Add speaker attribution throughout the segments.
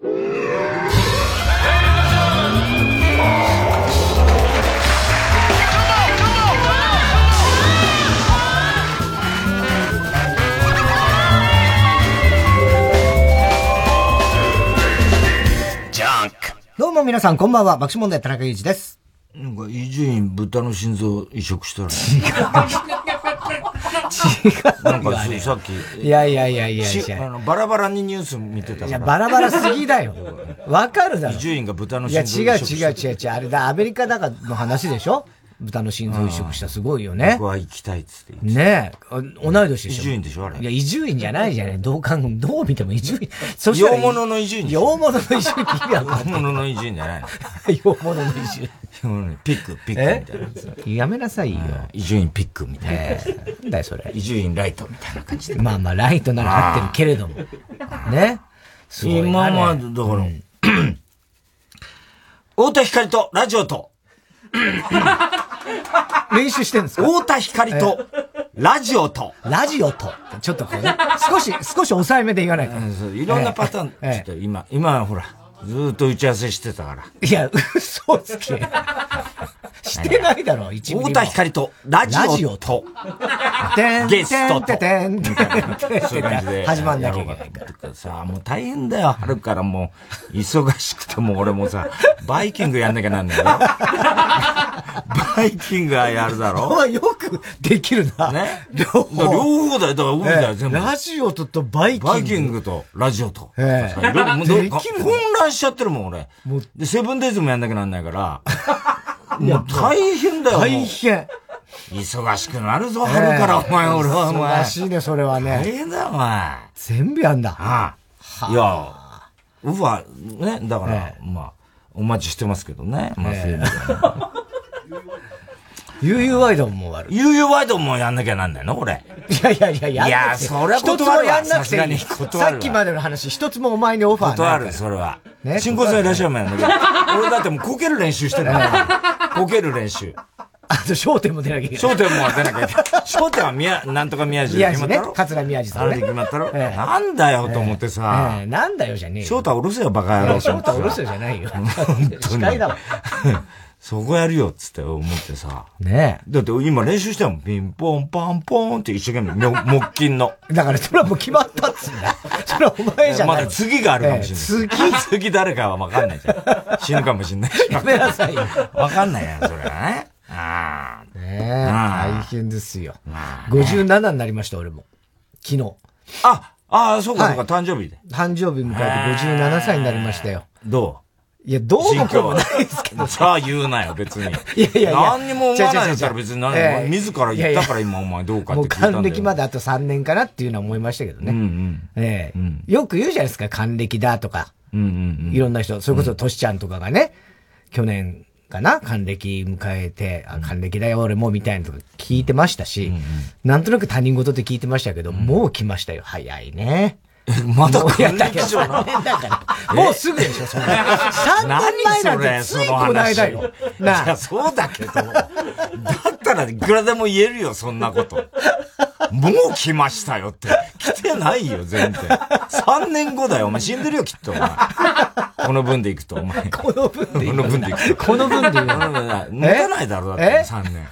Speaker 1: どうも皆さん、こんばんは。爆笑問題、田中裕二です。
Speaker 2: なんか、伊集院豚の心臓移植したら。
Speaker 1: 違う。
Speaker 2: なんか、さっき。
Speaker 1: いやいやいやいや
Speaker 2: あの、バラバラにニュース見てた
Speaker 1: いや、バラバラすぎだよ。わかるだろ。
Speaker 2: 伊集院が豚の心臓
Speaker 1: いや、違う違う違う違う。あれだ、アメリカだかの話でしょ？豚の心臓移植したすごいよね。
Speaker 2: 僕は行きたいっつって
Speaker 1: ねえ。同い年でしょ。伊
Speaker 2: 集院でしょあれ。
Speaker 1: いや、伊集院じゃないじゃない。どう考え、どう見ても伊集院。
Speaker 2: そしたら。洋物の伊集院。
Speaker 1: 洋物の伊集院。洋
Speaker 2: 物の伊集院じゃないの。
Speaker 1: 洋物の伊集院。
Speaker 2: ピック、ピックみたいな。
Speaker 1: やめなさいよ。
Speaker 2: 伊集院ピックみたいな。
Speaker 1: なんだよ、それ。
Speaker 2: 伊集院ライトみたいな感じで。
Speaker 1: まあまあ、ライトなら合ってるけれども。ね？
Speaker 2: 今まで、だから、太田光とラジオと、
Speaker 1: 練習してるんですか？
Speaker 2: 太田光と、ラジオと。
Speaker 1: ラジオと。ちょっとこうね、少し、少し抑えめで言わないと。
Speaker 2: いろんなパターン、ちょっと今、今ほら、ずっと打ち合わせしてたから。
Speaker 1: いや、嘘つけ。してないだろ、
Speaker 2: 一太田光とラジオと、ゲストと、そういう感じで。
Speaker 1: 始まんなきゃいけないか
Speaker 2: ら。さ、もう大変だよ、春からもう、忙しくても俺もさ、バイキングやんなきゃなんないよ。バイキングはやるだろ
Speaker 1: よくできるな。
Speaker 2: ね。両方。両方だよ、だから運だよ、全部。
Speaker 1: ラジオととバイキング。
Speaker 2: バイキングとラジオと。ええ。できる混乱しちゃってるもん、俺。で、セブンデイズもやんなきゃなんないから。もう大変だよ。
Speaker 1: 大変。
Speaker 2: 忙しくなるぞ、春から、お前、俺は、お前。
Speaker 1: 忙しいね、それはね。
Speaker 2: 大変だよ、お前。
Speaker 1: 全部やんだ。
Speaker 2: ああ。いや、うわ、ね、だから、まあ、お待ちしてますけどね。まあ、そういう
Speaker 1: 悠々ワイドも悪
Speaker 2: い。悠々ワイドもやんなきゃなんないの？俺。
Speaker 1: いやいやいや、や
Speaker 2: いや、それは
Speaker 1: 一つもやんなくていい。さっきまでの話、一つもお前にオファー
Speaker 2: 断る、それは。ね。新婚さんいらっしゃるもんやん。俺だってもうこける練習してるこける練習。
Speaker 1: あと、焦点も出なきゃいけない。
Speaker 2: 焦点も出なきゃいけない。焦点は宮、なんとか宮地で
Speaker 1: 決まったろ？桂宮地さんね。
Speaker 2: あれで決まったろ？なんだよと思ってさ。
Speaker 1: なんだよじゃねえ
Speaker 2: よ。焦点はうるせえよ、バカ野郎。
Speaker 1: 焦点はうるせえじゃないよ。本当に。司だわ。
Speaker 2: そこやるよ、つって思ってさ。
Speaker 1: ね
Speaker 2: え。だって今練習してもピンポンパンポンって一生懸命、木琴の。
Speaker 1: だからそれはもう決まったっつうんだ。それはお前じゃない。
Speaker 2: まだ次があるかもしれない。
Speaker 1: 次
Speaker 2: 次誰かはわかんないじゃん。死ぬかもしんない。
Speaker 1: やめなさいよ。
Speaker 2: わかんないやん、それはね。あ
Speaker 1: あ。ねえ。大変ですよ。57になりました、俺も。昨日。
Speaker 2: あ、ああ、そうかそうか、誕生日で。
Speaker 1: 誕生日迎えて57歳になりましたよ。
Speaker 2: どう？
Speaker 1: いや、どうもこうもないですけど。
Speaker 2: さあ言うなよ、別に。
Speaker 1: いやいやいや。
Speaker 2: 何にも思わないから別に何、えー、自ら言ったから今お前どうかって聞いたんだよ。
Speaker 1: もう還暦まであと3年かなっていうのは思いましたけどね。
Speaker 2: うんうん。
Speaker 1: ええーうん、よく言うじゃないですか、還暦だとか。
Speaker 2: うんうんうん。
Speaker 1: いろんな人、それこそトシちゃんとかがね、去年かな？還暦迎えて、あ、還暦だよ俺もみたいなとか聞いてましたし、うんうん、なんとなく他人事って聞いてましたけど、うん、もう来ましたよ。早いね。
Speaker 2: まだ還暦じゃな
Speaker 1: もうすぐでしょ、そんな。3年前なんてついこの間よ。
Speaker 2: なあ。そうだけど。だったらいくらでも言えるよ、そんなこと。もう来ましたよって。来てないよ、全然。3年後だよ、お前。死んでるよ、きっと、お前。この分でいくと、お前。
Speaker 1: この分でいく。
Speaker 2: この分でいく
Speaker 1: と。この分でいく。持
Speaker 2: たないだろ、だって、3年。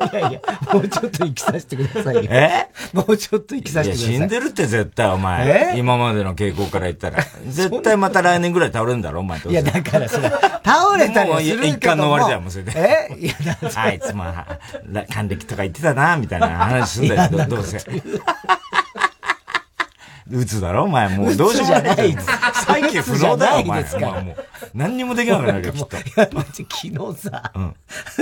Speaker 1: いやいや、もうちょっと生きさせてくださいよ。
Speaker 2: え？
Speaker 1: もうちょっと生きさせてください。
Speaker 2: いや、死んでるって絶対、お前。今までの傾向から言ったら。絶対また来年ぐらい倒れるんだろ、お前
Speaker 1: いや、だからそれ、倒れたりするけど
Speaker 2: 一貫の終わりだよ、もうそれで。
Speaker 1: え？いや、
Speaker 2: あいつも、還暦とか言ってたな、みたいな話すんだよ、どうせ。打つだろ？お前。もう どうしようもない。再起不能だよ、お前。もう。何にもできなくなるよ、きっと。いや、
Speaker 1: 昨日さ、うん、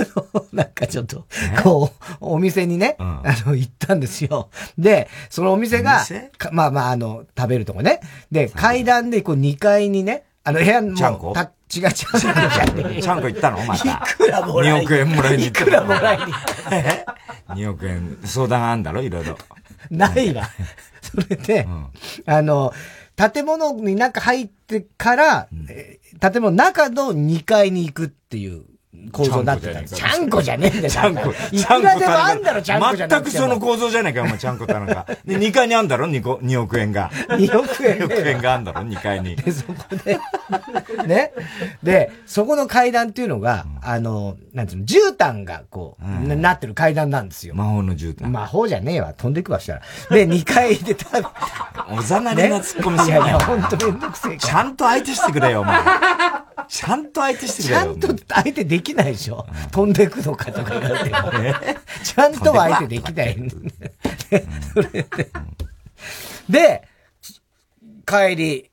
Speaker 1: なんかちょっと、こう、お店にね、うん、あの、行ったんですよ。で、そのお店が、まあまあ、あの、食べるとこね。で、階段でこう2階にね、あの部屋も、
Speaker 2: ちゃんこ？
Speaker 1: た違う違うちゃん
Speaker 2: ちゃんこ行ったの？また。
Speaker 1: いくらもらい
Speaker 2: に。2億円もらいに行った。
Speaker 1: いくらもらいに。
Speaker 2: え ?2 億円、相談あんだろ？いろいろ。
Speaker 1: ないわ。それで、うん、あの、建物に中入ってから、うん、建物中の2階に行くっていう構造になってた。ちゃんこじゃねえんだよ、
Speaker 2: ちゃんこ。
Speaker 1: いくらでもあんだろ、ちゃんこ
Speaker 2: 全くその構造じゃないか、お前、ちゃんこ田中。で、2階にあんだろ 2, 2億円が。
Speaker 1: 2億円。2
Speaker 2: 億円があんだろ ?2 階に。
Speaker 1: で、そこで、ね。で、そこの階段っていうのが、あの、なんつうの、絨毯がこう、なってる階段なんですよ。
Speaker 2: 魔法の絨毯。
Speaker 1: 魔法じゃねえわ。飛んでくわしたら。で、2階で多分。
Speaker 2: おざなりな突っ込みすぎ
Speaker 1: いやいや、ほんとめんどくせえ
Speaker 2: ちゃんと相手してくれよ、お前。ちゃんと相手してくれ
Speaker 1: よ。ちゃんと相手できないでしょ？飛んでくのかとか言われても。ちゃんとは相手できない。で。で、帰り、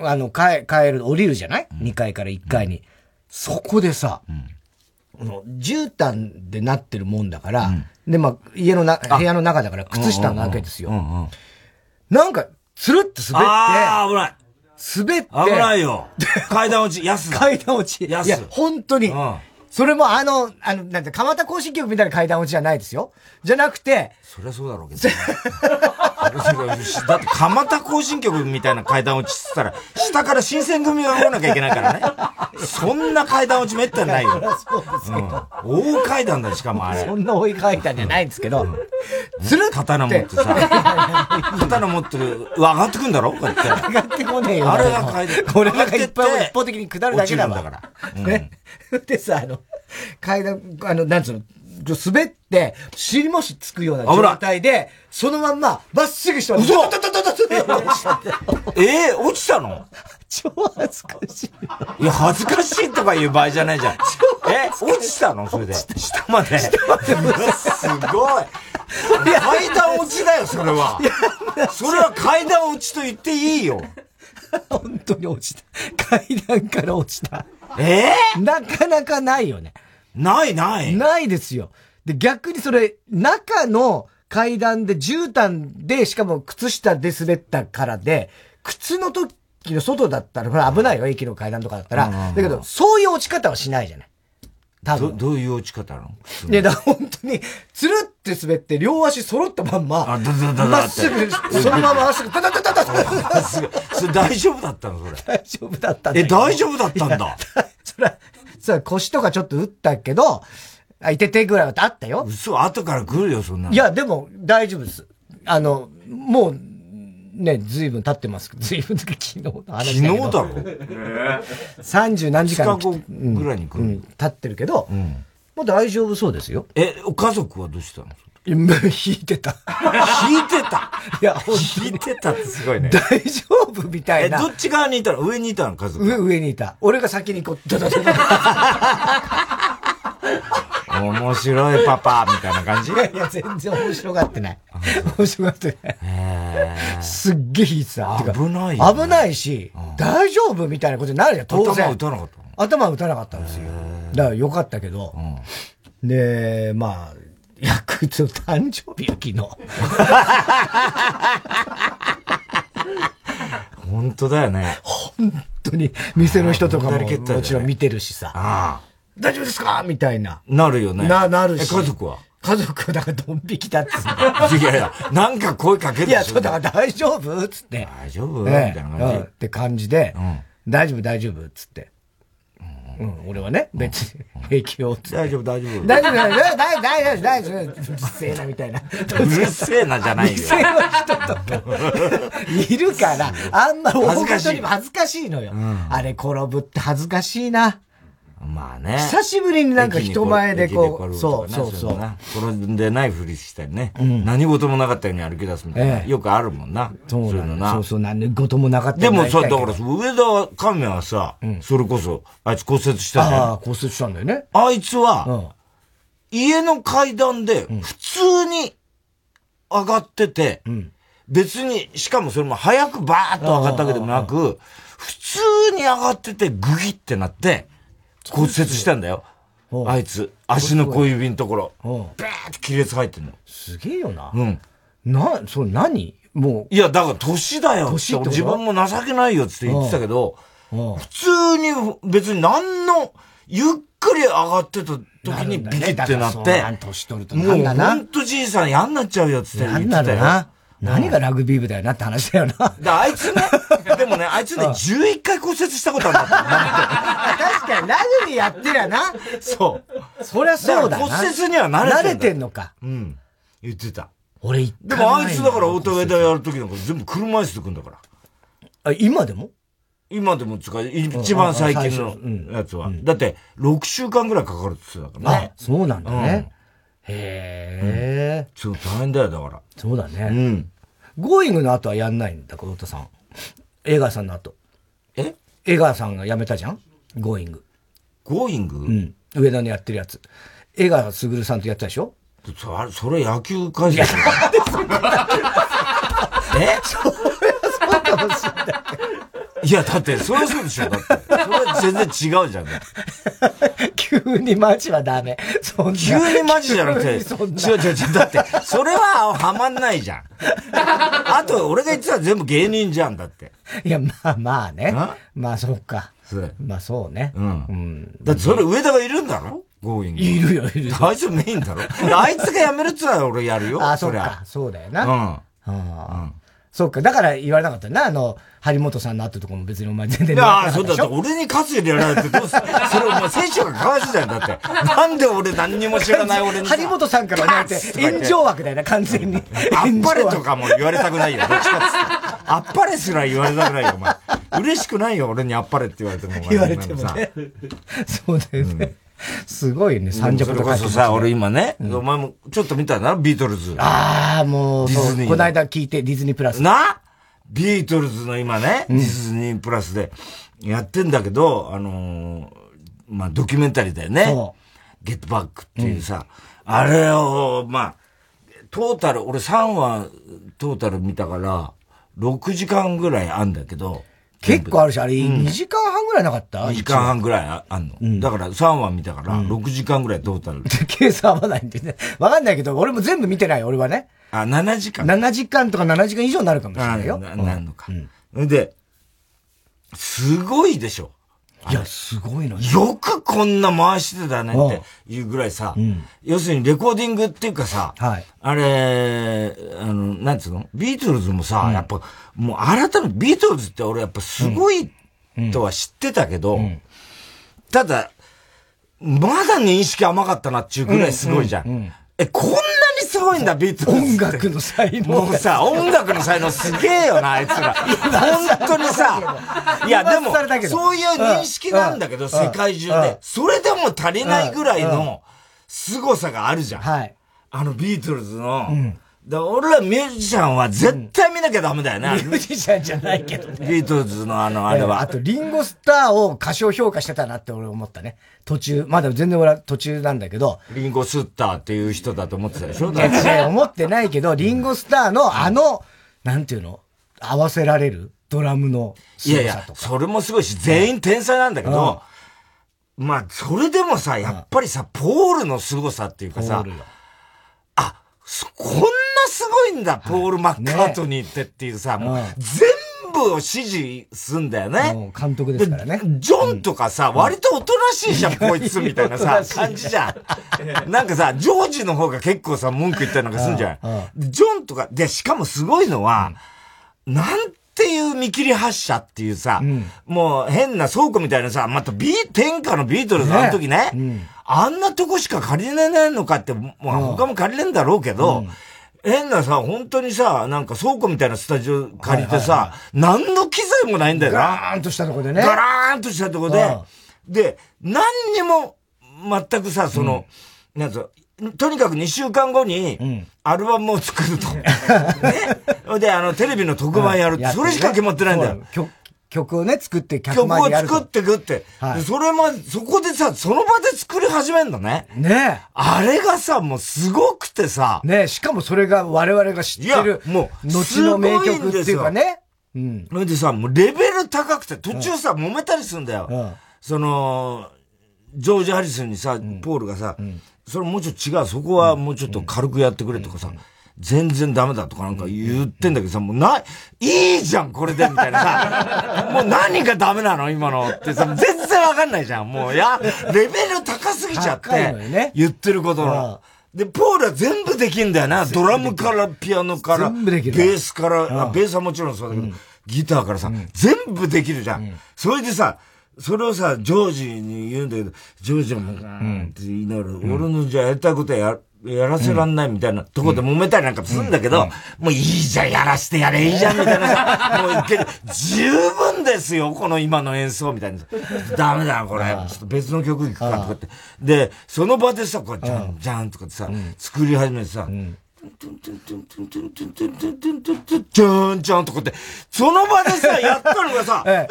Speaker 1: あの、帰、帰る、降りるじゃない、?2 階から1階に。そこでさ、この絨毯でなってるもんだから、で、まあ、家のな、部屋の中だから靴下なわけですよ。なんか、つるって滑って。
Speaker 2: ああ、危ない。
Speaker 1: 滑って。
Speaker 2: 危ないよ。階段落ち、安
Speaker 1: 階段落ち。
Speaker 2: 安
Speaker 1: いや、本当に。それもあの、あの、なんて、蒲田行進曲みたいな階段落ちじゃないですよ。じゃなくて。
Speaker 2: そりゃそうだろうけど。だって、蒲田行進曲みたいな階段落ちって言ったら、下から新選組が来なきゃいけないからね。そんな階段落ちめったにないよ。そうですけど。大階段だしかもあれ。
Speaker 1: そんな大階段じゃないんですけど。
Speaker 2: つる刀持ってさ、刀持ってる、上がってくんだろ？こうやって。
Speaker 1: 上がってこねえよ。
Speaker 2: あれが階段。
Speaker 1: これが一方的に下るだけだ
Speaker 2: だから。
Speaker 1: ね。でさ、あの、階段、あの、なんつうの、滑って、尻もしつくような状態で、そのまんま、まっすぐして
Speaker 2: 嘘 ええ落ちたの？
Speaker 1: 超恥ずかしい。
Speaker 2: いや、恥ずかしいとか言う場合じゃないじゃん。え落ちたの？それで。下まで。下まで。すごい。階段落ちだよ、それは。それは階段落ちと言っていいよ。
Speaker 1: 本当に落ちた。階段から落ちた。
Speaker 2: え？
Speaker 1: えー、なかなかないよね。
Speaker 2: ないない
Speaker 1: ないですよ。で、逆にそれ、中の階段で絨毯で、しかも靴下で滑ったからで、靴の時の外だったら、ほら危ないよ、駅の階段とかだったら。だけど、そういう落ち方はしないじゃない。
Speaker 2: 多分。ど、どういう落ち方なの？
Speaker 1: いや、だ本当に、つるって滑って、両足揃ったまんま、
Speaker 2: あ、だだだ
Speaker 1: まっすぐ、そのまままっすぐ、ダダダダダダ
Speaker 2: それ大丈夫だったのそれ？
Speaker 1: 大丈夫だったん
Speaker 2: だ。え、大丈夫だったんだ。
Speaker 1: それさ、腰とかちょっと打ったけど、あ、いててぐらいはあったよ。
Speaker 2: 嘘、後から来るよ、そんな
Speaker 1: いや、でも、大丈夫です。あの、もう、ね、ずいぶん経ってますずいぶん昨日の
Speaker 2: 話だ昨日だろ
Speaker 1: 三十何時間
Speaker 2: 後ぐらいに来る、うん、
Speaker 1: 経ってるけど、うん、もう大丈夫そうですよ。
Speaker 2: え、家族はどうしたの？
Speaker 1: 引いてた。
Speaker 2: 引いてた？
Speaker 1: いや、
Speaker 2: 引いてたってすごいね。
Speaker 1: 大丈夫みたいな。
Speaker 2: え、どっち側にいたの？上にいたの家族
Speaker 1: 上、上にいた。俺が先にこう、ドドドドド。
Speaker 2: 面白いパパ、みたいな感じ？い
Speaker 1: やいや、全然面白がってない。面白がってない。すっげえ引いてた。
Speaker 2: 危ない、
Speaker 1: ね、危ないし、大丈夫みたいなことになるじゃん、当然。
Speaker 2: 頭打たなかった
Speaker 1: 頭打たなかったんですよ。だからよかったけど。うん、で、まあ、ヤクルト誕生日よ、昨日。
Speaker 2: 本当だよね。
Speaker 1: 本当に、店の人とかももちろん見てるしさ。大丈夫ですか？みたいな。
Speaker 2: なるよね。
Speaker 1: な、なるし。
Speaker 2: 家族は？
Speaker 1: 家族はだからドン引きだっつ
Speaker 2: って。いやいや、なんか声かけ
Speaker 1: ていや、そうだから大丈夫？つって。
Speaker 2: 大丈夫、みたいな感じ。
Speaker 1: って感じで、大丈夫？大丈夫？つって。うん、俺はね、別に。平気よ。
Speaker 2: 大丈夫、大丈夫。
Speaker 1: 大丈夫、大丈夫、大丈夫、大丈夫。うるせえな、みたいな。
Speaker 2: うるせえなじゃないよ。うる
Speaker 1: せえな人とか、いるから、あんま
Speaker 2: 恥ずかし
Speaker 1: い。恥ずかしいのよ。あれ転ぶって恥ずかしいな。
Speaker 2: まあね。
Speaker 1: 久しぶりになんか人前でこう、そうそうそう。
Speaker 2: 転んでないふりしたりね。何事もなかったように歩き出すみたいな。よくあるもんな。
Speaker 1: そういうのな。そうそう、何事もなかった
Speaker 2: でもさ、だから上田亀はさ、それこそ、あいつ骨折した
Speaker 1: ね。ああ、骨折したんだよね。
Speaker 2: あいつは、家の階段で普通に上がってて、別に、しかもそれも早くバーッと上がったわけでもなく、普通に上がっててグギってなって、骨折したんだよ。あいつ、足の小指のところ、バーって亀裂入ってんの。
Speaker 1: すげえよな。
Speaker 2: うん。
Speaker 1: な、それ何？も
Speaker 2: う。いや、だから年だよ。年自分も情けないよって言ってたけど、普通に別に何の、ゆっくり上がってた時にビキってなって、
Speaker 1: 年取ると
Speaker 2: もうほんとじいさん嫌になっちゃうよって言ってたよ。
Speaker 1: 何がラグビー部だよなって話だよな。
Speaker 2: だあいつね、でもね、あいつね、11回骨折したことあるんだって。
Speaker 1: 確かに、ラグビーやってりゃな。
Speaker 2: そ
Speaker 1: う。そりゃそうだな。
Speaker 2: 骨折には慣れて
Speaker 1: 慣れてんのか。
Speaker 2: うん。言ってた。
Speaker 1: 俺
Speaker 2: でもあいつだからオートウェイダーやるときなんか全部車椅子で来んだから。
Speaker 1: あ、今でも？
Speaker 2: 今でも使い、一番最近のやつは。だって、6週間ぐらいかかるって言ってたからね。
Speaker 1: あ、そうなんだね。へえ。
Speaker 2: そう、大変だよ、だから。
Speaker 1: そうだね。うん。ゴーイングの後はやんないんだ、小田さん。江川さんの後。
Speaker 2: え？
Speaker 1: 江川さんが辞めたじゃん？ゴーイング。
Speaker 2: ゴーイングう
Speaker 1: ん。上田のやってるやつ。江川卓さんとやったでしょ？
Speaker 2: それ、それ野球解説。
Speaker 1: え？それはそうかもしれない。
Speaker 2: いや、だって、それはそうでしょ。だって。それは全然違うじゃん。
Speaker 1: 急にマジはダメ。そんな。
Speaker 2: 急にマジじゃなくて。違う違う違う。だって、それははまんないじゃん。あと、俺が言ってたら全部芸人じゃん、だって。
Speaker 1: いや、まあまあね。まあ、そっか。まあそうね。
Speaker 2: うん。うん、だってそれ上田がいるんだろ？ゴーイング。
Speaker 1: いるよ、いるよ。
Speaker 2: あいつメインだろ？あいつが辞めるっつったら俺やるよ。
Speaker 1: あ、そっか。そうだよな。うん。ああ。そうか。だから言われなかったな。あの、張本さんの後とかも別にお前全然
Speaker 2: いや、そうだって俺に勝つよりやられてどうする？それお前選手がかわいそうじゃん。だって。なんで俺何にも知らない俺に。
Speaker 1: 張本さんから言われて、炎上枠だよな、完全に。
Speaker 2: あっぱれとかも言われたくないよ。どっちかっつあっぱれすら言われたくないよ、お前。嬉しくないよ、俺にあっぱれって言われても。
Speaker 1: 言われてもね。そうだよね。すごいね、三
Speaker 2: 尺とか。それこそさ、俺今ね、お前もちょっと見たな、ビートルズ。
Speaker 1: ああ、もう、この間聞いて、ディズニープラス。
Speaker 2: な？ビートルズの今ね、ディズニープラスでやってんだけど、あのまあ、ドキュメンタリーだよね。ゲットバックっていうさ、あれを、まあ、トータル、俺3話トータル見たから、6時間ぐらいあんだけど、
Speaker 1: 結構あるし、あれ、2時間半ぐらいなかった
Speaker 2: ?2 時間半ぐらいあんの。うん、だから3話見たから、6時間ぐらいトータル。
Speaker 1: 計算合わないんでね。わかんないけど、俺も全部見てない、俺はね。
Speaker 2: あ、7時間
Speaker 1: ?7 時間とか7時間以上になるかもしれないよ。
Speaker 2: な、なるのか。うん、で、すごいでしょ。
Speaker 1: いや、すごいの
Speaker 2: よ。くこんな回してたねっていうぐらいさ、うん、要するにレコーディングっていうかさ、はい、あれ、あの、なんつうの？ビートルズもさ、うん、やっぱ、もう改めて、ビートルズって俺やっぱすごいとは知ってたけど、うん、ただ、まだ認識甘かったなっていうぐらいすごいじゃん。え、こんすごいんだ、ビートルズ。
Speaker 1: 音楽の才能。
Speaker 2: もうさ、音楽の才能すげえよな、あいつら。本当にさ、いや、でも、そういう認識なんだけど、世界中で。それでも足りないぐらいの凄さがあるじゃん。はい。あのビートルズの、だ俺らミュージシャンは絶対見なきゃダメだよね。
Speaker 1: ミュージシャンじゃないけどね。
Speaker 2: ビートルズのあの、あれは。
Speaker 1: あと、リンゴスターを過小評価してたなって俺思ったね。途中、まだ全然俺は途中なんだけど。
Speaker 2: リンゴスターっていう人だと思ってたでしょ？
Speaker 1: いや、思ってないけど、リンゴスターのあの、なんていうの合わせられるドラムの
Speaker 2: いやいや、それもすごいし、全員天才なんだけど、まあ、それでもさ、やっぱりさ、ポールの凄さっていうかさ、あ、こんなすごいんだ、ポール・マッカートニーってっていうさ、もう全部を指示すんだよね。
Speaker 1: 監督ですからね。
Speaker 2: ジョンとかさ、割とおとなしいじゃん、こいつみたいなさ、感じじゃん。なんかさ、ジョージの方が結構さ、文句言ったりなんかすんじゃん。ジョンとか、で、しかもすごいのは、なんていう見切り発車っていうさ、もう変な倉庫みたいなさ、またビー、天下のビートルズあの時ね、あんなとこしか借りれないのかって、まあ他も借りれんだろうけど、変なさ、本当にさ、なんか倉庫みたいなスタジオ借りてさ、何の機材もないんだよな。
Speaker 1: ガーンとしたとこでね。
Speaker 2: ガラーンとしたとこで、で、何にも、全くさ、その、うん、なんつとにかく2週間後に、アルバムを作ると。ね。で、あの、テレビの特番やるって、それしか決まってないんだよ。
Speaker 1: 曲をね、作って
Speaker 2: 曲を作ってくって。はい、それも、そこでさ、その場で作り始めんだね。
Speaker 1: ね
Speaker 2: あれがさ、もうすごくてさ。
Speaker 1: ねしかもそれが我々が知ってる。もう、後の名曲っていうかね。
Speaker 2: うん。それでさ、もうレベル高くて、途中さ、揉めたりするんだよ。うん、その、ジョージ・ハリスンにさ、うん、ポールがさ、うん、それもうちょっと違う、そこはもうちょっと軽くやってくれとかさ、全然ダメだとかなんか言ってんだけどさ、もうな、いいじゃん、これで、みたいなさ、もう何がダメなの今のってさ、全然わかんないじゃん。もう、や、レベル高すぎちゃって、言ってることの。で、ポールは全部できんだよな。ドラムからピアノから、ベースから、あベースはもちろんそうだけど、ギターからさ、全部できるじゃん。それでさ、それをさ、ジョージに言うんだけど、ジョージも、うん。って言いながら、俺のじゃあやりたいことや、やらせらんないみたいなとこで揉めたりなんかするんだけど、もういいじゃん、やらしてやれ、いいじゃん、みたいなさ、もういける。十分ですよ、この今の演奏、みたいな。ダメだこれ。ちょっと別の曲行くか、とかって。で、その場でさ、こう、じゃん、じゃんとかってさ、作り始めてさ、トゥントゥントゥントゥントゥントゥントゥントゥントゥントゥントゥントゥントゥンとかって、その場でさ、やったのがさ、え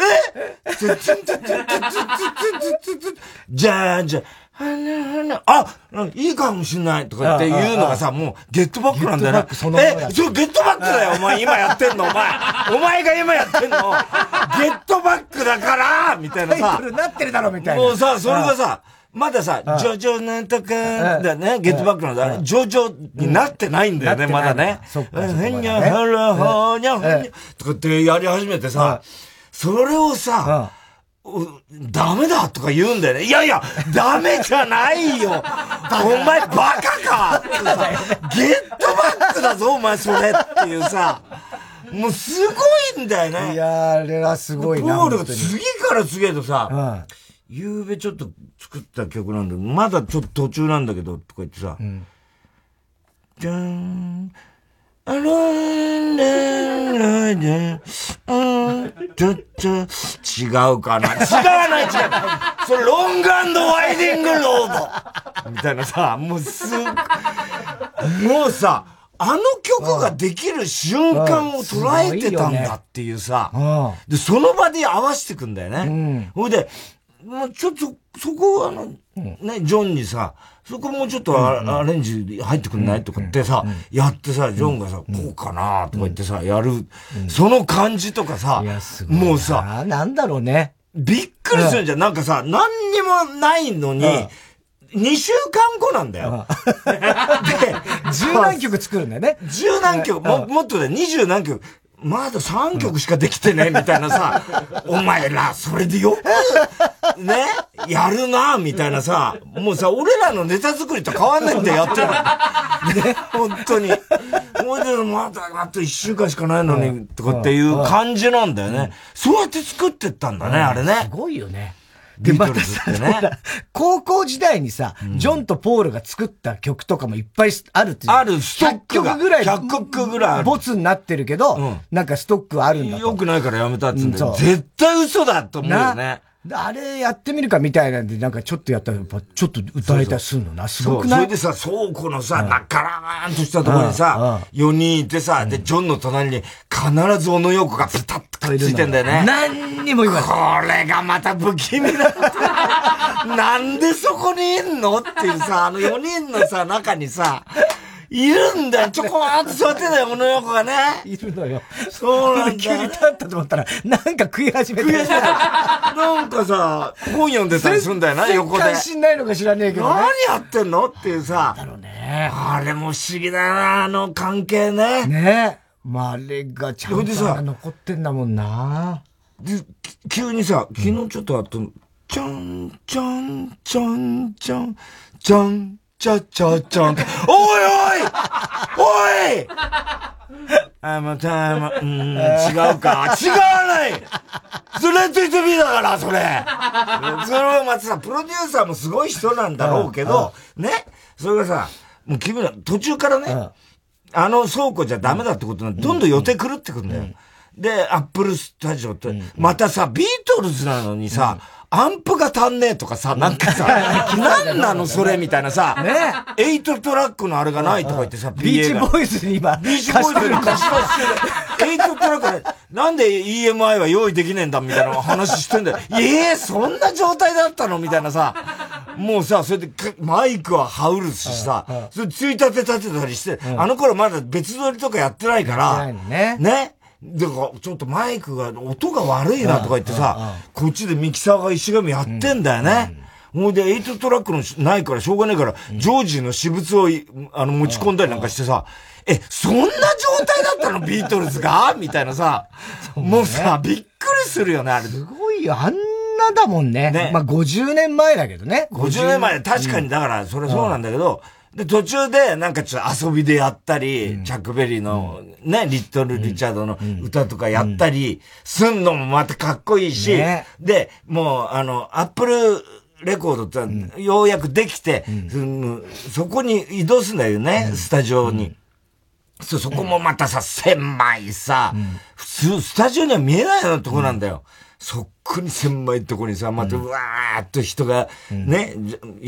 Speaker 2: えトゥントゥントゥントゥントゥントゥントゥントゥントゥンじゃーじゃあ、いいかもしんないとかっていうのがさ、もうゲットバックなんだよな。え、そう、ゲットバックだよ、お前今やってんの、お前。お前が今やってんの。ゲットバックだからみたいなさ。
Speaker 1: なってるだろ、みたいな。
Speaker 2: もうさ、それがさ、まださ、ジョジョなんとか、だね、ゲットバックのだ、ジョジョになってないんだよね、まだね。そっか。へんにゃはらはにゃはにゃ、とかってやり始めてさ、それをさ、ダメだとか言うんだよね。いやいや、ダメじゃないよ お前バカかゲットバックだぞ、お前それっていうさ。もうすごいんだよね。
Speaker 1: いやあれはすごい
Speaker 2: な。ポールが次から次へとさ、ゆうべちょっと作った曲なんだまだちょっと途中なんだけど、とか言ってさ、うん、じゃーん、あらーんらーで、うん、ちょっと、違うかな違わない違うそれロングワイディングロードみたいなさ、もうすもうさ、あの曲ができる瞬間を捉えてたんだっていうさ、で、その場で合わせてくんだよね。ほ、うんで、もうちょっと、そこあの、ね、ジョンにさ、そこもうちょっとア,、レンジ入ってくんないとかってさ、やってさ、ジョンがさ、こうかなとか言ってさ、やる、その感じとかさ、もうさ、
Speaker 1: なんだろうね。
Speaker 2: びっくりするんじゃん。なんかさ、何にもないのに、2週間後なんだよ。
Speaker 1: で、十何曲作るんだよね。
Speaker 2: 十何曲、ももっとで、二十何曲。まだ3曲しかできてねみたいなさ、お前ら、それでよく、ね、やるなみたいなさ、もうさ、俺らのネタ作りと変わんないんだよ、やってるの。ね、本当に。もうでまだ、あと1週間しかないのに、とかっていう感じなんだよね。そうやって作ってったんだね、あれね。
Speaker 1: すごいよね。で、またさ、高校時代にさ、ジョンとポールが作った曲とかもいっぱいあるって
Speaker 2: ある、ストック
Speaker 1: が。100曲ぐらい。
Speaker 2: 100曲ぐらい。
Speaker 1: ボツになってるけど、なんかストックあるんだ
Speaker 2: よくないからやめたっつうんだよ。絶対嘘だと思うよね。
Speaker 1: あれやってみるかみたいなんで、なんかちょっとやったら、やっぱちょっと歌えたりするのな、すごくない？
Speaker 2: それでさ、倉庫のさ、なからーんとしたところにさ、4人いてさ、で、ジョンの隣に必ず小野洋子がピタッとくっついてんだよね。
Speaker 1: 何にも言わ
Speaker 2: ない。これがまた不気味だなんでそこにいんの？っていうさ、あの4人のさ、中にさ、いるんだよ。ちょこーっと座ってたよ、この横がね。
Speaker 1: いるのよ。
Speaker 2: そうなんだ、
Speaker 1: 急に立ったと思ったら、なんか食い始めて。食い始めた。
Speaker 2: なんかさ、本読んでたりするんだよな、横で。
Speaker 1: 全知んないのか知らねえけど、
Speaker 2: ね、何やってんのっていうさ。
Speaker 1: だろうね。
Speaker 2: あれも不思議だな、あの関係ね。
Speaker 1: ねまあ、あれがちゃんと残ってんだもんな。
Speaker 2: で、急にさ、昨日ちょっとあと、ちゃん、ちゃん、ちゃん、ちゃん、ちゃん、ちゃちゃちゃん。おいおい おいあ、また、ま、うん、違うか。違わないそれトイトビーだから、それ。それはまたさ、プロデューサーもすごい人なんだろうけど、ね。それがさ、もう君ら、途中からね、あの倉庫じゃダメだってことなんどんどん予定狂ってくんだよ。で、アップルスタジオって、またさ、ビートルズなのにさ、アンプが足んねえとかさ、なんかさ、なんなのそれみたいなさ、ね。 eight track のあれがないとか言ってさ、
Speaker 1: ビーチボーイズに今、
Speaker 2: ビーチボーイズに貸し出してエイトトラックで、なんで EMI は用意できねえんだみたいな話してんだよ。ええそんな状態だったのみたいなさ、もうさ、それでマイクはハウルしさ、それついたて立てたりして、あの頃まだ別撮りとかやってないから、ね。ね。だから、ちょっとマイクが、音が悪いなとか言ってさ、こっちでミキサーが石神やってんだよね。ほ、うん。で、8トラックのないからしょうがないから、ジョージの私物を、あの、持ち込んだりなんかしてさ、え、そんな状態だったの？ビートルズが？みたいなさ、もうさ、びっくりするよね、あれ。
Speaker 1: すごいよ、あんなだもんね。ね。まあ、50年前だけどね。
Speaker 2: 50年前、確かに、だから、それそうなんだけど、で、途中でなんかちょっと遊びでやったり、チャックベリーのね、リットル・リチャードの歌とかやったり、すんのもまたかっこいいし、で、もう、あの、アップル、レコードってようやくできて、そこに移動すんだよね、スタジオに。そ、そこもまたさ、狭いさ、普通、スタジオには見えないようなとこなんだよ。そっくに狭いとこにさ、また、うわーっと人が、ね、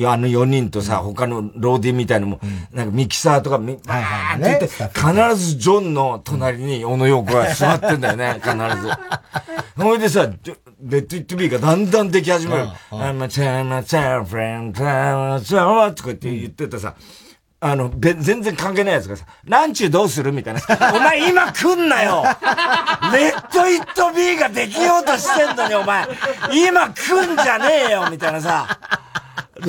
Speaker 2: あの4人とさ、他のローディンみたいのも、なんかミキサーとか、み、バーって言って、必ずジョンの隣に小野洋子が座ってんだよね、必ず。ほいでさ、レッド・イット・ビーがだんだんでき始める。I'm a chain, a chain, friend, とか言って言ってたさ、あの、全然関係ないやつがさ、ランチどうする？みたいな。お前今来んなよレッド・ イット・ビーができようとしてんのにお前、今来んじゃねえよみたいなさ。プ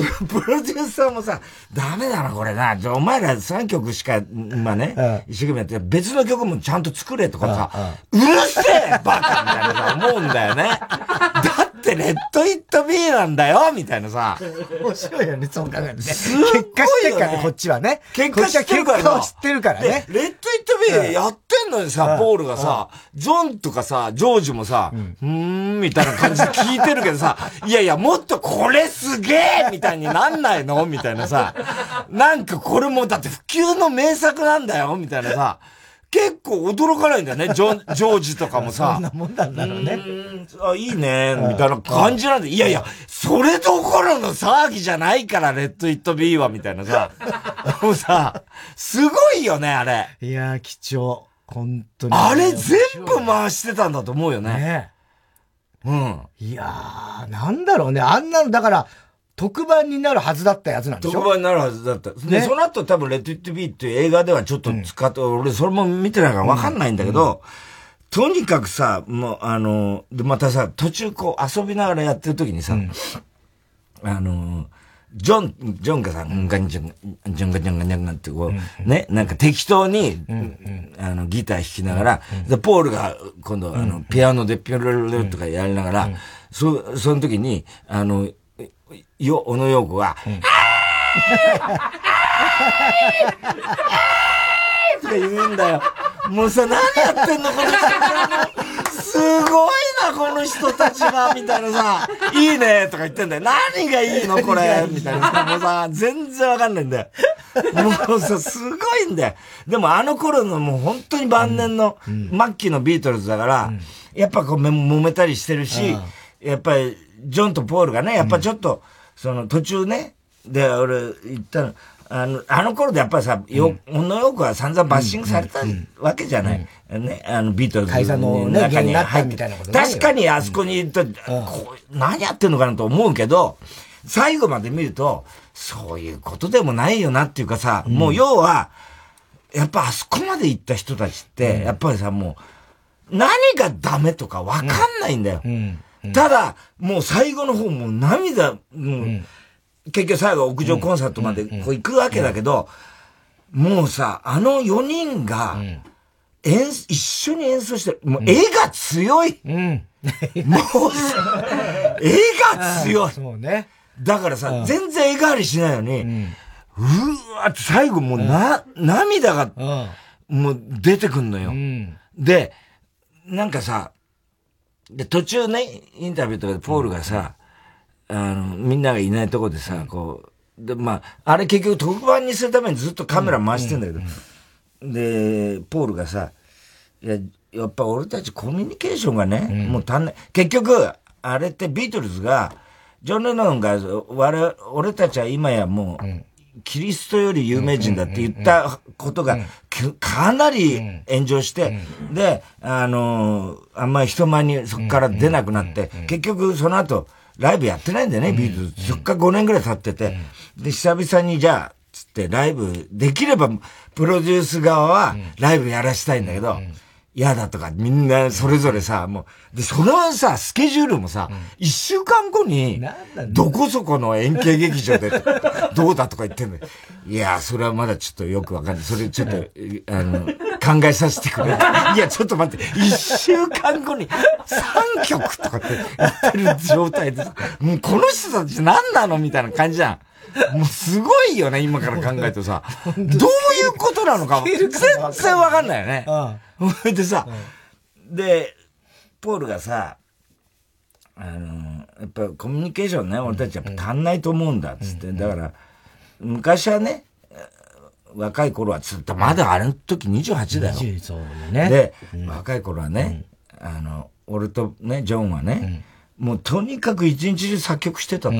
Speaker 2: ロデューサーもさ、ダメだな、これな。お前ら3曲しか、今ね、一生懸命やって、別の曲もちゃんと作れとかさ、うるせえバカみたいなさ、思うんだよね。だってレッド・イット・ビーなんだよみたいなさ。
Speaker 1: 面白いよね、そう考えるね。結果知ってるからね、こっちはね。
Speaker 2: 結果知ってるから。
Speaker 1: 結果を知ってるからね。
Speaker 2: レッド・イット・ビーやってんのにさ、ポールがさ、ジョンとかさ、ジョージもさ、うん、みたいな感じで聞いてるけどさ、いやいや、もっとこれすげえみたいになんないの？みたいなさ、なんかこれもだって普及の名作なんだよみたいなさ、結構驚かないんだよね、ジョ ジョージとかもさ。
Speaker 1: そんなもんなんだろうね。
Speaker 2: あ、いいね、みたいな感じなんで。いやいや、それどころの騒ぎじゃないから、レッド・イット・ビーは、みたいなさ。もうさ、すごいよね、あれ。
Speaker 1: いや、貴重。本当に。
Speaker 2: あれ全部回してたんだと思うよね。ね
Speaker 1: うん。いやー、なんだろうね。あんなの、だから、特番になるはずだったやつなんでしょ？
Speaker 2: 特番になるはずだった。で、その後多分、レッド・イット・ビーっていう映画ではちょっと使って、うん、俺それも見てないからわかんないんだけど、うん、とにかくさ、もう、あの、で、またさ、途中こう遊びながらやってる時にさ、うん、あの、ジョン、ジョンがさ、んがん。じゃん、ジョンがジョンがジョンがってこう、ね、なんか適当に、あの、ギター弾きながら、で、ポールが今度、あの、ピアノでピョロロロとかやりながら、そ、その時に、あの、よ、小野洋子が、うん、あーとか言うんだよ。もうさ、何やってんのこの人。すごいな、この人たちが、みたいなさ、いいね、とか言ってんだよ。何がいいのこれ、みたいなさ、もうさ、全然わかんないんだよ。もうさ、すごいんだよ。でもあの頃のもう本当に晩年の、末期のビートルズだから、やっぱこう揉めたりしてるし、やっぱり、ジョンとポールがね、やっぱちょっと、その途中ね、で、俺言ったの、あの、あの頃でやっぱりさ、よ、ほん。のよくは散々バッシングされたわけじゃない。ね、あの、ビートルズ
Speaker 1: の中に入ってた
Speaker 2: 確かにあそこにいると、こう、何やってんのかなと思うけど、最後まで見ると、そういうことでもないよなっていうかさ、もう要は、やっぱあそこまで行った人たちって、やっぱりさ、もう、何がダメとかわかんないんだよ。うんただ、もう最後の方もう涙、もう、結局最後屋上コンサートまでこう行くわけだけど、もうさ、あの4人が、演、一緒に演奏してる。もう絵が強い。うん。もう、絵が強い。
Speaker 1: そうね。
Speaker 2: だからさ、全然絵変わりしないのに、うわーって最後もうな、涙が、もう出てくんのよ。で、なんかさ、で、途中ね、インタビューとかでポールがさ、あの、みんながいないとこでさ、こう、で、まあ、あれ結局特番にするためにずっとカメラ回してんだけど、で、ポールがさ、いや、やっぱ俺たちコミュニケーションがね、もう足んない。結局、あれってビートルズが、ジョン・レノンが、我俺たちは今やもう、キリストより有名人だって言ったことが、かなり炎上して、で、あのあんまり人前にそこから出なくなって、結局その後、ライブやってないんだよね、ビートルズ。そっから5年ぐらい経ってて、で、久々にじゃあ、つってライブ、できれば、プロデュース側はライブやらしたいんだけど、嫌だとか、みんなそれぞれさ、もう、で、そのさ、スケジュールもさ、一、週間後に、どこそこの円形劇場で、どうだとか言ってんのいや、それはまだちょっとよくわかんない。それちょっと、あの、考えさせてくれ。いや、ちょっと待って、一週間後に3曲とかって言ってる状態で、もうこの人たち何なのみたいな感じじゃん。もうすごいよね、今から考えるとさ。どういうことなのか全然わかんないよね。うん。でさ、で、ポールがさ、あの、やっぱコミュニケーションね、俺たちやっぱ足んないと思うんだ、つって。だから、昔はね、若い頃はつってまだあの時28だよ。そうね。で、若い頃はね、あの、俺とね、ジョンはね、もうとにかく一日中作曲してたと。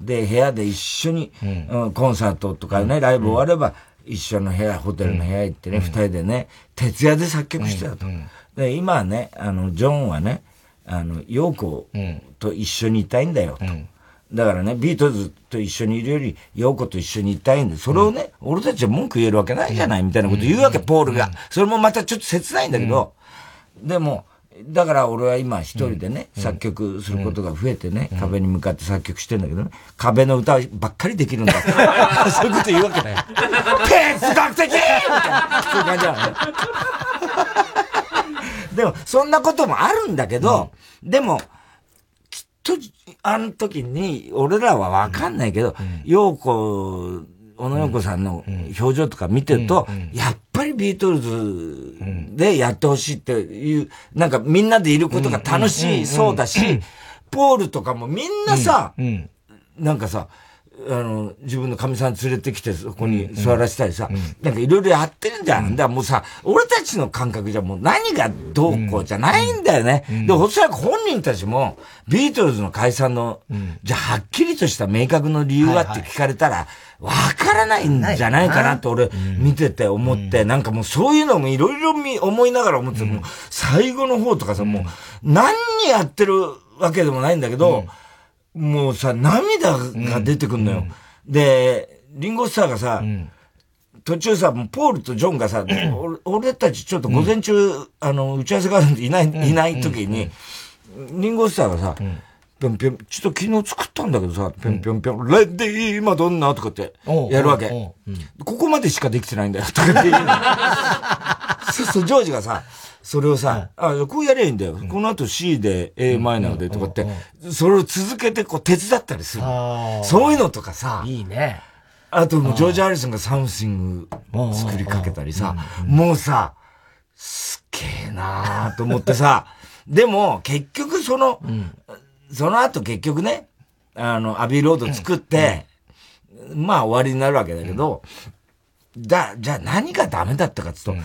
Speaker 2: で、部屋で一緒に、うん。コンサートとかね、ライブ終われば、一緒の部屋、ホテルの部屋行ってね、二、人でね、徹夜で作曲してたと。で、今はね、あの、ジョンはね、あの、ヨーコと一緒にいたいんだよと。だからね、ビートルズと一緒にいるより、ヨーコと一緒にいたいんで、それをね、俺たちは文句言えるわけないじゃない、みたいなこと言うわけ、ポールが。それもまたちょっと切ないんだけど、でも、だから俺は今一人でね、作曲することが増えてね、壁に向かって作曲してんだけどね、壁の歌ばっかりできるんだ。そういうこと言うわけだよ。哲学的! みたいな、そういう感じなのね。でも、そんなこともあるんだけど、でも、きっと、あの時に、俺らはわかんないけど、陽子小野洋子さんの表情とか見てると、やっぱりビートルズでやってほしいっていう、なんかみんなでいることが楽しいそうだし、ポールとかもみんなさ、なんかさ、あの、自分の神さん連れてきて、そこに座らせたりさ、なんかいろいろやってるんじゃん。だからもうさ、俺たちの感覚じゃもう何がどうこうじゃないんだよね。で、おそらく本人たちも、ビートルズの解散の、じゃあはっきりとした明確の理由はって聞かれたら、わからないんじゃないかなと俺見てて思って、なんかもうそういうのもいろいろ思いながら思って、もう最後の方とかさ、もう何やってるわけでもないんだけど、もうさ、涙が出てくんのよ。うん、で、リンゴスターがさ、うん、途中さ、ポールとジョンがさ、俺たちちょっと午前中、うん、あの、打ち合わせがいない、いない時に、リンゴスターがさ、ぴょんぴょん、ちょっと昨日作ったんだけどさ、ぴょん。ぴょんぴょん、レディーマドンナとかってやるわけ。ここまでしかできてないんだよ、とかって言うの。そうそう、ジョージがさ、それをさ、あ、こうやりゃいいんだよ。この後 C で A マイナーでとかって、それを続けてこう手伝ったりする。そういうのとかさ。
Speaker 1: いいね。
Speaker 2: あともうジョージ・ハリソンがサムシング作りかけたりさ、もうさ、すっげえなーと思ってさ、でも結局その、その後結局ね、あの、アビーロード作って、まあ終わりになるわけだけど、だ、じゃあ何がダメだったかって言うと、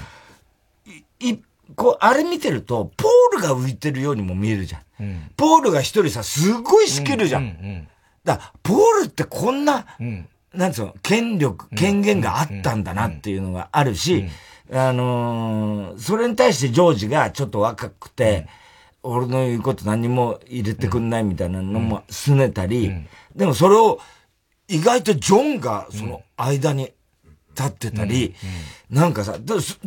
Speaker 2: い、こう、あれ見てると、ポールが浮いてるようにも見えるじゃん。うん、ポールが一人さ、すごい仕切るじゃん。うんうんうん、だポールってこんな、うん、なんつうの、権力、権限があったんだなっていうのがあるし、あのー、それに対してジョージがちょっと若くて、俺の言うこと何も入れてくんないみたいなのも拗ねたり、でもそれを意外とジョンがその間に立ってたり、なんかさ、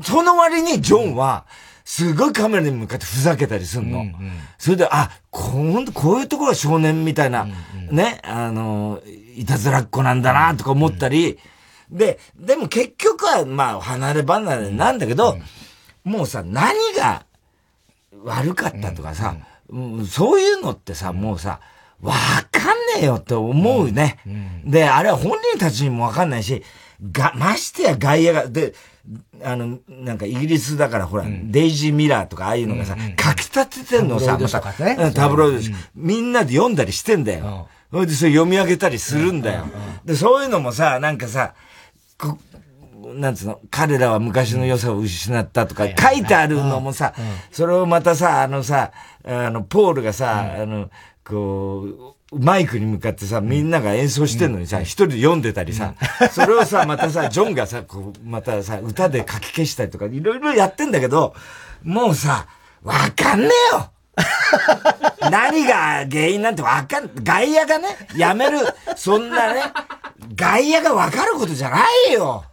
Speaker 2: その割にジョンは、すごいカメラに向かってふざけたりすんの。うんうん、それで、あ、こう、こういうところは少年みたいな、うんうん、ね、あの、いたずらっ子なんだな、とか思ったり、うん、で、でも結局は、まあ、離れ離れなんだけど、うん、もうさ、何が悪かったとかさ、うん、そういうのってさ、もうさ、わかんねえよって思うね。で、あれは本人たちにもわかんないし、が、ましてや外野が、で、あの、なんかイギリスだからほら、うん、デイジー・ミラーとかああいうのがさ、うんうん、書き立ててんのさ、また、ね、タブロイド、うん、みんなで読んだりしてんだよ。それでそれ読み上げたりするんだよ。で、そういうのもさ、なんかさ、こなんつうの、彼らは昔の良さを失ったとか書いてあるのもさ、それをまたさ、あのさ、あの、ポールがさ、あの、こう、マイクに向かってさ、みんなが演奏してんのにさ、一、人で読んでたりさ、それをさ、またさ、ジョンがさ、こう、またさ、歌で書き消したりとか、いろいろやってんだけど、もうさ、わかんねえよ 何が原因なんてわかん、外野がね、やめる、そんなね、外野がわかることじゃないよ。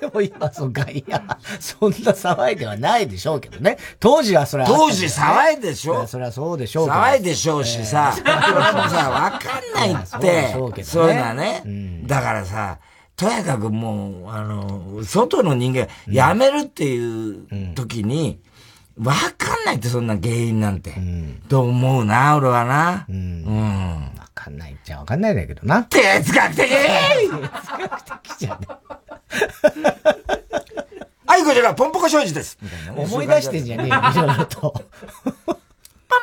Speaker 1: でも今、その外野、そんな騒いではないでしょうけどね。当時はそれは、
Speaker 2: ね、当時騒いでしょ
Speaker 1: それはそうでしょう
Speaker 2: 騒いでしょうしさ、えー、それもさ、わかんないって。そうね、そういうのはね、うん。だからさ、とやかくもう、あの、外の人間、辞めるっていう時に、わかんないってそんな原因なんて。うん、と思うな、俺はな。うん。う
Speaker 1: ん。わかんないっちゃわかんないんだけどな。
Speaker 2: 哲学的哲学的じゃねはい、こちら、ポンポコ障子です。
Speaker 1: 思い出してんじゃねえよ、いろいろと。
Speaker 2: ポン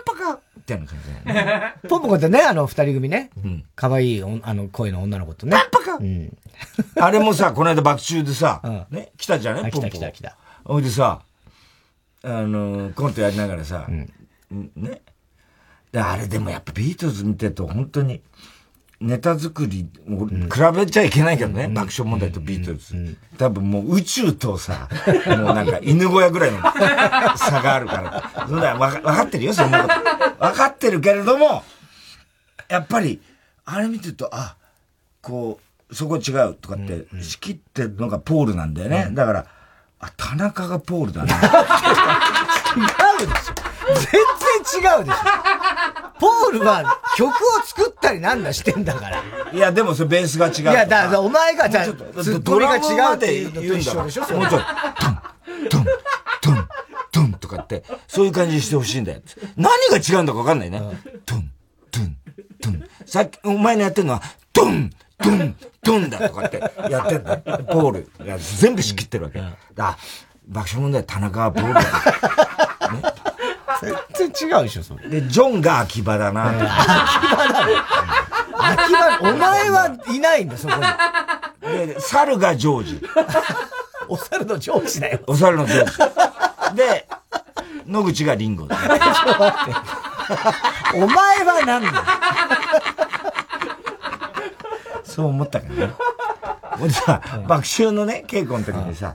Speaker 2: ポコって感じ
Speaker 1: ね。ポンポコってね、あの二人組ね。うん。可愛いあの声の女の子とね。
Speaker 2: ポンポコうん。あれもさ、この間爆中でさ、ね、来たじゃね
Speaker 1: 来た来た来た。
Speaker 2: ほいでさ、あの、コントやりながらさ、うん、ね。あれでもやっぱビートルズ見てると本当に、ネタ作り、もう比べちゃいけないけどね、爆笑問題とビートルズ。多分もう宇宙とさ、もうなんか犬小屋ぐらいの 差があるから。そんなわかかってるよ、そんなこと。わかってるけれども、やっぱり、あれ見てると、あ、こう、そこ違うとかって、仕切ってるのがポールなんだよね。だから、あ、田中がポールだね。
Speaker 1: 違うでしょ。全然違うでしょ。ポールは曲を作ったりなんだしてんだから。
Speaker 2: いや、でもそれベースが違う。い
Speaker 1: や、だからお前がじゃあ、ツッコミが違うっていうのと一緒でしょ
Speaker 2: もうちょい、トン、トン、トン、トンとかって、そういう感じにしてほしいんだよ。何が違うんだかわかんないね。トン、トン、トン。さっき、お前のやってるのは、トン、トン、トンだとかってやってんだ。ポールが全部仕切ってるわけ。あ、爆笑問題田中はポールだ。
Speaker 1: ね全然違うでしょ、それ。
Speaker 2: で、ジョンが秋葉だな。秋葉だ
Speaker 1: 秋葉、お前はいないんだ、そこに。
Speaker 2: で、猿がジョージ。
Speaker 1: お猿のジョージだよ。
Speaker 2: お猿のジョージ。で、野口がリンゴ だ。
Speaker 1: お前は何だ
Speaker 2: そう思ったからね。ほんでさ、爆笑のね、稽古の時にさ、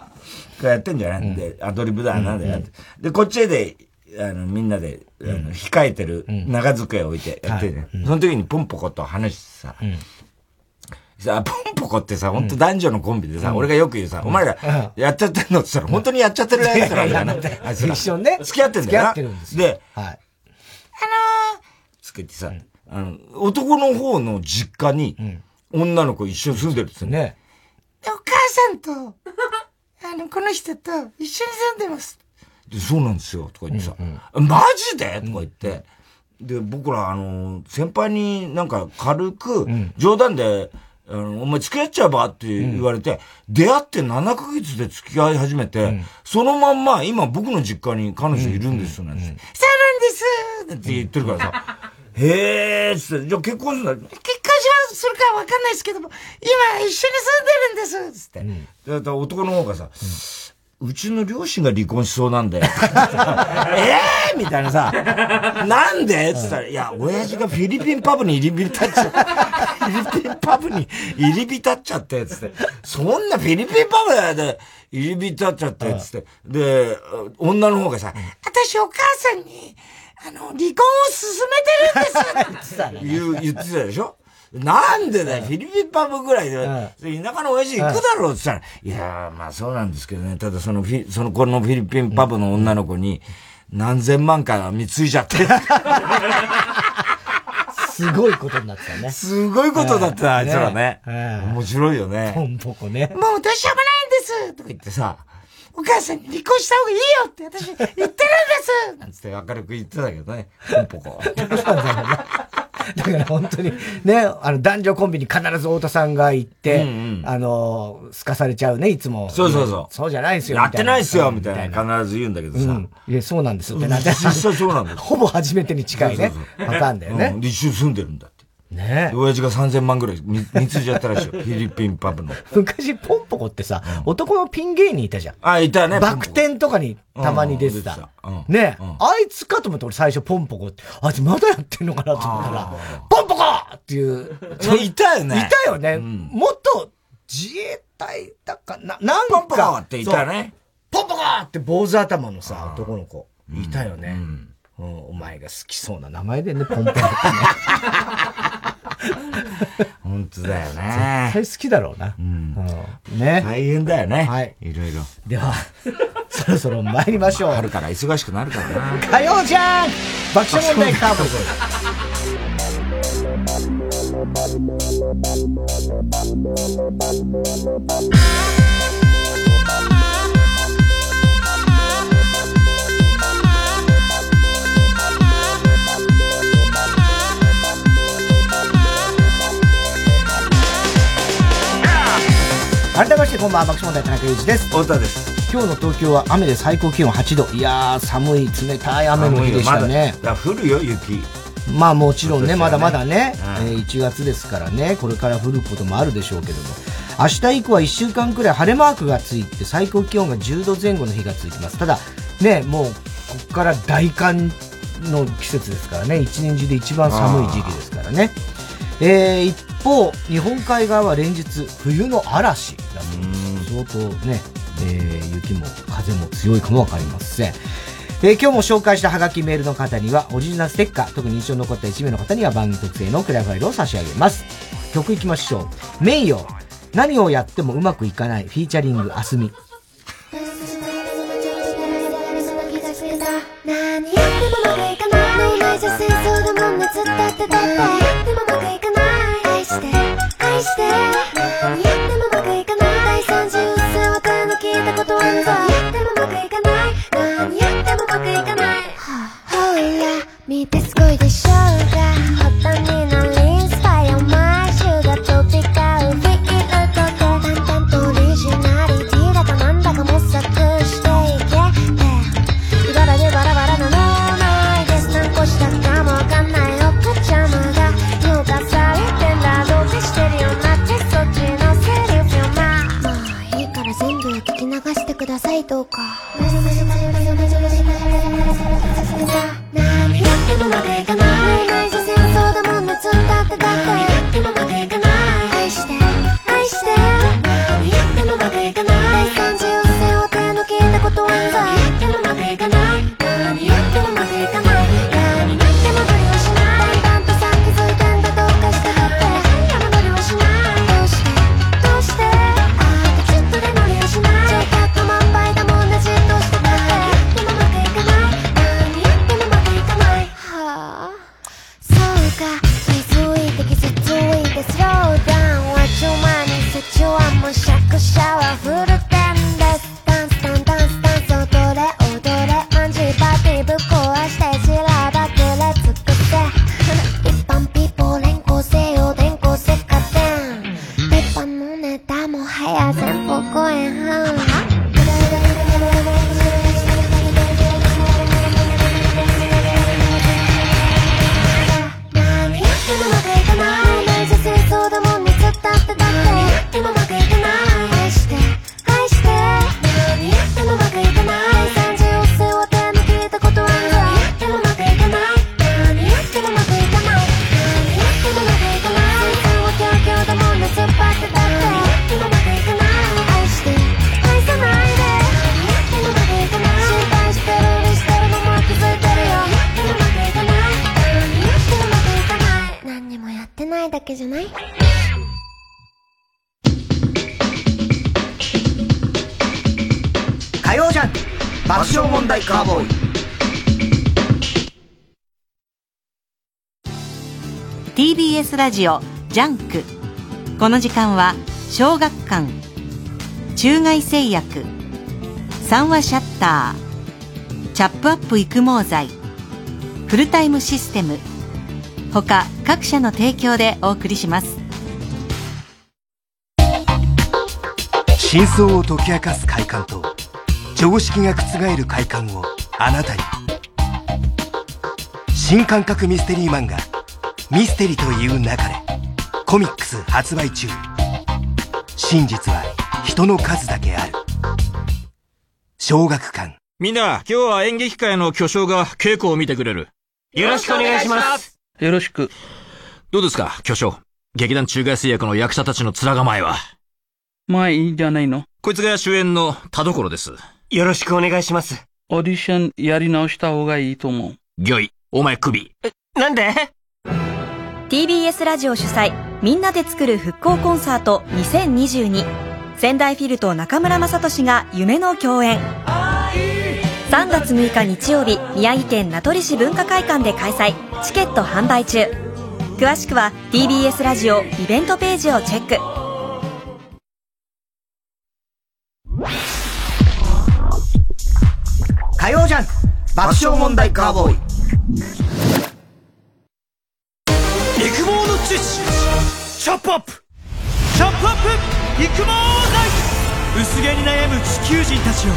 Speaker 2: こうやってんじゃない？んで、アドリブだ、なんだよ。で、こっちであの、みんなで、あの、控えてる長机を置いてやってね。その時にポンポコと話してさ、さ、ポンポコってさ、本当男女のコンビでさ、俺がよく言うさ、お前らやっちゃってんのって言ったら、本当にやっちゃってるやつらだよな。
Speaker 1: あいつら。一緒ね。
Speaker 2: 付き合ってんだよな。付き合ってるんですで、
Speaker 1: はい。あのー、
Speaker 2: つけてさ、あの、男の方の実家に、女の子一緒に住んでるっつってね。お母さんと、あの、この人と一緒に住んでます。で、そうなんですよ、とか言ってさ、うんうん、マジで？とか言って、で、僕ら、あの、先輩になんか軽く、冗談で、あの、お前付き合っちゃえばって言われて、うん、出会って7ヶ月で付き合い始めて、うん、そのまんま今僕の実家に彼女いるんですよ、なんて、うんうん、そうなんです。って言ってるからさ、へえーつって、じゃあ結婚するんだ。結婚するかわかんないですけども、今一緒に住んでるんですつって。だから男の方がさ、うちの両親が離婚しそうなんだよ。え えー、みたいなさ、なんで？つったら、いや、親父がフィリピンパブに入り浸っちゃって、フィリピンパブに入り浸っちゃって、つって、そんなフィリピンパブで入り浸っちゃって、つって、で、女の方がさ、私お母さんに、あの、離婚を進めてるんです。言言ってたでしょ？なんでだよ、フィリピンパブぐらいで、田舎の親父行くだろうって言ったら、いやまあそうなんですけどね、ただそのフィ、そのこのフィリピンパブの女の子に、何千万か貢いじゃって。
Speaker 1: すごいことになってたね。
Speaker 2: すごいことだった、あいつらね。面白いよね。
Speaker 1: ポンポコね。
Speaker 2: もうどうしようもないんですとか言ってさ、お母さんに離婚した方がいいよって私言ってるんですなんつって明るく言ってたけどね、ポンポコ。
Speaker 1: だから本当に、ね、あの、男女コンビに必ず太田さんが行って、うんうん、あの、すかされちゃうね、いつも。
Speaker 2: そうそうそう。
Speaker 1: そうじゃないですよ、
Speaker 2: やってないですよ、みたいな。必ず言うんだけどさ。うん、
Speaker 1: いや、そうなんですってな
Speaker 2: んで。実際そうなんです。
Speaker 1: ほぼ初めてに近いね。パターンだよね。
Speaker 2: うん、一緒住んでるんだ。
Speaker 1: ね
Speaker 2: 親父が3000万ぐらい貢いじゃったらしいよ。フィリピンパブの。
Speaker 1: 昔、ポンポコってさ、うん、男のピン芸人いたじゃん。
Speaker 2: あ、いたね。
Speaker 1: バク転とかにたまに出てた。うん、ね、うん、あいつかと思って俺最初ポンポコって、あいつまだやってんのかなと思ったら、ポンポコっていう。
Speaker 2: いたよね。
Speaker 1: いたよね。もっと自衛隊だかな、なんか。
Speaker 2: ポンポコっていたね。
Speaker 1: ポンポコって坊主頭のさ、男の子。いたよね。うんお前が好きそうな名前でね、ポンポンってね。
Speaker 2: 本当だよね。
Speaker 1: 絶対好きだろうな。うん。
Speaker 2: ね。大変だよね。はい。いろいろ。
Speaker 1: では、そろそろ参りましょう。
Speaker 2: 春から忙しくなるからな。
Speaker 1: 火曜じゃん爆笑問題カーボーイ。
Speaker 3: 改めましてこんばんは爆笑問題田中裕二です。
Speaker 2: 太田です。
Speaker 3: 今日の東京は雨で最高気温8度。いやー寒い冷たい雨の日でしたね。
Speaker 2: ま、降るよ雪。
Speaker 3: まあもちろんね、まだまだね、うん、えー、1月ですからね、これから降ることもあるでしょうけども、明日以降は1週間くらい晴れマークがついて、最高気温が10度前後の日がついてます。ただ、ね、もう、ここから大寒の季節ですからね、一年中で一番寒い時期ですからね。えー、一方、日本海側は連日、冬の嵐だと、相当ね、えー、雪も風も強いかもわかりません。えー、今日も紹介したハガキメールの方には、オリジナルステッカー、特に印象に残った1名の方には番組特製のクラファイルを差し上げます。曲いきましょう。名誉。何をやってもうまくいかない、フィーチャリング、あすみ。何やってもうまくいかないないじゃ戦争だもんねずっとってだってでもうまくいかない見てすごいでしょうが。どうか。何やってもうまくいかないないし戦争だもんね。つったってだって。やってもうま
Speaker 4: TBS ラジオジャンク。この時間は小学館中外製薬三話シャッターチャップアップ育毛剤フルタイムシステム他各社の提供でお送りします。
Speaker 5: 真相を解き明かす快感と常識が覆る快感をあなたに。新感覚ミステリー漫画「ミステリという中で」コミックス発売中真実は人の数だけある小学館
Speaker 6: みんな、今日は演劇界の巨匠が稽古を見てくれる。
Speaker 7: よろしくお願いします。
Speaker 8: よろしく。
Speaker 6: どうですか、巨匠？劇団中外製薬の役者たちの面構えは？
Speaker 8: まあいいじゃないの？
Speaker 6: こいつが主演の田所です。
Speaker 7: よろしくお願いします。
Speaker 8: オーディションやり直した方がいいと思う。
Speaker 6: 御意、お前首。
Speaker 7: なんで？
Speaker 9: TBS ラジオ主催みんなで作る復興コンサート2022仙台フィルと中村雅俊が夢の共演。3月6日日曜日宮城県名取市文化会館で開催。チケット販売中。詳しくは TBS ラジオイベントページをチェック。
Speaker 3: 火曜じゃん爆笑問題カーボーイ。
Speaker 7: 育毛の知識チョップアップ。チャップアップ。育毛剤薄毛に悩む地球人たちを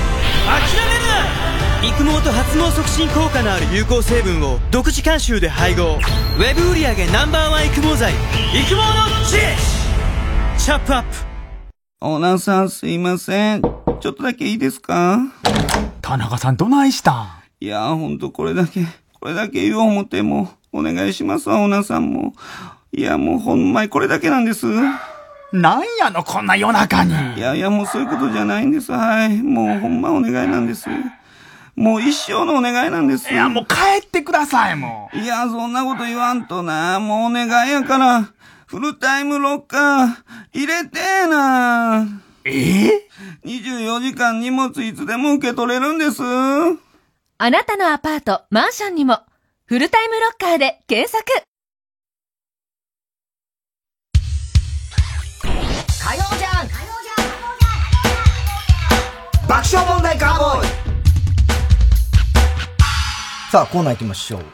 Speaker 7: 諦めるな。育毛と発毛促進効果のある有効成分を独自監修で配合。ウェブ売上 Ｎｏ.1 育毛剤育毛の知恵チャップアップ。
Speaker 10: オーナーさんすいません。ちょっとだけいいですか？
Speaker 11: 田中さんどないした
Speaker 10: いやほんとこれだけ、これだけ言おう思っても、お願いしますわ、オーナーさんも。いやもうほんまにこれだけなんです。
Speaker 11: なんやの、こんな夜中に。
Speaker 10: いやいやもうそういうことじゃないんです。はい。もうほんまお願いなんです。もう一生のお願いなんです。
Speaker 11: いや、もう帰ってください、も
Speaker 10: う。いや、そんなこと言わんとな。もうお願いやから。フルタイムロッカー、入れてーな
Speaker 11: え？え
Speaker 10: ?24 時間荷物いつでも受け取れるんです。
Speaker 9: あなたのアパート、マンションにも、フルタイムロッカーで検索
Speaker 1: 火曜じゃん爆笑問題カーボーイさあ、コーナー行きましょう。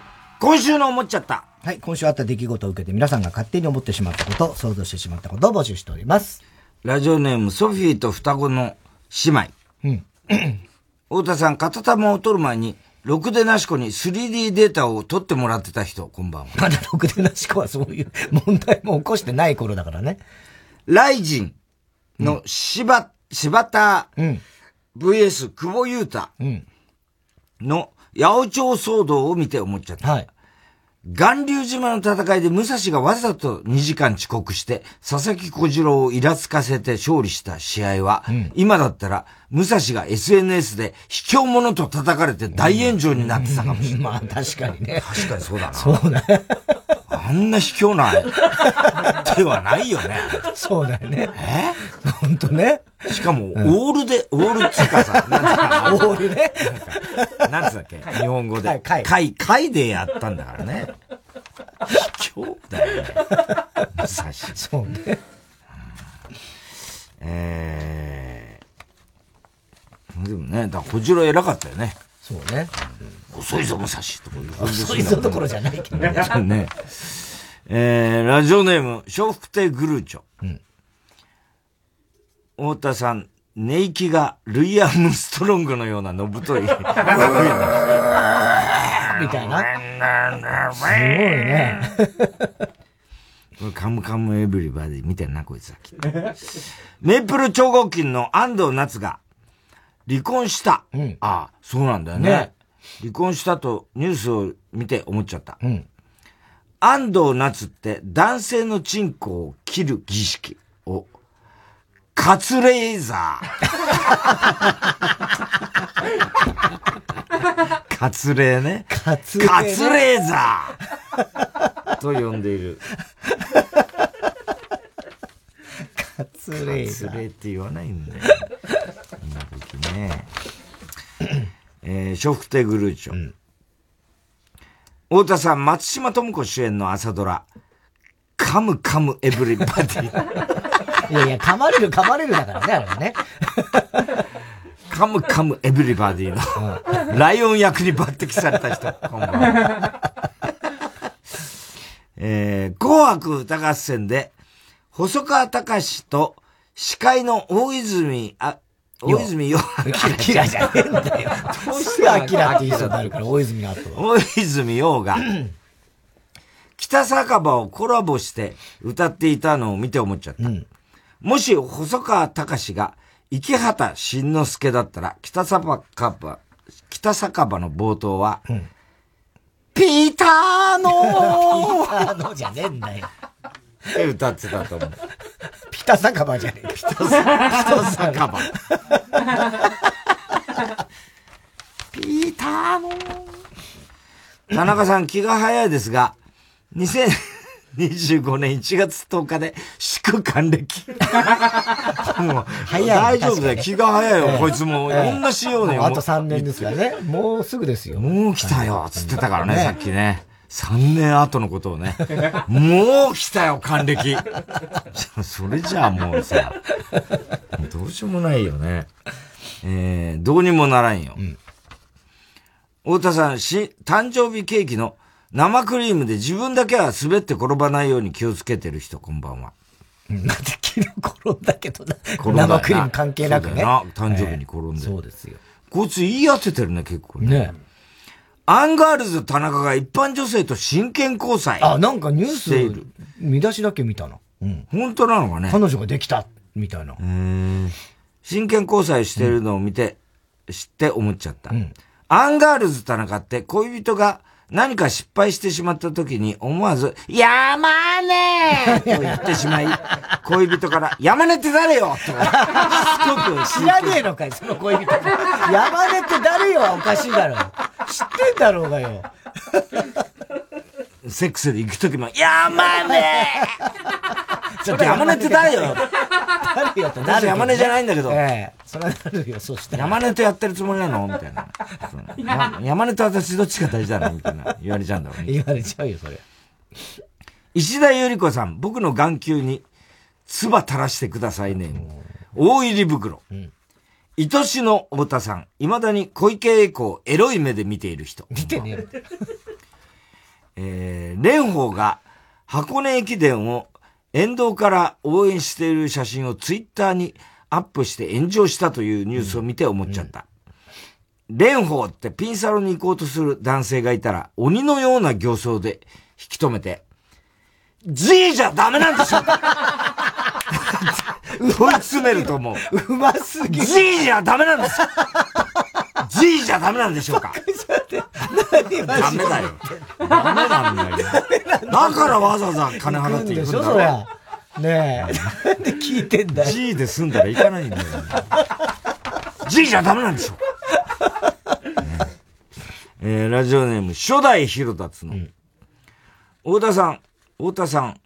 Speaker 2: 今週の思っちゃった。
Speaker 1: はい、今週あった出来事を受けて皆さんが勝手に思ってしまったこと、想像してしまったことを募集しております。
Speaker 2: ラジオネーム、ソフィーと双子の姉妹。
Speaker 1: うん。
Speaker 2: 太田さん、片玉を取る前に、ろくでなし子に 3D データを取ってもらってた人、こんばんは。
Speaker 1: まだろくでなし子はそういう問題も起こしてない頃だからね。
Speaker 2: ライジンの柴、柴田、VS 久保優太の八百長騒動を見て思っちゃった。
Speaker 1: はい。
Speaker 2: 巌流島の戦いで武蔵がわざと2時間遅刻して、佐々木小次郎をイラつかせて勝利した試合は、今だったら、武蔵が SNS で卑怯者と叩かれて大炎上になってたかもしれない。
Speaker 1: まあ確かにね。
Speaker 2: 確かにそうだな。
Speaker 1: そうね。
Speaker 2: あんな卑怯な手はないよね。
Speaker 1: そうだよね。
Speaker 2: え？
Speaker 1: ほんとね。
Speaker 2: しかも、オールで、オールっていうかさ、なんつ
Speaker 1: オールね。
Speaker 2: なんつうんだっけ？日本語で。
Speaker 1: 貝
Speaker 2: 貝。貝でやったんだからね。卑怯だよね。武蔵。
Speaker 1: そうね。
Speaker 2: えー。でもね、だから小次郎偉かったよね。
Speaker 1: そうね。
Speaker 2: 遅いぞ、武蔵
Speaker 1: 遅いぞどころじゃないけどね。
Speaker 2: ね。えー、ラジオネーム、笑福亭グルーチョ。
Speaker 1: うん。
Speaker 2: 太田さん、寝息がルイ・アームストロングのようなのぶとい。みたい
Speaker 1: みたいな。すごいね。
Speaker 2: これカムカムエブリバディ見てんな、こいつは。メープル超合金の安藤夏が離婚した。
Speaker 1: うん、
Speaker 2: ああ、そうなんだよね。
Speaker 1: ね
Speaker 2: 離婚したとニュースを見て思っちゃった。
Speaker 1: うん、
Speaker 2: 安藤夏って男性のチンコを切る儀式をカツレーザー。カツレーね。
Speaker 1: カツ
Speaker 2: レー、カツレーザーと呼んでいる。
Speaker 1: カツレー
Speaker 2: ザー。カツレーって言わないんだよ。ね。えー、笑福亭グルーチョ。うん、太田さん、松島智子主演の朝ドラ、カムカムエブリバディ。
Speaker 1: いやいや、噛まれる噛まれるだからね、あれはね。
Speaker 2: カムカムエブリバディの、ライオン役に抜擢された人、こんばんは。えー、紅白歌合戦で、細川隆と司会の大泉、あ、大泉洋
Speaker 1: 明じゃねえんだよ。どうして明って言いそうになるから、大泉の後
Speaker 2: 大泉洋が、北酒場をコラボして歌っていたのを見て思っちゃった。うん、もし細川隆が池畑慎之介だったら、北酒場、北酒場の冒頭は、うん、ピーターノ
Speaker 1: ーピーターノーじゃねえんだよ。
Speaker 2: って歌ってたと思う。
Speaker 1: ピタ酒場じゃねえ。ピタ
Speaker 2: 酒場。ピーターノー。田中さん気が早いですが、2025年1月10日で祝還暦。もう、大丈夫だよ。気が早いよ、こいつも。こんなしようね。
Speaker 1: あと3年ですからね。もうすぐですよ。
Speaker 2: もう来たよ、つってたからね、さっきね。3年後のことをね。もう来たよ、還暦。それじゃあもうさ、どうしようもないよね。えー、どうにもならんよ。うん、太田さん、し、誕生日ケーキの生クリームで自分だけは滑って転ばないように気をつけてる人、こんばんは。
Speaker 1: だって昨日転んだけどな。生クリーム関係なくね。
Speaker 2: な誕生日に転んで、
Speaker 1: そうですよ。
Speaker 2: こいつ言い当ててるね、結構ね。ねアンガールズ田中が一般女性と真剣交際。
Speaker 1: あ、なんかニュース、見出しだけ見たな。
Speaker 2: うん。本当なのかね。
Speaker 1: 彼女ができた、みたいな。
Speaker 2: 真剣交際してるのを見て、うん、知って思っちゃった。うん、アンガールズ田中って恋人が何か失敗してしまった時に思わず、やまねえと言ってしまい、恋人から、山根って誰よと、しつこ
Speaker 1: く知らねえのかい、その恋人。山根って誰よおかしいだろ。知ってんだろうがよ。
Speaker 2: セックスで行くときも、山根 ちょっと山根って誰よ？誰よってなる、山根じゃないんだけど。え
Speaker 1: えそれはなるよ、そした
Speaker 2: ら。山根とやってるつもりなの？みたいな。山根と私どっちが大事だのみたいな。言われちゃうんだろう
Speaker 1: ね。言われちゃうよ、それ。
Speaker 2: 石田ゆり子さん、僕の眼球に、唾垂らしてくださいね。大入り袋。うん。愛しの太田さん、未だに小池栄子をエロい目で見ている人。
Speaker 1: 見てね
Speaker 2: え。えー、蓮舫が箱根駅伝を沿道から応援している写真をツイッターにアップして炎上したというニュースを見て思っちゃった。蓮、う、舫、ってピンサロに行こうとする男性がいたら、鬼のような形相で引き止めて、G じゃダメなんでしょ問い詰めると思う。
Speaker 1: うますぎ
Speaker 2: G じゃダメなんです G じゃダメなんでしょうかダメだよ。ダメなんだよ。だからわざわざ金払っていくんだろ。
Speaker 1: ねえ。なんで聞いてんだよ。
Speaker 2: G で済んだら行かないんだよ。G じゃダメなんでしょ。えー、ラジオネーム、初代ヒロダツの。うん、太田さん、太田さん、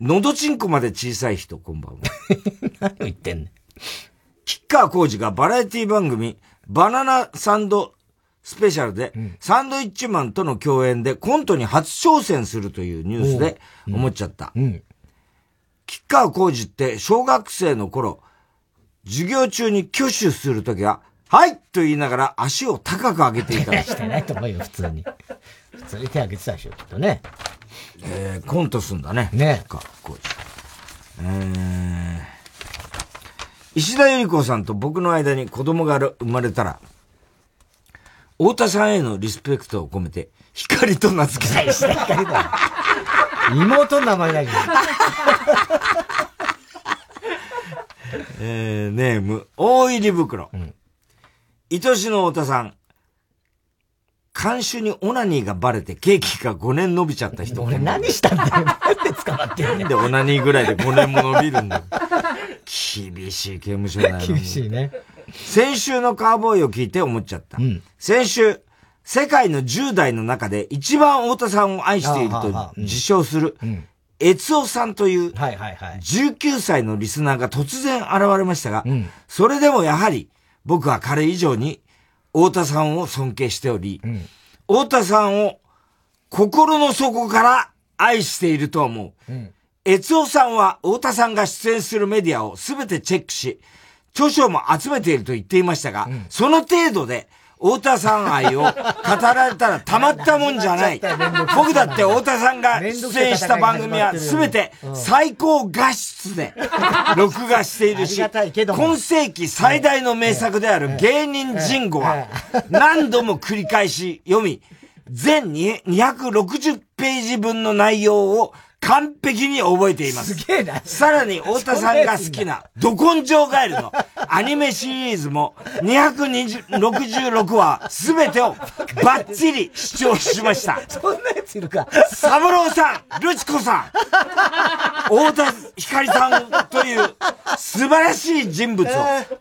Speaker 2: のどちんこまで小さい人、こんばんは。
Speaker 1: 何を言ってんねん。
Speaker 2: 吉川浩司がバラエティ番組、バナナサンドスペシャルで、うん、サンドイッチマンとの共演でコントに初挑戦するというニュースで思っちゃった。うん、吉川浩司って小学生の頃、授業中に挙手するときは、はいと言いながら足を高く上げていた。
Speaker 1: してないと思うよ、普通に。普通に手上げてたでしょ、きっとね。
Speaker 2: えー、コントすんだね。
Speaker 1: ね。
Speaker 2: か、浩司。えー、石田ゆり子さんと僕の間に子供が生まれたら、太田さんへのリスペクトを込めて、光と名付けたい。光だ。
Speaker 1: 妹の名前だけど。
Speaker 2: えー、ネーム、大入り袋。うん。愛しの太田さん。監修にオナニーがバレてケーキが5年伸びちゃった人。
Speaker 1: 俺何したんだよ。なんで捕まってん。
Speaker 2: でオナニーぐらいで5年も伸びるんだよ。厳しい刑務所だよ。
Speaker 1: 厳しいね。
Speaker 2: 先週のカーボーイを聞いて思っちゃった。うん、先週、世界の10代の中で一番太田さんを愛していると自称する、エツオさんという、19歳のリスナーが突然現れましたが、それでもやはり僕は彼以上に太田さんを尊敬しており、太田さんを心の底から愛していると思う。エツオさんは太田さんが出演するメディアをすべてチェックし、著書も集めていると言っていましたが、うん、その程度で、太田さん愛を語られたらたまったもんじゃない。僕だって太田さんが出演した番組は全て最高画質で 録画しているし、今世紀最大の名作である芸人人語は何度も繰り返し読み、全260ページ分の内容を完璧に覚えています。
Speaker 1: すげえな。
Speaker 2: さらに、太田さんが好きな、ド根性ガエルのアニメシリーズも、266話すべてをバッチリ視聴しました。
Speaker 1: そんなやついるか。
Speaker 2: サブローさん、ルチコさん、太田光さんという素晴らしい人物を、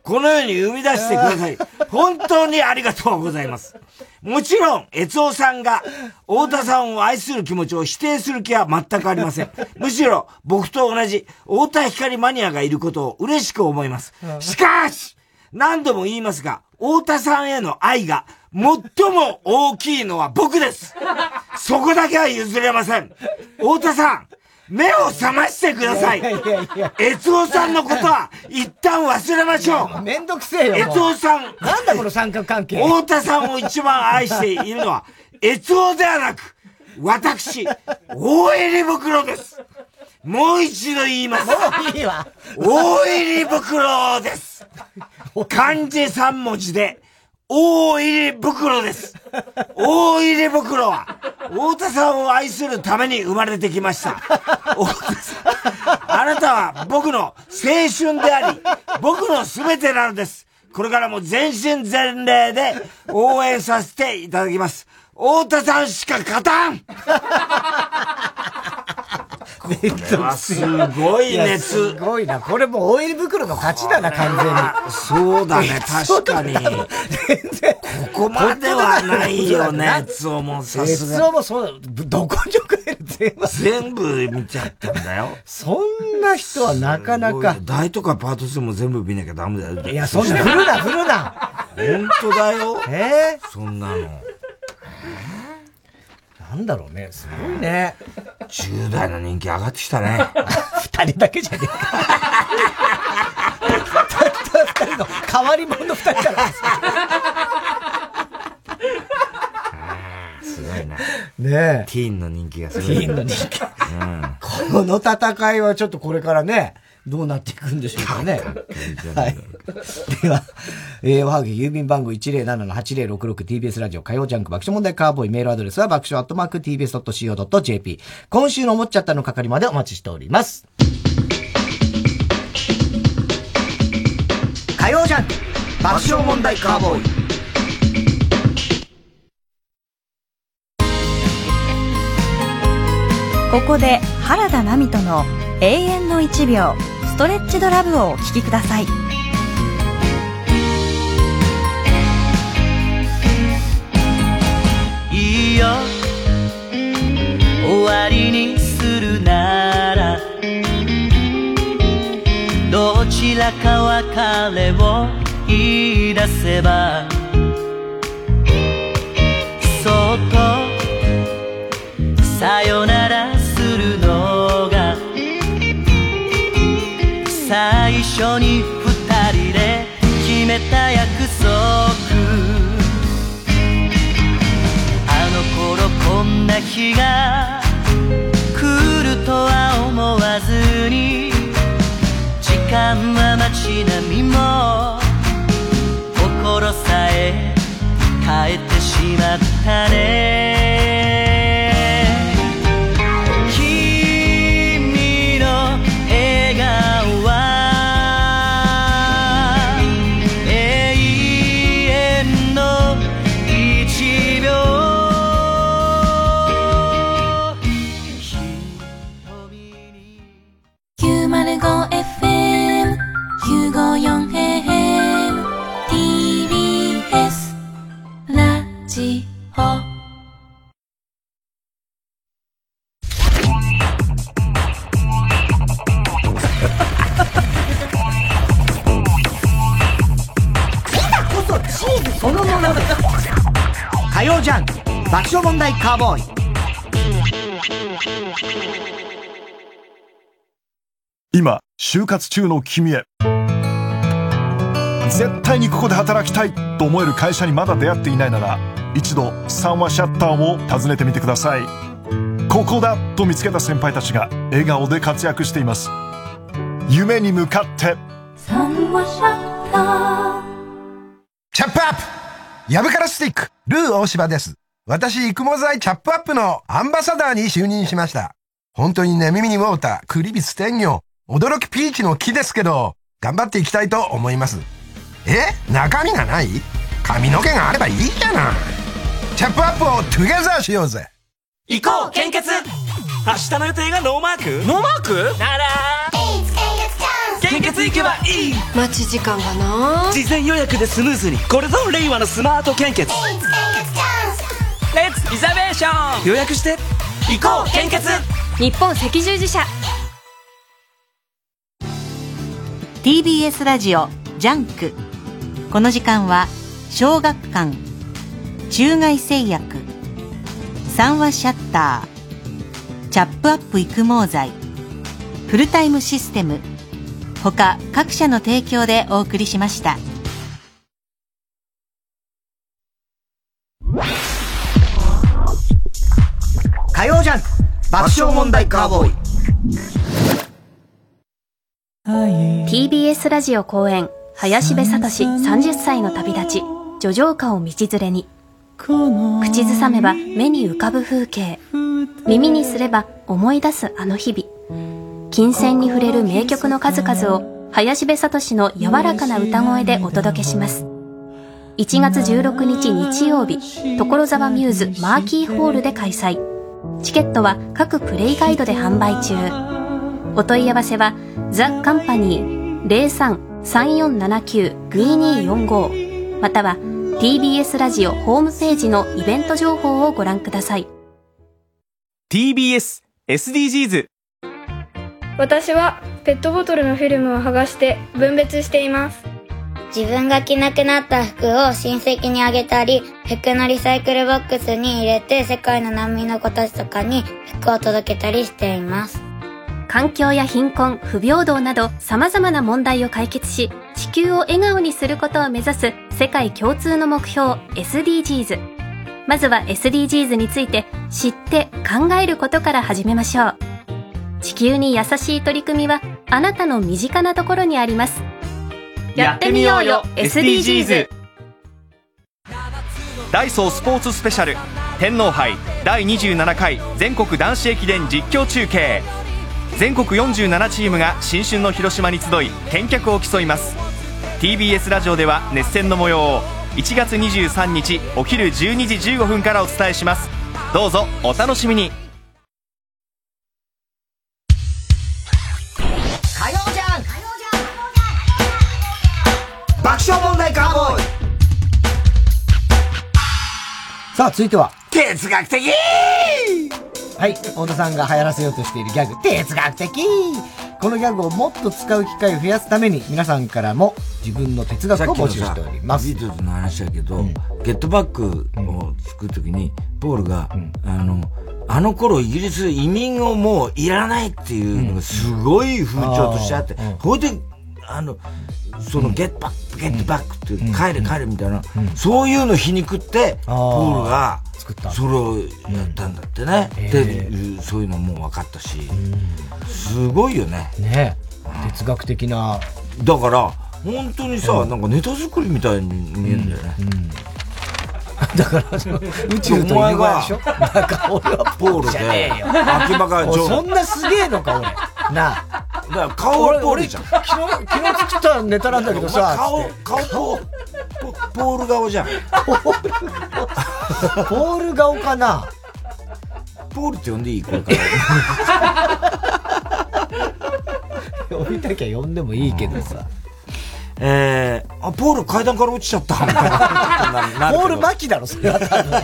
Speaker 2: この世に生み出してください。本当にありがとうございます。もちろん、悦夫さんが、太田さんを愛する気持ちを否定する気は全くありません。むしろ、僕と同じ、太田光マニアがいることを嬉しく思います。しかし何度も言いますが、太田さんへの愛が、最も大きいのは僕です そこだけは譲れません太田さん目を覚ましてください。いやいやいや。悦夫さんのことは、一旦忘れましょう。
Speaker 1: めんどくせえよ。
Speaker 2: 悦夫さん。
Speaker 1: なんだこの三角関係。
Speaker 2: 太田さんを一番愛しているのは、悦夫ではなく、私、大入り袋です。もう一度言います。
Speaker 1: もういいわ。
Speaker 2: 大入り袋です。漢字三文字で、大入り袋です。大入り袋は、太田さんを愛するために生まれてきました。太田さん、あなたは僕の青春であり、僕の全てなのです。これからも全身全霊で応援させていただきます。太田さんしか勝たんこれはすごい熱。
Speaker 1: すごいな。これもうオイル袋の勝ちだな、完全に。
Speaker 2: そうだね、確かに。ここまではないよね、熱をもさす
Speaker 1: 熱
Speaker 2: が
Speaker 1: をもそう、どこに置くれる全部。
Speaker 2: 見ちゃったんだよ。
Speaker 1: そんな人はなかなか。
Speaker 2: 大とかパート2も全部見なきゃダメだよ。
Speaker 1: いや、そんな、振るな、振るな。
Speaker 2: 本当だよ。
Speaker 1: え
Speaker 2: そんなの。
Speaker 1: なんだろうね、すごいね。
Speaker 2: 10代の人気上がってきたね。
Speaker 1: 二人だけじゃねえか。二人の変わり者の二人から。
Speaker 2: すごいな。
Speaker 1: ねえ。
Speaker 2: ティーンの人気がす
Speaker 1: テ
Speaker 2: ごい。
Speaker 1: ィーンの人気。
Speaker 2: うん。
Speaker 1: この戦いはちょっとこれからね、どうなっていくんでしょうかね。はい。では、えー、おはぎ郵便番号 107-8066TBS ラジオ火曜ジャンク爆笑問題カーボーイメールアドレスは爆笑アットマーク TBS.CO.JP 今週の思っちゃったの係までお待ちしております。火曜ジャンク爆笑問題カーボーイ
Speaker 9: ここで原田奈美との永遠の1秒。ストレッチドラブをお聴きください。
Speaker 12: いいよ。終わりにするなら。どちらか別れを言い出せば。そっと。さよなら。最初に二人で決めた約束。あの頃こんな日が来るとは思わずに。時間は街並みも。心さえ変えてしまったね。
Speaker 1: ボーイ。
Speaker 13: 今就活中の君へ。絶対にここで働きたいと思える会社にまだ出会っていないなら一度三話シャッターを訪ねてみてください。ここだと見つけた先輩たちが笑顔で活躍しています。夢に向かって。
Speaker 14: 三話シャッター。
Speaker 15: チャップアップ。藪から stick、ルー大柴です。私、育毛剤チャップアップのアンバサダーに就任しました。本当に寝耳に water、クリビス天魚、驚き peach の木ですけど、頑張っていきたいと思います。え？中身がない？髪の毛があればいいじゃない。チャップアップを together しようぜ。
Speaker 7: 行こう献血。明日の予定がノーマーク？ノーマーク？なら。献血行けばいい。
Speaker 16: 待ち時間がな？
Speaker 7: 事前予約でスムーズに。これぞ令和のスマート献血 let's reservation 予約して行こう献血。
Speaker 16: 日本赤十字社。
Speaker 4: TBS ラジオジャンク。この時間は小学館中外製薬三和シャッターチャップアップ育毛剤フルタイムシステム。他各社の提供でお送りしました
Speaker 1: 火曜ジャンク爆笑問題カーボーイ。
Speaker 17: TBS ラジオ公演林部聡30歳の旅立ち叙情歌を道連れに。口ずさめば目に浮かぶ風景。耳にすれば思い出すあの日々。金銭に触れる名曲の数々を林部聡の柔らかな歌声でお届けします。1月16日日曜日所沢ミューズマーキーホールで開催。チケットは各プレイガイドで販売中。お問い合わせはザ・カンパニー03-3479-2245または TBS ラジオホームページのイベント情報をご覧ください。
Speaker 18: TBS SDGs
Speaker 19: 私はペットボトルのフィルムを剥がして分別しています
Speaker 20: 自分が着なくなった服を親戚にあげたり服のリサイクルボックスに入れて世界の難民の子たちとかに服を届けたりしています。
Speaker 17: 環境や貧困不平等など様々な問題を解決し地球を笑顔にすることを目指す世界共通の目標 SDGs まずは SDGs について知って考えることから始めましょう。地球に優しい取り組みはあなたの身近なところにあります。
Speaker 18: やってみようよ。SDGs ダイソースポーツスペシャル。天皇杯。第27回。全国男子駅伝実況中継。全国47チームが新春の広島に集い見客を競います。TBS ラジオでは熱戦の模様を1月23日お昼12時15分からお伝えします。どうぞお楽しみに
Speaker 1: さあ、続いては。
Speaker 2: 哲学的。
Speaker 1: はい、太田さんが流行らせようとしているギャグ、哲学的。このギャグをもっと使う機会を増やすために、皆さんからも自分の哲学を募集しております。
Speaker 2: ビートルズの話だけど、ゲットバックを作るときに、ポールが、あの、あの頃イギリス移民をもういらないっていうのがすごい風潮としてあって、ほいで、あの、その、ゲットバック、ゲットバックって帰れ帰れみたいな、そういうの皮肉って、ポールが、それをやったんだってね。で、そういうのも分かったし、すごいよね。
Speaker 1: ね。哲学的な。
Speaker 2: だから、本当にさ、なんかネタ作りみたいに見えるんだよね。
Speaker 1: だから、宇宙と犬がでしょ？なんか俺は
Speaker 2: ポール。で、秋葉が
Speaker 1: そんなすげえのか、俺。なあ。
Speaker 2: だから顔はポールじゃん。
Speaker 1: 昨日、昨日作ったネタなんだけどさ。
Speaker 2: 顔、顔ポポール顔じゃん。
Speaker 1: ポール顔かな
Speaker 2: ポールって呼んでいい？これから。
Speaker 1: 呼びたきゃ呼んでもいいけどさ。
Speaker 2: えー、あ、ポール階段から落ちちゃった。
Speaker 1: ポール巻きだろ、それは多分。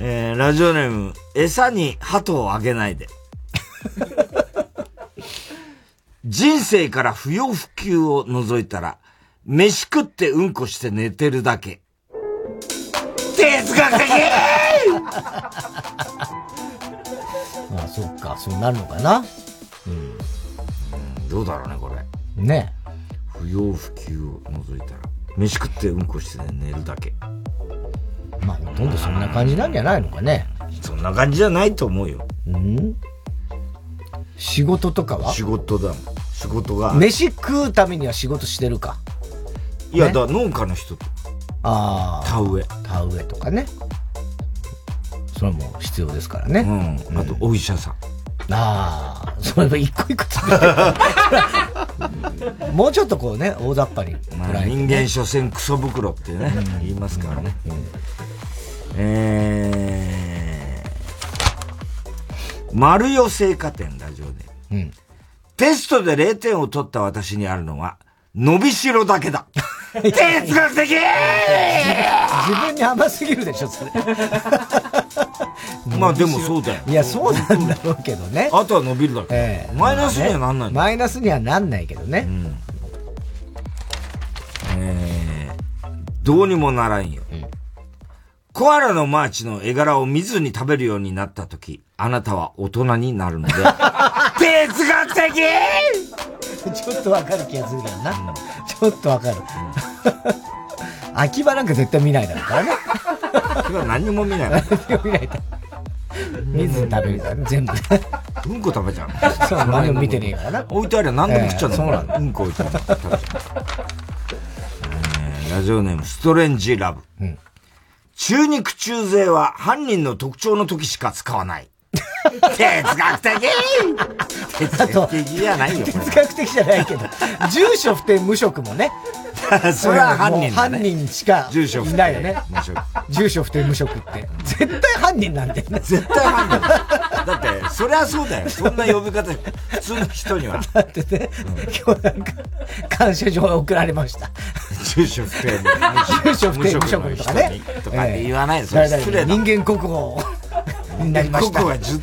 Speaker 2: えー、ラジオネーム、餌に鳩をあげないで。人生から不要不急を除いたら、飯食ってうんこして寝てるだけ。哲学的
Speaker 1: まあ、そっか、そうなるのかな？
Speaker 2: うん。どうだろうね、これ。
Speaker 1: ね
Speaker 2: 不要不急を除いたら、飯食ってうんこして寝るだけ。
Speaker 1: まあ、ほとんどそんな感じなんじゃないのかね。
Speaker 2: そんな感じじゃないと思うよ。
Speaker 1: うん仕事とかは？
Speaker 2: 仕事だもん。仕事が。
Speaker 1: 飯食うためには仕事してるか。
Speaker 2: いや、
Speaker 1: ね
Speaker 2: だ農家の人と。
Speaker 1: ああ。
Speaker 2: 田植え。
Speaker 1: 田植えとかね。それも必要ですからね。
Speaker 2: うん。あと、お医者さん。
Speaker 1: ああ、それも一個一個作ってる もうちょっとこうね、大雑把に
Speaker 2: まあ人間所詮クソ袋ってね、言いますからね。えー、丸代製菓店ラジオで。
Speaker 1: うん
Speaker 2: テストで0点を取った私にあるのは、伸びしろだけだ。哲学的
Speaker 1: 自分に甘すぎるでしょ、それ。
Speaker 2: まあでもそうだよ。
Speaker 1: いや、そうなんだろうけどね。
Speaker 2: あとは伸びるだけ。
Speaker 1: ええ
Speaker 2: マイナスにはなんないの？
Speaker 1: マイナスにはなんないけどね。
Speaker 2: えー、どうにもならんよ。コアラのマーチの絵柄を見ずに食べるようになった時、あなたは大人になるので、哲学的
Speaker 1: ちょっとわかる気がするけどな。ちょっとわかる。秋葉なんか絶対見ないだろうからね。
Speaker 2: 秋葉何にも見ない。
Speaker 1: 何にも見ないと。見ずに食べるからね、全部ね。
Speaker 2: うんこ食べちゃう
Speaker 1: そう、何も見てねえからな。
Speaker 2: 置いてありゃ何でも食っちゃうんだ
Speaker 1: ええそうなんだ。
Speaker 2: うんこ置いてある食べちゃう。えーラジオネーム、ストレンジラブ。中肉中背は犯人の特徴の時しか使わない。哲学的哲学的じゃないよ、こ
Speaker 1: 哲学的じゃないけど、住所不定無職もね。
Speaker 2: れ。それは犯人だ、ね。
Speaker 1: 犯人しかいないよね。
Speaker 2: 無職
Speaker 1: 住所不定無職って。絶対犯人なんだよね。
Speaker 2: 絶対犯人だ。だって、そりゃそうだよ。そんな呼び方、普通の人には。
Speaker 1: だってね、今日なんか、感謝状が送られました。
Speaker 2: 住所不定
Speaker 1: 住所不定無職とかね。
Speaker 2: とか言わないで、それ失礼。
Speaker 1: 人間国宝になりました。
Speaker 2: ここは住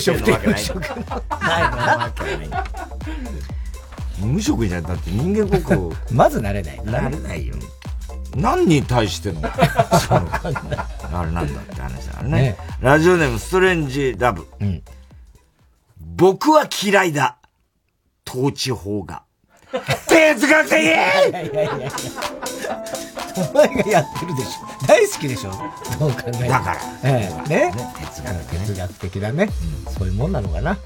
Speaker 2: 所
Speaker 1: 不定無
Speaker 2: 不定
Speaker 1: 職。
Speaker 2: の
Speaker 1: ないのな。
Speaker 2: 無職じゃ。だって人間国宝。
Speaker 1: まずなれない。
Speaker 2: なれないよ。何に対しての、その、あれなんだって話だからね。
Speaker 1: ね。
Speaker 2: ラジオネームストレンジラブ。僕は嫌いだ。統治法が。哲学的
Speaker 1: いやいやいやいやお前がやってるでしょ。大好きでしょ。どう考えても
Speaker 2: だから
Speaker 1: ええね。
Speaker 2: 哲学的
Speaker 1: 哲学的だね。そういうもんなのかな。
Speaker 2: フ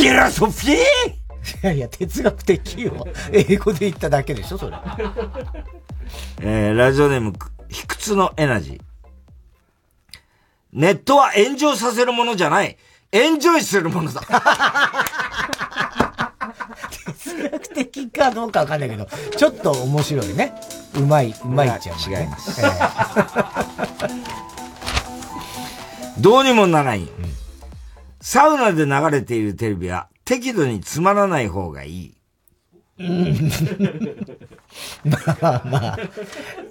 Speaker 2: ィロソフィー？
Speaker 1: いやいや、哲学的よ。英語で言っただけでしょ、それ。
Speaker 2: えー、ラジオネーム、卑屈のエナジー。ネットは炎上させるものじゃない。エンジョイするものだ。
Speaker 1: 哲学的かどうかわかんないけど、ちょっと面白いね。うまい、うまいっちゃうね。
Speaker 2: 違います。どうにもならない。サウナで流れているテレビは適度につまらない方がいい。
Speaker 1: うんまあまあ、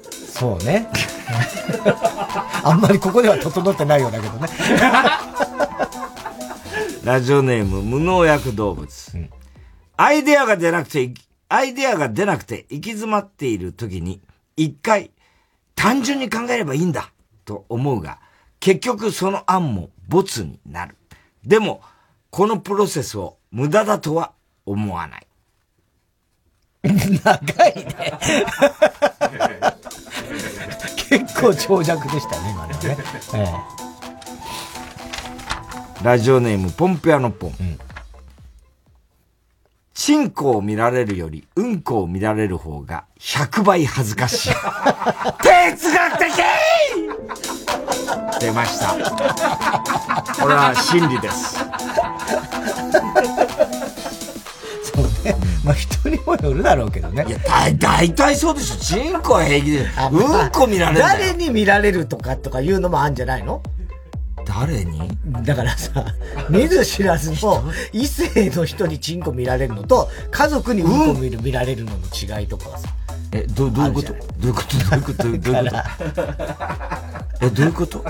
Speaker 1: そうね。あんまりここでは整ってないようだけどね。
Speaker 2: ラジオネーム、無農薬動物。アイデアが出なくて、アイデアが出なくて行き詰まっている時に、一回、単純に考えればいいんだ、と思うが、結局その案もボツになる。でも、このプロセスを無駄だとは思わない。
Speaker 1: 長いね。結構長尺でしたね、今のはね。え
Speaker 2: ラジオネーム、ポンペアのポン。チンコを見られるより、うんこを見られる方が100倍恥ずかしい。哲学的出ました。これは真理です。
Speaker 1: そうね。まあ人にもよるだろうけどね。いや、
Speaker 2: だ、だいたいそうでしょ。チンコは平気で。うんこ見られる
Speaker 1: 誰に見られるとかとかいうのもあるんじゃないの？
Speaker 2: 誰に？
Speaker 1: だからさ、見ず知らずの異性の人にチンコ見られるのと、家族にうんこ見る、見られるのの違いとかはさ。
Speaker 2: え、ど、どういうこと？どういうこと？どういうこと？どういうこと？え、どういうこと？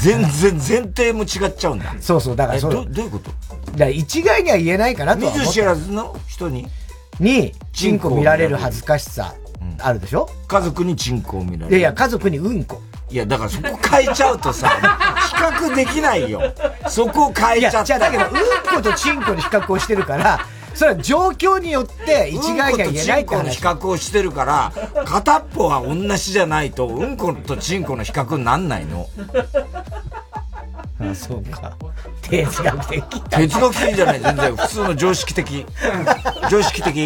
Speaker 2: 全然、前提も違っちゃうんだ。
Speaker 1: そうそう、だからそ
Speaker 2: どどういうこと？
Speaker 1: だから一概には言えないかなとは思った
Speaker 2: 見ず知らずの人に？
Speaker 1: に、チンコ見られる恥ずかしさ、あるでしょ？
Speaker 2: 家族にチンコを見られる。
Speaker 1: いやいや、家族にうんこ。
Speaker 2: いや、だからそこ変えちゃうとさ、比較できないよ。そこを変えちゃった
Speaker 1: だけど、うんことチンコに比較をしてるから、それは状況によって一概には言えないって話。
Speaker 2: うんことチンコの比較をしてるから、片っぽは同じじゃないと、うんことチンコの比較になんないの。
Speaker 1: あ、そうか。哲学的。
Speaker 2: 哲学的じゃない、全然。普通の常識的。常識的。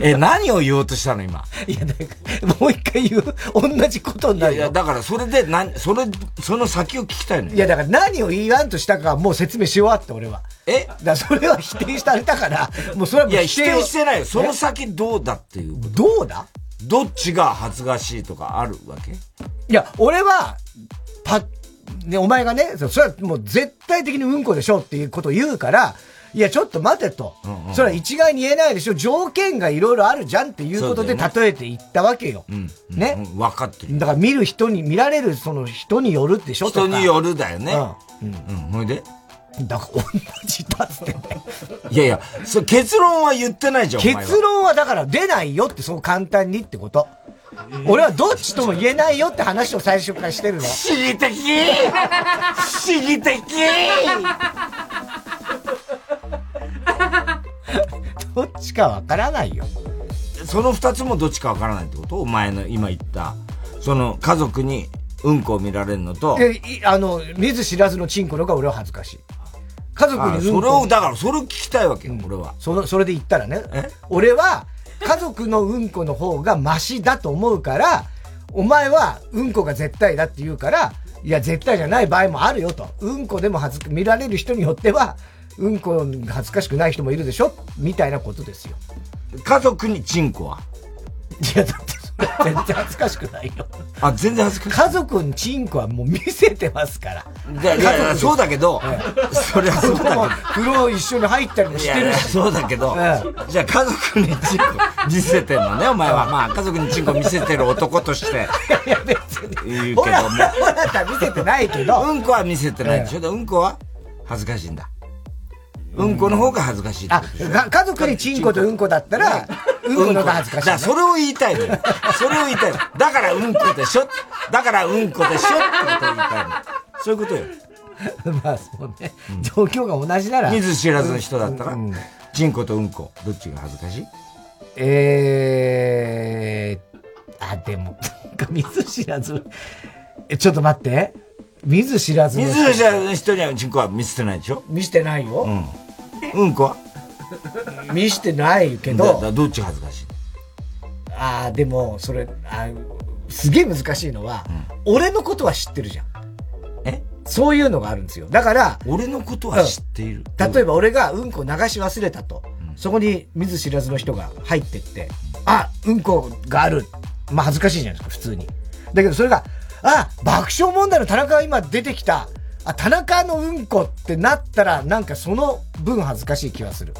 Speaker 2: え、何を言おうとしたの今？
Speaker 1: いや、だから、もう一回言う、同じことになる
Speaker 2: いや、だからそれで、な、それ、その先を聞きたいのよ。
Speaker 1: いや、だから何を言わんとしたかはもう説明し終わって、俺は。
Speaker 2: え？
Speaker 1: だそれは否定されたから、もうそれはも
Speaker 2: いうや、否
Speaker 1: 否定
Speaker 2: してないよ。その先どうだっていう。
Speaker 1: どうだ？
Speaker 2: どっちが恥ずかしいとかあるわけ？
Speaker 1: いや、俺は、パね、お前がね、そそれはもう絶対的にうんこでしょっていうことを言うから、いや、ちょっと待てと。
Speaker 2: うんうん
Speaker 1: それは一概に言えないでしょ。条件がいろいろあるじゃんっていうことで例えていったわけよ。
Speaker 2: うん。
Speaker 1: ね。
Speaker 2: うん分かってる。
Speaker 1: だから見る人に、見られるその人によるでしょ
Speaker 2: 人によるだよね。
Speaker 1: うん。
Speaker 2: うん。ほいで？
Speaker 1: だから同じだって。
Speaker 2: いやいや、それ結論は言ってないじゃん、
Speaker 1: 結論はだから出ないよってそう簡単にってこと。俺はどっちとも言えないよって話を最初からしてるの。
Speaker 2: 不思議的不思議的
Speaker 1: どっちかわからないよ。
Speaker 2: その二つもどっちかわからないってこと？お前の今言った。その家族にうんこを見られるのと。
Speaker 1: え、あの、見ず知らずのチンコのが俺は恥ずかしい。家族に
Speaker 2: うんこ。それを、だからそれを聞きたいわけよ、俺は。
Speaker 1: その、それで言ったらね。俺は、家族のうんこの方がマシだと思うから、お前はうんこが絶対だって言うから、いや、絶対じゃない場合もあるよと。うんこでも恥ず見られる人によっては、うんこが恥ずかしくない人もいるでしょみたいなことですよ。
Speaker 2: 家族にチンコは？
Speaker 1: いや、だって 全然恥ずかしくないよ。
Speaker 2: あ、全然恥ずかし
Speaker 1: い。家族にチンコはもう見せてますから。
Speaker 2: いやそうだけど、それはそうだけど。
Speaker 1: 風呂一緒に入ったりもしてるし。
Speaker 2: そうだけど、じゃあ家族にチンコ見せてんのね、お前は。まあ、家族にチンコ見せてる男として。いや、別に。言うけども。
Speaker 1: 俺は見せてないけど。
Speaker 2: うんこは見せてないでしょ。うんこは恥ずかしいんだ。うんこの方が恥ずかしい
Speaker 1: あ、家族にチンコとうんこだったら、うんこの方が恥ずかしい、
Speaker 2: だそれを言いたいのよ。それを言いたいの。だからうんこでしょだからうんこでしょってことを言いたいの。そういうことよ。
Speaker 1: まあそうね。状況が同じなら。
Speaker 2: 見ず知らずの人だったら、チンコとうんこ、どっちが恥ずかしい？
Speaker 1: えー、あ、でも、なんか見ず知らず。え、ちょっと待って。見ず知らず
Speaker 2: の人。見ず知らずの人にはチンコは見せてないでしょ？
Speaker 1: 見せてないよ。
Speaker 2: うん。うんこは
Speaker 1: 見してないけど。
Speaker 2: だどっち恥ずかしい？
Speaker 1: ああ、でも、それ、あすげえ難しいのは、うん、俺のことは知ってるじゃん。
Speaker 2: え？
Speaker 1: そういうのがあるんですよ。だから、
Speaker 2: 俺のことは知っている。
Speaker 1: うん、例えば俺がうんこ流し忘れたと。うん、そこに見ず知らずの人が入ってって、あ、うんこがある。まあ恥ずかしいじゃないですか、普通に。だけどそれが、あ、爆笑問題の田中が今出てきた。あ、田中のうんこってなったら、なんかその分恥ずかしい気はする。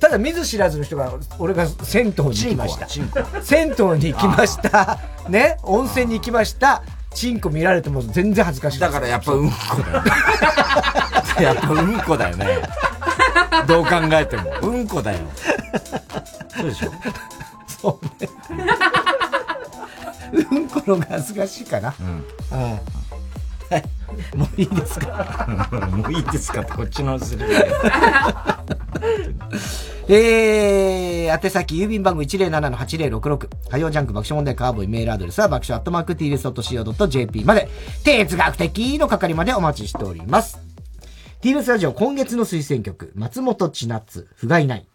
Speaker 1: ただ見ず知らずの人が、俺が銭湯に行きました。銭湯に行きました。ね、温泉に行きました。チンコ見られても全然恥ずかしい。
Speaker 2: だからやっぱうんこだよね。やっぱうんこだよね。どう考えても。うんこだよ。そうでしょ？
Speaker 1: そうね。うんこのが恥ずかしいかな。うん。うんはい。もういいですか？
Speaker 2: もういいですか？ってこっちのする。
Speaker 1: えー、宛先郵便番号107-8066。火曜ジャンク爆笑問題カーボーイメールアドレスは爆笑アットマーク tbs.co.jp まで、哲学的の係までお待ちしております。TBS ラジオ今月の推薦曲、松本千夏、不甲斐ない。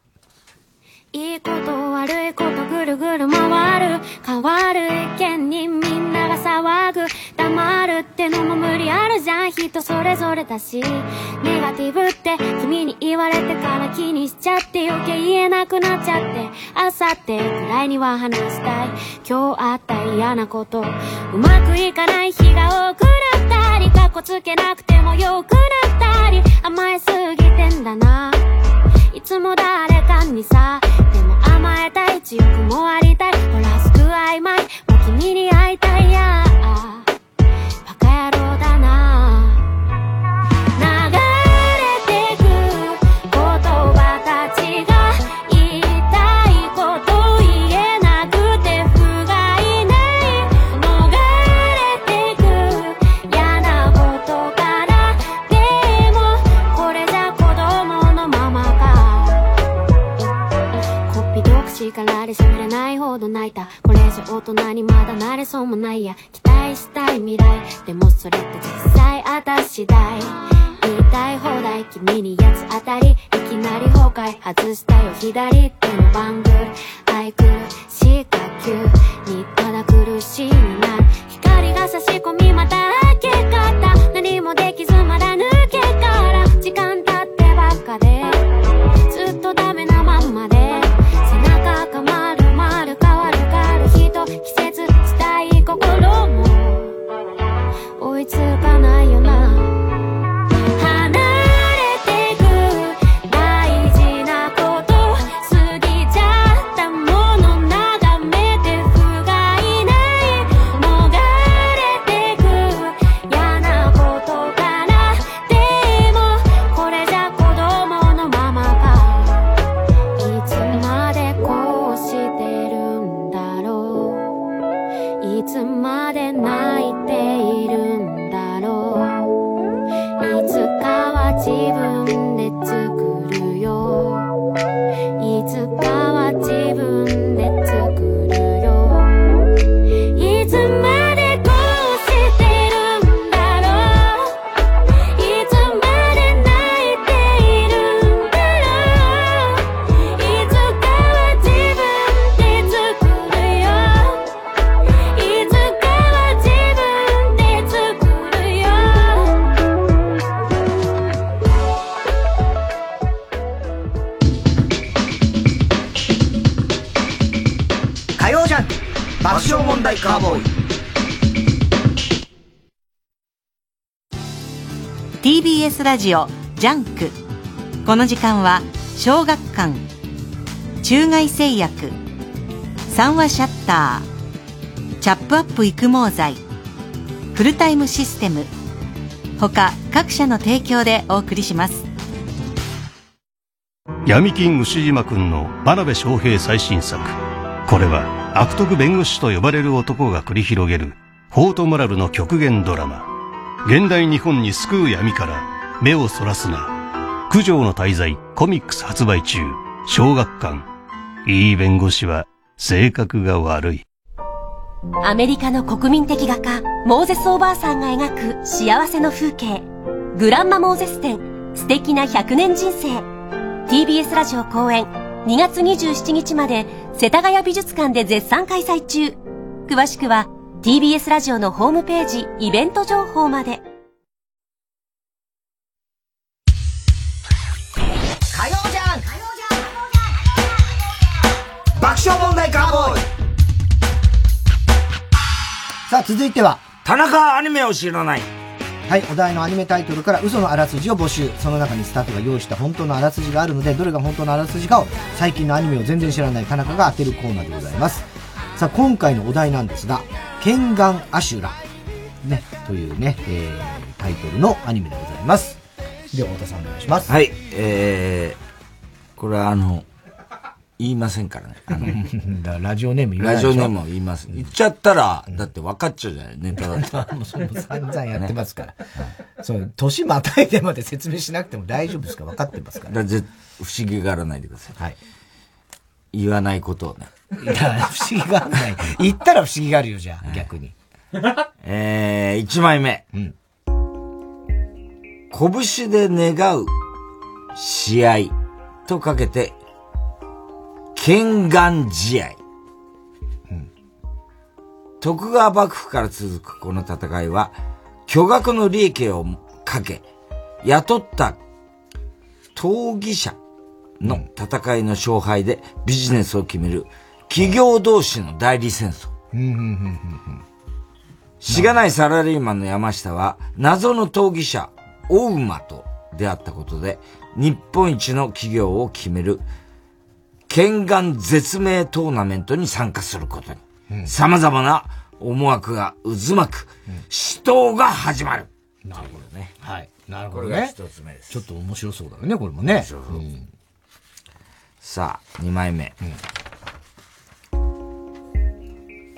Speaker 14: いいこと悪いことぐるぐる回る変わる意見にみんなが騒ぐ。黙るってのも無理あるじゃん。人それぞれだし。ネガティブって君に言われてから気にしちゃって余計言えなくなっちゃって。あさってくらいには話したい。今日あった嫌なこと。うまくいかない日が多くなったりかっこつけなくてもよくなったり甘えすぎてんだな。いつも誰かにさでも甘えたい強くもありたいほらすく曖昧もう君に会いたいや。大人にまだなれそうもないや。期待したい未来。でもそれって実際私次第言いたい放題君に八つ当たり。いきなり崩壊外したよ。左手のバング愛くるしか球にただ苦しいな光が差し込みまた明け方。何もできずまだ抜けから。時間
Speaker 1: 問題カーボーイ。
Speaker 4: TBS ラジオジャンク。この時間は小学館。中外製薬。三和シャッター。チャップアップ育毛剤。フルタイムシステム。他各社の提供でお送りします。
Speaker 21: 闇金ウシジマくんの真鍋昌平最新作。これは悪徳弁護士と呼ばれる男が繰り広げるフォートモラルの極限ドラマ。現代日本に救う闇から目をそらすな。九条の滞在コミックス発売中。小学館。いい弁護士は性格が悪い。
Speaker 17: アメリカの国民的画家、モーゼスおばあさんが描く幸せの風景。グランマモーゼス展、素敵な100年人生。TBS ラジオ公演、2月27日まで、世田谷美術館で絶賛開催中。詳しくは、TBS ラジオのホームページ、イベント情報まで。
Speaker 1: 火曜じゃん爆笑問題カーボーイさあ、続いては、
Speaker 2: 田中アニメを知らない。
Speaker 1: はい、お題のアニメタイトルから嘘のあらすじを募集。その中にスタッフが用意した本当のあらすじがあるので、どれが本当のあらすじかを最近のアニメを全然知らないかなかが当てるコーナーでございます。さあ、今回のお題なんですが、ケンガンアシュラ。ね、というね、えー、タイトルのアニメでございます。では、太田さんお願いします。
Speaker 2: はい、えー、これはあの、言いませんからね。あの
Speaker 1: ラジオネーム言わない
Speaker 2: ラジオネームを言います。言っちゃったら、だって分かっちゃうじゃない、ネタだって。
Speaker 1: もうそれも散々やってますから。そう、年またいでまで説明しなくても大丈夫ですか分かってますから。
Speaker 2: だぜ不思議がらないでください。
Speaker 1: はい。
Speaker 2: 言わないことをね。
Speaker 1: 不思議があるない。言ったら不思議があるよ、じゃあ、逆に。
Speaker 2: えー、1枚目。
Speaker 1: うん。
Speaker 2: 拳で願う試合とかけて、剣眼試合。徳川幕府から続くこの戦いは、巨額の利益をかけ、雇った闘技者の戦いの勝敗でビジネスを決める企業同士の代理戦争。しがないサラリーマンの山下は、謎の闘技者、大馬と出会ったことで、日本一の企業を決める、剣眼絶命トーナメントに参加することに、様々な思惑が渦巻く、死闘が始まる。
Speaker 1: なるほどね。はい。なるほ
Speaker 2: これが
Speaker 1: どね。
Speaker 2: 一つ目です。
Speaker 1: ちょっと面白そうだよね、これもね。
Speaker 2: うんさあ、二枚目。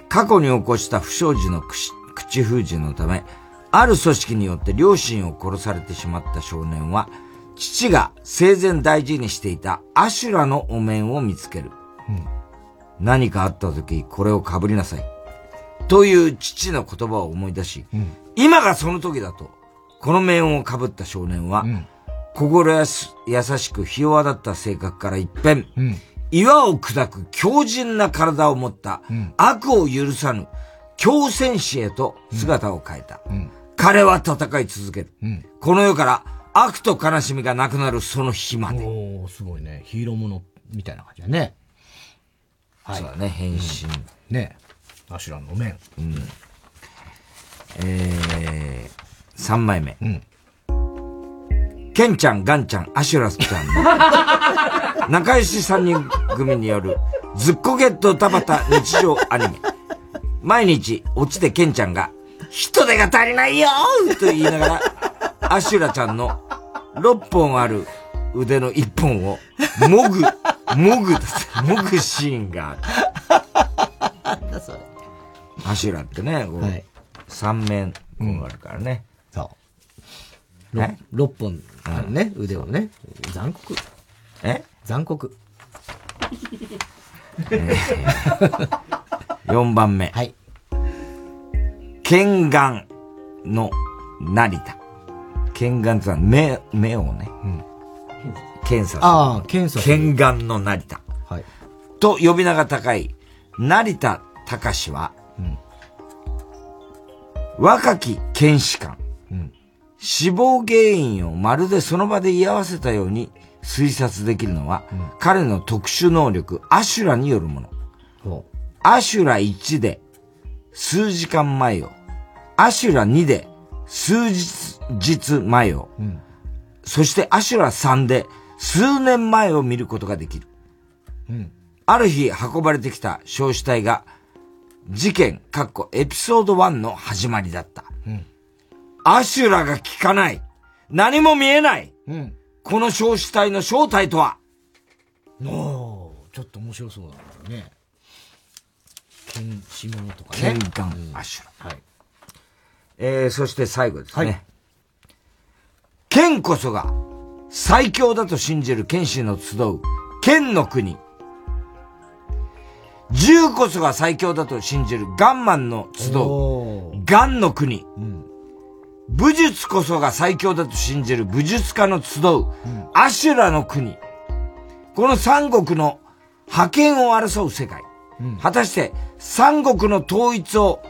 Speaker 2: 過去に起こした不祥事の口口封じのため、ある組織によって両親を殺されてしまった少年は、父が生前大事にしていたアシュラのお面を見つける。何かあった時、これを被りなさい。という父の言葉を思い出し、今がその時だと、この面を被った少年は、心やす優しくひ弱だった性格から一変、岩を砕く強靭な体を持った、悪を許さぬ強戦士へと姿を変えた。彼は戦い続ける。この世から悪と悲しみがなくなるその日まで。
Speaker 1: おー、すごいね。ヒーローものみたいな感じだね。はい。
Speaker 2: そうだね、変身。
Speaker 1: ねアシュラのお面。
Speaker 2: うん。えー、3枚目。ケンちゃん、ガンちゃん、アシュラスちゃんの 仲良し3人組によるずっこゲット田畑日常アニメ。毎日、オチでケンちゃんが、人手が足りないよーと言いながら、アシュラちゃんの6本ある腕の1本を、もぐ、もぐもぐシーンがある。アシュラってね、こう
Speaker 1: はい
Speaker 2: 三面、こうあるからね。
Speaker 1: そう。
Speaker 2: え
Speaker 1: ？6本あるね、腕をね。残酷。
Speaker 2: え？
Speaker 1: 残酷。
Speaker 2: 4番目。
Speaker 1: はい。
Speaker 2: 剣眼の成田。剣眼って目、目をね、検査する。
Speaker 1: ああ検査
Speaker 2: 剣眼の成田。
Speaker 1: はい。
Speaker 2: と呼び名が高い、成田隆は、若き剣士官。死亡原因をまるでその場で居合わせたように推察できるのは、彼の特殊能力、アシュラによるもの。アシュラ1で数時間前を、アシュラ2で数日前を、
Speaker 1: うん
Speaker 2: そしてアシュラ3で数年前を見ることができる。
Speaker 1: うん。
Speaker 2: ある日運ばれてきた焼死体が、事件、かっこエピソード1の始まりだった。
Speaker 1: うん
Speaker 2: アシュラが効かない。何も見えない。
Speaker 1: うん。
Speaker 2: この焼死体の正体とは
Speaker 1: おーちょっと面白そうだね。剣士物とかね。
Speaker 2: 剣眼アシュラ。はい。えー、そして最後ですね。剣こそが最強だと信じる剣士の集う剣の国。銃こそが最強だと信じるガンマンの集うガンの国。武術こそが最強だと信じる武術家の集うアシュラの国。この三国の覇権を争う世界。果たして三国の統一を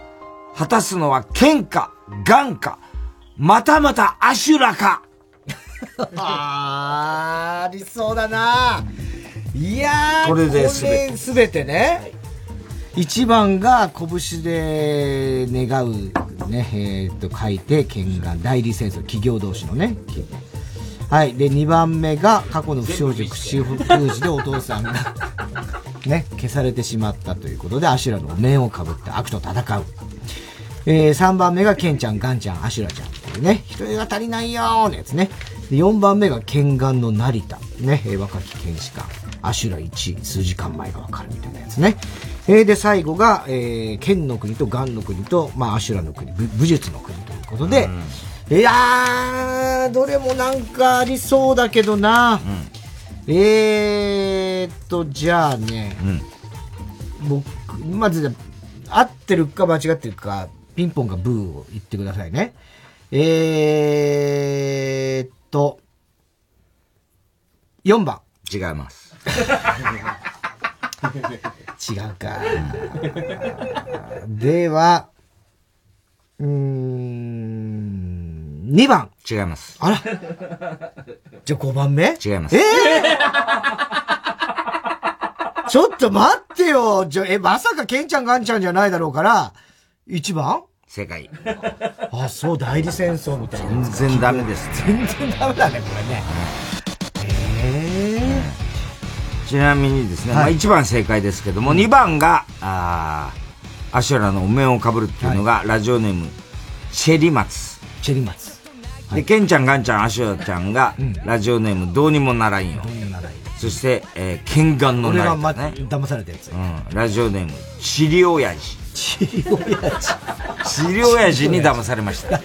Speaker 2: 果たすのは剣か、ガンか、またまたアシュラか？
Speaker 1: あー、ありそうだないやー、
Speaker 2: これで
Speaker 1: これすべてね。一番が拳で願う、ね、えーっと、書いて、剣が代理戦争、企業同士のね。はい。で、二番目が過去の不祥事、口封じでお父さんが ね、消されてしまったということで、アシュラのお面をかぶって悪と戦う。えー、3番目がケンちゃん、ガンちゃん、アシュラちゃんっていうね、人手が足りないよーのやつね。4番目が剣眼の成田、ね、え若き剣士官、アシュラ1、数時間前がわかるみたいなやつね。えー、で、最後が、えー、剣の国とガンの国と、まあ、アシュラの国、武術の国ということで、いやー、どれもなんかありそうだけどな。えーっと、じゃあね、僕、まず、合ってるか間違ってるか、ピンポンかブーを言ってくださいね。えーっと、4番。
Speaker 2: 違います。
Speaker 1: 違うか。では、うーん、2番。
Speaker 2: 違います。
Speaker 1: あら。じゃあ5番目？
Speaker 2: 違います。
Speaker 1: えー、ちょっと待ってよ。じゃあ、え、まさかケンちゃんガンちゃんじゃないだろうから、1番？
Speaker 2: 正解。
Speaker 1: あ、そう、代理戦争みたいな。
Speaker 2: 全然ダメです。
Speaker 1: 全然ダメだね、これね。え
Speaker 2: ちなみにですね、
Speaker 1: はい
Speaker 2: まあ1番正解ですけども、2番が、あーアシュラのお面をかぶるっていうのが、ラジオネーム、チェリマツ。
Speaker 1: チェリマツ。
Speaker 2: で、ケンちゃん、ガンちゃん、アシュラちゃんが、ラジオネーム、どうにもならんよ。そして、えー、剣眼の
Speaker 1: 俺が、
Speaker 2: なら
Speaker 1: ま、騙されたやつ。
Speaker 2: うん、ラジオネーム、チリオヤジ。
Speaker 1: チリオヤジ。
Speaker 2: チリオヤジに騙されました。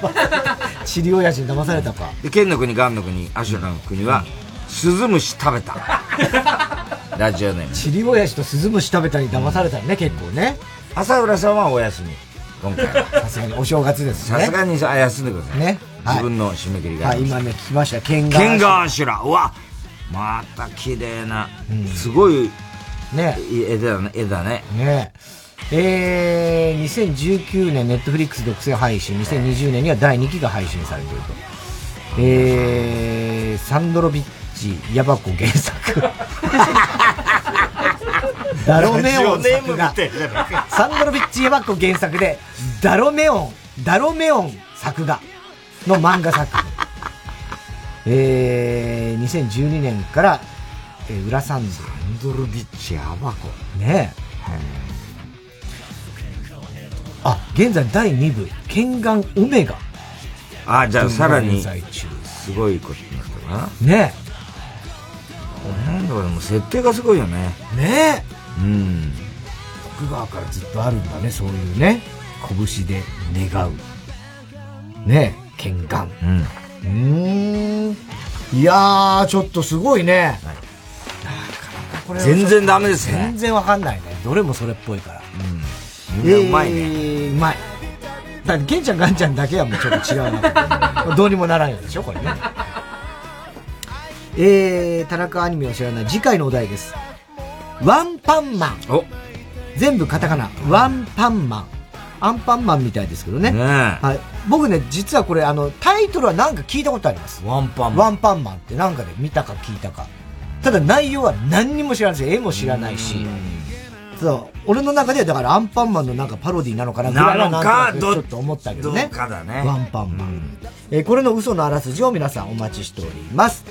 Speaker 1: チリオヤジに騙されたか。
Speaker 2: で、剣の国、ガンの国、アシュラの国は、スズムシ食べた。ラジオネーム。
Speaker 1: チリオヤジとスズムシ食べたに騙されたね、結構ね。
Speaker 2: 朝浦さんはお休み。今回は。
Speaker 1: さすがにお正月ですね。
Speaker 2: さすがにあ休んでください。
Speaker 1: ね。
Speaker 2: 自分の締め切りがあ
Speaker 1: はい、
Speaker 2: ります。
Speaker 1: 今ね、聞きました。ケンガー。
Speaker 2: ケンガーアシュラ。うわまた綺麗な、すごい、
Speaker 1: ね。
Speaker 2: 絵だね。絵だね。
Speaker 1: ねえー、2019年ネットフリックス独占配信、2020年には第2期が配信されていると。えー、サンドロビッチ、ヤバコ原作。ダロメオン作が、サンドロビッチ・ヤバコ原作で、ダロメオン、ダロメオン作画の漫画作品。えー、2012年から、えー、裏サンド。サ
Speaker 2: ンドロビッチ・ヤバコ。
Speaker 1: ねえ。あ、現在第2部、剣眼オメガ。
Speaker 2: あ、じゃあさらに、すごいことになったか
Speaker 1: ね
Speaker 2: な。なんだこれ、もう設定がすごいよね。
Speaker 1: え。ねえ。
Speaker 2: うん。
Speaker 1: 徳川からずっとあるんだね、そういうね。拳で願う。ねえ、剣眼。
Speaker 2: うん。
Speaker 1: うーん。いやー、ちょっとすごいね。なかなかこれは
Speaker 2: 全然ダメですね
Speaker 1: 全然わかんないね。どれもそれっぽいから。
Speaker 2: みんなうまいね。
Speaker 1: えーうまい。だって、ケンちゃん、ガンちゃんだけはもうちょっと違うな。どうにもならんよでしょ、これね。えー、田中アニメを知らない次回のお題です。ワンパンマン。全部カタカナ。ワンパンマン。アンパンマンみたいですけどね。
Speaker 2: ねえ
Speaker 1: はい。僕ね、実はこれ、あの、タイトルはなんか聞いたことあります。
Speaker 2: ワンパン
Speaker 1: マン。ワンパンマンってなんかで見たか聞いたか。ただ内容は何にも知らないし、絵も知らないし。そう。俺の中ではだからアンパンマンのなんかパロディなのかなぐらいはなんとなくち？ょっと思ったけどね。
Speaker 2: どうかだね
Speaker 1: ワンパンマン。えーこれの嘘のあらすじを皆さんお待ちしております。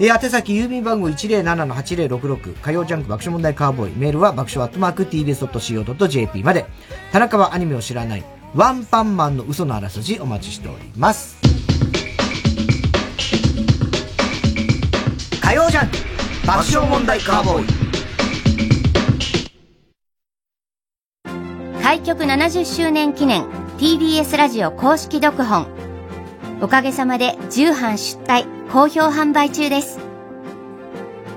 Speaker 1: えー宛先郵便番号107-8066火曜ジャンク爆笑問題カーボーイ。メールは爆笑アットマーク tbs.co.jp まで。田中はアニメを知らない。ワンパンマンの嘘のあらすじお待ちしております。火曜ジャンク爆笑問題カーボーイ。
Speaker 22: 開局70周年記念 TBS ラジオ公式読本。おかげさまで重版出題好評販売中です。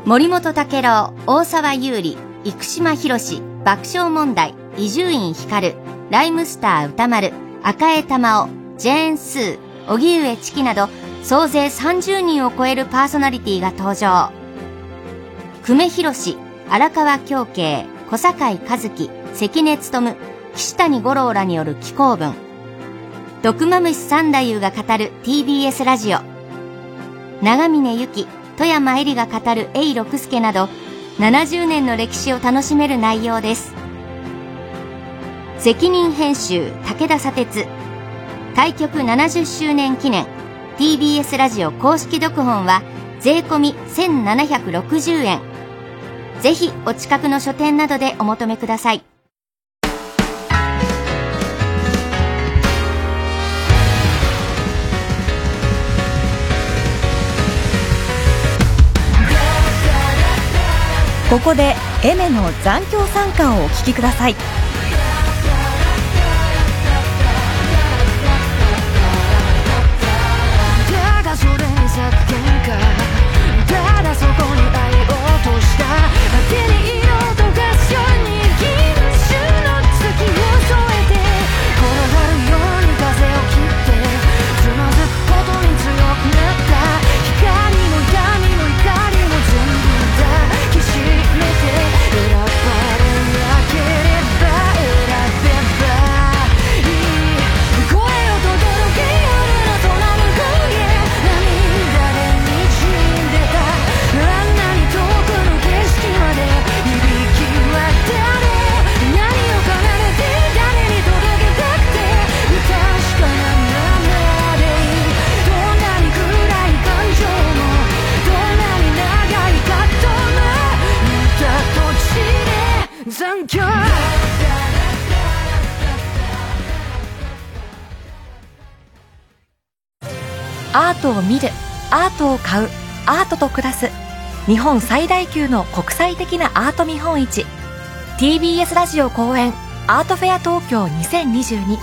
Speaker 22: 森本武郎大沢優里生島博士爆笑問題伊集院光ライムスター歌丸赤江玉緒ジェーン・スー荻上チキなど総勢30人を超えるパーソナリティが登場。久米宏荒川京慶小坂井和樹関根勤岸谷五郎らによる紀行文。毒まむし三太夫が語る TBS ラジオ。長峰由紀富山恵里が語る永六輔など70年の歴史を楽しめる内容です。責任編集武田砂鉄。開局70周年記念 TBS ラジオ公式読本は税込1760円。ぜひお近くの書店などでお求めください。
Speaker 9: ここでエメの残響参加をお聴きください。
Speaker 23: ただそれに咲く喧嘩ただそこに会えようとした
Speaker 9: トを見るアートを買うアートと暮らす日本最大級の国際的なアート見本市 TBS ラジオ公演アートフェア東京2022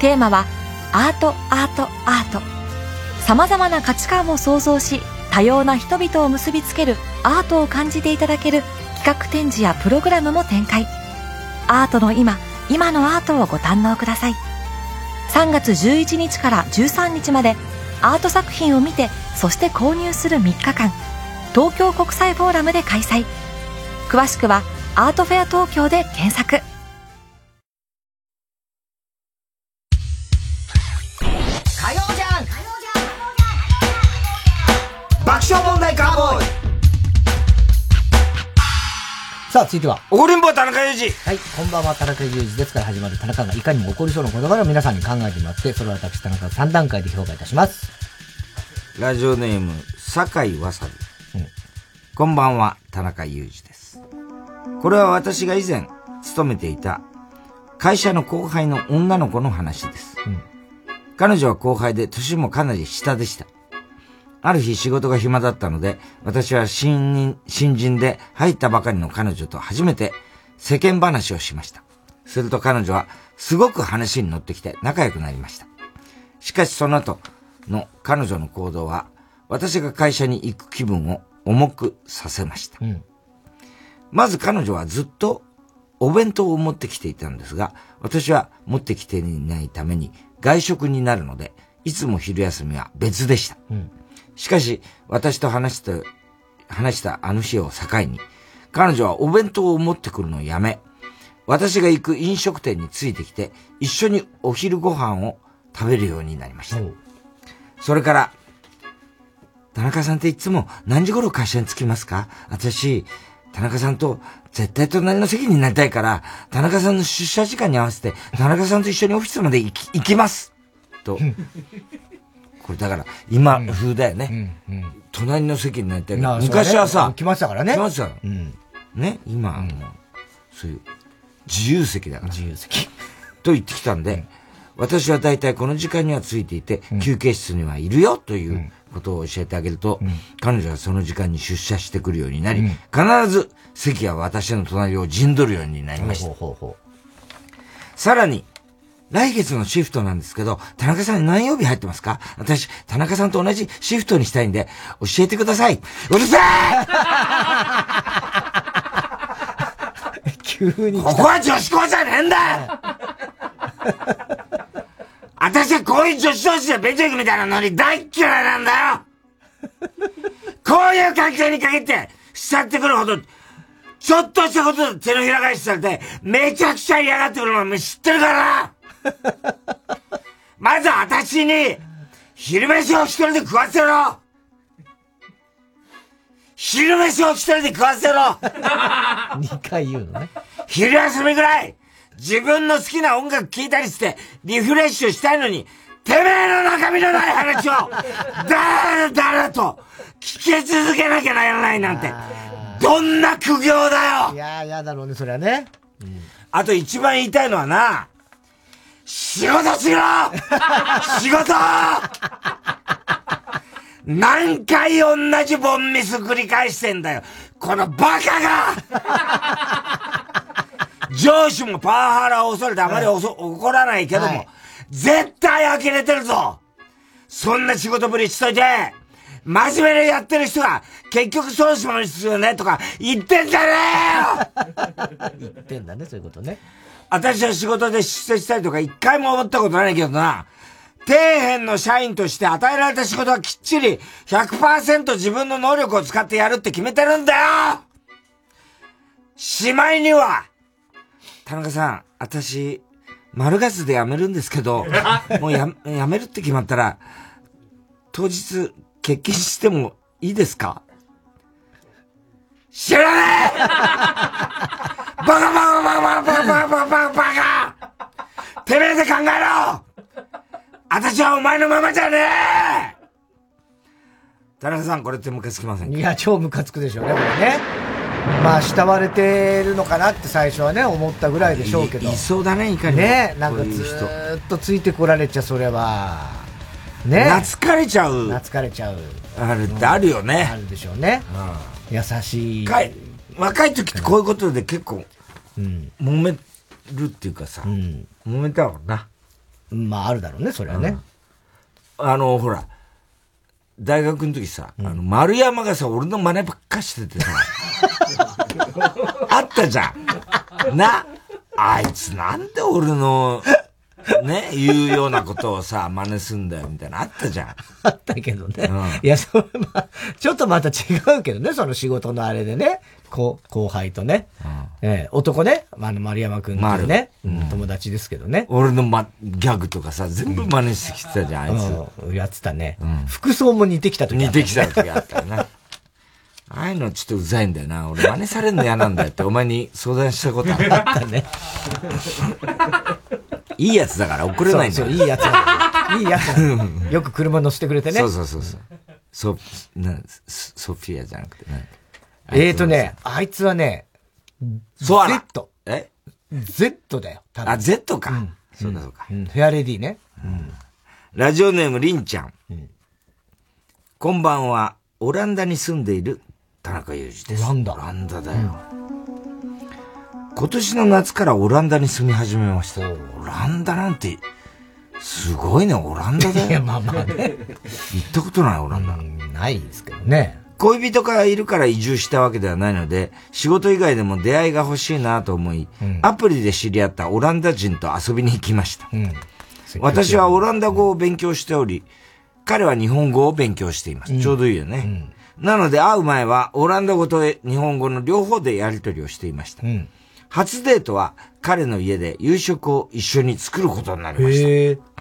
Speaker 9: テーマはアートアートアート。様々な価値観を創造し多様な人々を結びつけるアートを感じていただける企画展示やプログラムも展開。アートの今今のアートをご堪能ください。3月11日から13日までアート作品を見てそして購入する3日間。東京国際フォーラムで開催。詳しくはアートフェア東京で検索。
Speaker 1: あ、続いては。
Speaker 2: 怒りんぼ田中裕二
Speaker 1: はい、こんばんは、田中裕二ですから始まる田中がいかにも起こりそうな事柄を皆さんに考えてもらって、それを私、田中が3段階で評価いたします。
Speaker 2: ラジオネーム、酒井わさび。こんばんは、田中裕二です。これは私が以前勤めていた会社の後輩の女の子の話です。彼女は後輩で年もかなり下でした。ある日仕事が暇だったので、私は新人、新人で入ったばかりの彼女と初めて世間話をしました。すると彼女はすごく話に乗ってきて仲良くなりました。しかしその後の彼女の行動は、私が会社に行く気分を重くさせました。まず彼女はずっとお弁当を持ってきていたんですが、私は持ってきていないために外食になるので、いつも昼休みは別でした。しかし、私と話して、話したあの日を境に、彼女はお弁当を持ってくるのをやめ、私が行く飲食店についてきて、一緒にお昼ご飯を食べるようになりました。それから、田中さんっていつも何時頃会社に着きますか？私、田中さんと絶対隣の席になりたいから、田中さんの出社時間に合わせて、田中さんと一緒にオフィスまで行き行きますと。これだから、今風だよね。隣の席になりたいから。
Speaker 1: なあ
Speaker 2: 昔はさ、
Speaker 1: 来ましたからね。
Speaker 2: 来ましたから。ね、今はもう、そういう、自由席だから。
Speaker 1: 自由席。
Speaker 2: と言ってきたんで、私は大体この時間にはついていて、休憩室にはいるよということを教えてあげると、彼女はその時間に出社してくるようになり、必ず席は私の隣を陣取るようになりました。さらに、来月のシフトなんですけど、田中さん何曜日入ってますか？私、田中さんと同じシフトにしたいんで、教えてください。うるせえ！
Speaker 1: 急に
Speaker 2: ここは女子校じゃねえんだ！よ私はこういう女子同士でベチャ行くみたいなノリ大っ嫌いなんだよ！こういう関係に限って、しちゃってくるほど、ちょっとしたことで手のひら返しされて、めちゃくちゃ嫌がってくるのも知ってるからな まず私に、昼飯を一人で食わせろ。昼飯を一人で食わせろ。
Speaker 1: 2回言うのね。
Speaker 2: 昼休みぐらい、自分の好きな音楽聴いたりして、リフレッシュしたいのに、てめえの中身のない話を、だらだらと、聞き続けなきゃならないなんて、どんな苦行だよ。
Speaker 1: いやー、やだろうね、それはね。
Speaker 2: あと一番言いたいのはな、仕事しろ！仕事！何回同じボンミス繰り返してんだよ！このバカが！上司もパワハラを恐れてあまりおそ怒らないけども、絶対呆れてるぞ！そんな仕事ぶりしといて、真面目にやってる人が、結局そうしますよねとか言ってんじゃねえよ！
Speaker 1: 言ってんだね、そういうことね。
Speaker 2: 私は仕事で出世したりとか一回も思ったことないけどな。底辺の社員として与えられた仕事はきっちり100%自分の能力を使ってやるって決めてるんだよ。しまいには、田中さん、私、丸ガスで辞めるんですけど、もうや、辞めるって決まったら、当日、欠勤してもいいですか？知らねえバカバカバカバカバカバカバカてめえで考えろ私はお前のままじゃねえ田中さん、これってムカつきません
Speaker 1: いや、超ムカつくでしょうね、これね。まあ、慕われてるのかなって最初はね、思ったぐらいでしょうけど。
Speaker 2: いそうだね、いかにも。
Speaker 1: ね、なんかずっとついてこられちゃ、それは。ね。
Speaker 2: 懐かれちゃう。
Speaker 1: 懐かれちゃう。
Speaker 2: あるってあるよね。
Speaker 1: あるでしょうね。うん、優しい。
Speaker 2: 若い時ってこういうことで結構揉めるっていうかさ、揉めたもんな。
Speaker 1: まあ、あるだろうね、それはね。
Speaker 2: あの、ほら、大学の時さ、あの、丸山がさ、俺の真似ばっかしててさ、あったじゃん。な、あいつなんで俺の、ね、言うようなことをさ、真似すんだよ、みたいな、あったじゃん。
Speaker 1: あったけどね。いや、それまあ、ちょっとまた違うけどね、その仕事のあれでね。こう後輩とね。ええ男ね、あの、丸山くんっていうね、うん友達ですけどね。
Speaker 2: 俺の、ま、ギャグとかさ、全部真似してきてたじゃん、あいつ。
Speaker 1: うんやってたね。服装も似てきた時
Speaker 2: 似てきた時あったよな。ああいうのちょっとうざいんだよな。俺真似されるの嫌なんだよってお前に相談したことあった。
Speaker 1: ね。
Speaker 2: いいやつだから怒れないんだよ。
Speaker 1: そうそういいやついいやつよよく車乗せてくれてね。
Speaker 2: そうそうそうそう。ソ、な、ソソフィアじゃなくて、なん
Speaker 1: えーとね、あいつはね、
Speaker 2: ソアラ
Speaker 1: Z。
Speaker 2: え
Speaker 1: ?Z だよ。多分
Speaker 2: あ、Z か。そうだそうか。
Speaker 1: うんフェアレディね。
Speaker 2: ラジオネーム、りんちゃん。こんばんは。オランダに住んでいる田中裕二です。オランダオランダだよ。今年の夏からオランダに住み始めました。オランダなんて、すごいね、オランダだよ。
Speaker 1: いや、まあまあね。
Speaker 2: 行ったことない、オランダ。
Speaker 1: ないですけどね。
Speaker 2: 恋人がいるから移住したわけではないので、仕事以外でも出会いが欲しいなと思い、アプリで知り合ったオランダ人と遊びに行きました。私はオランダ語を勉強しており、彼は日本語を勉強しています。ちょうどいいよね。なので会う前はオランダ語と日本語の両方でやり取りをしていました。初デートは彼の家で夕食を一緒に作ることになりました。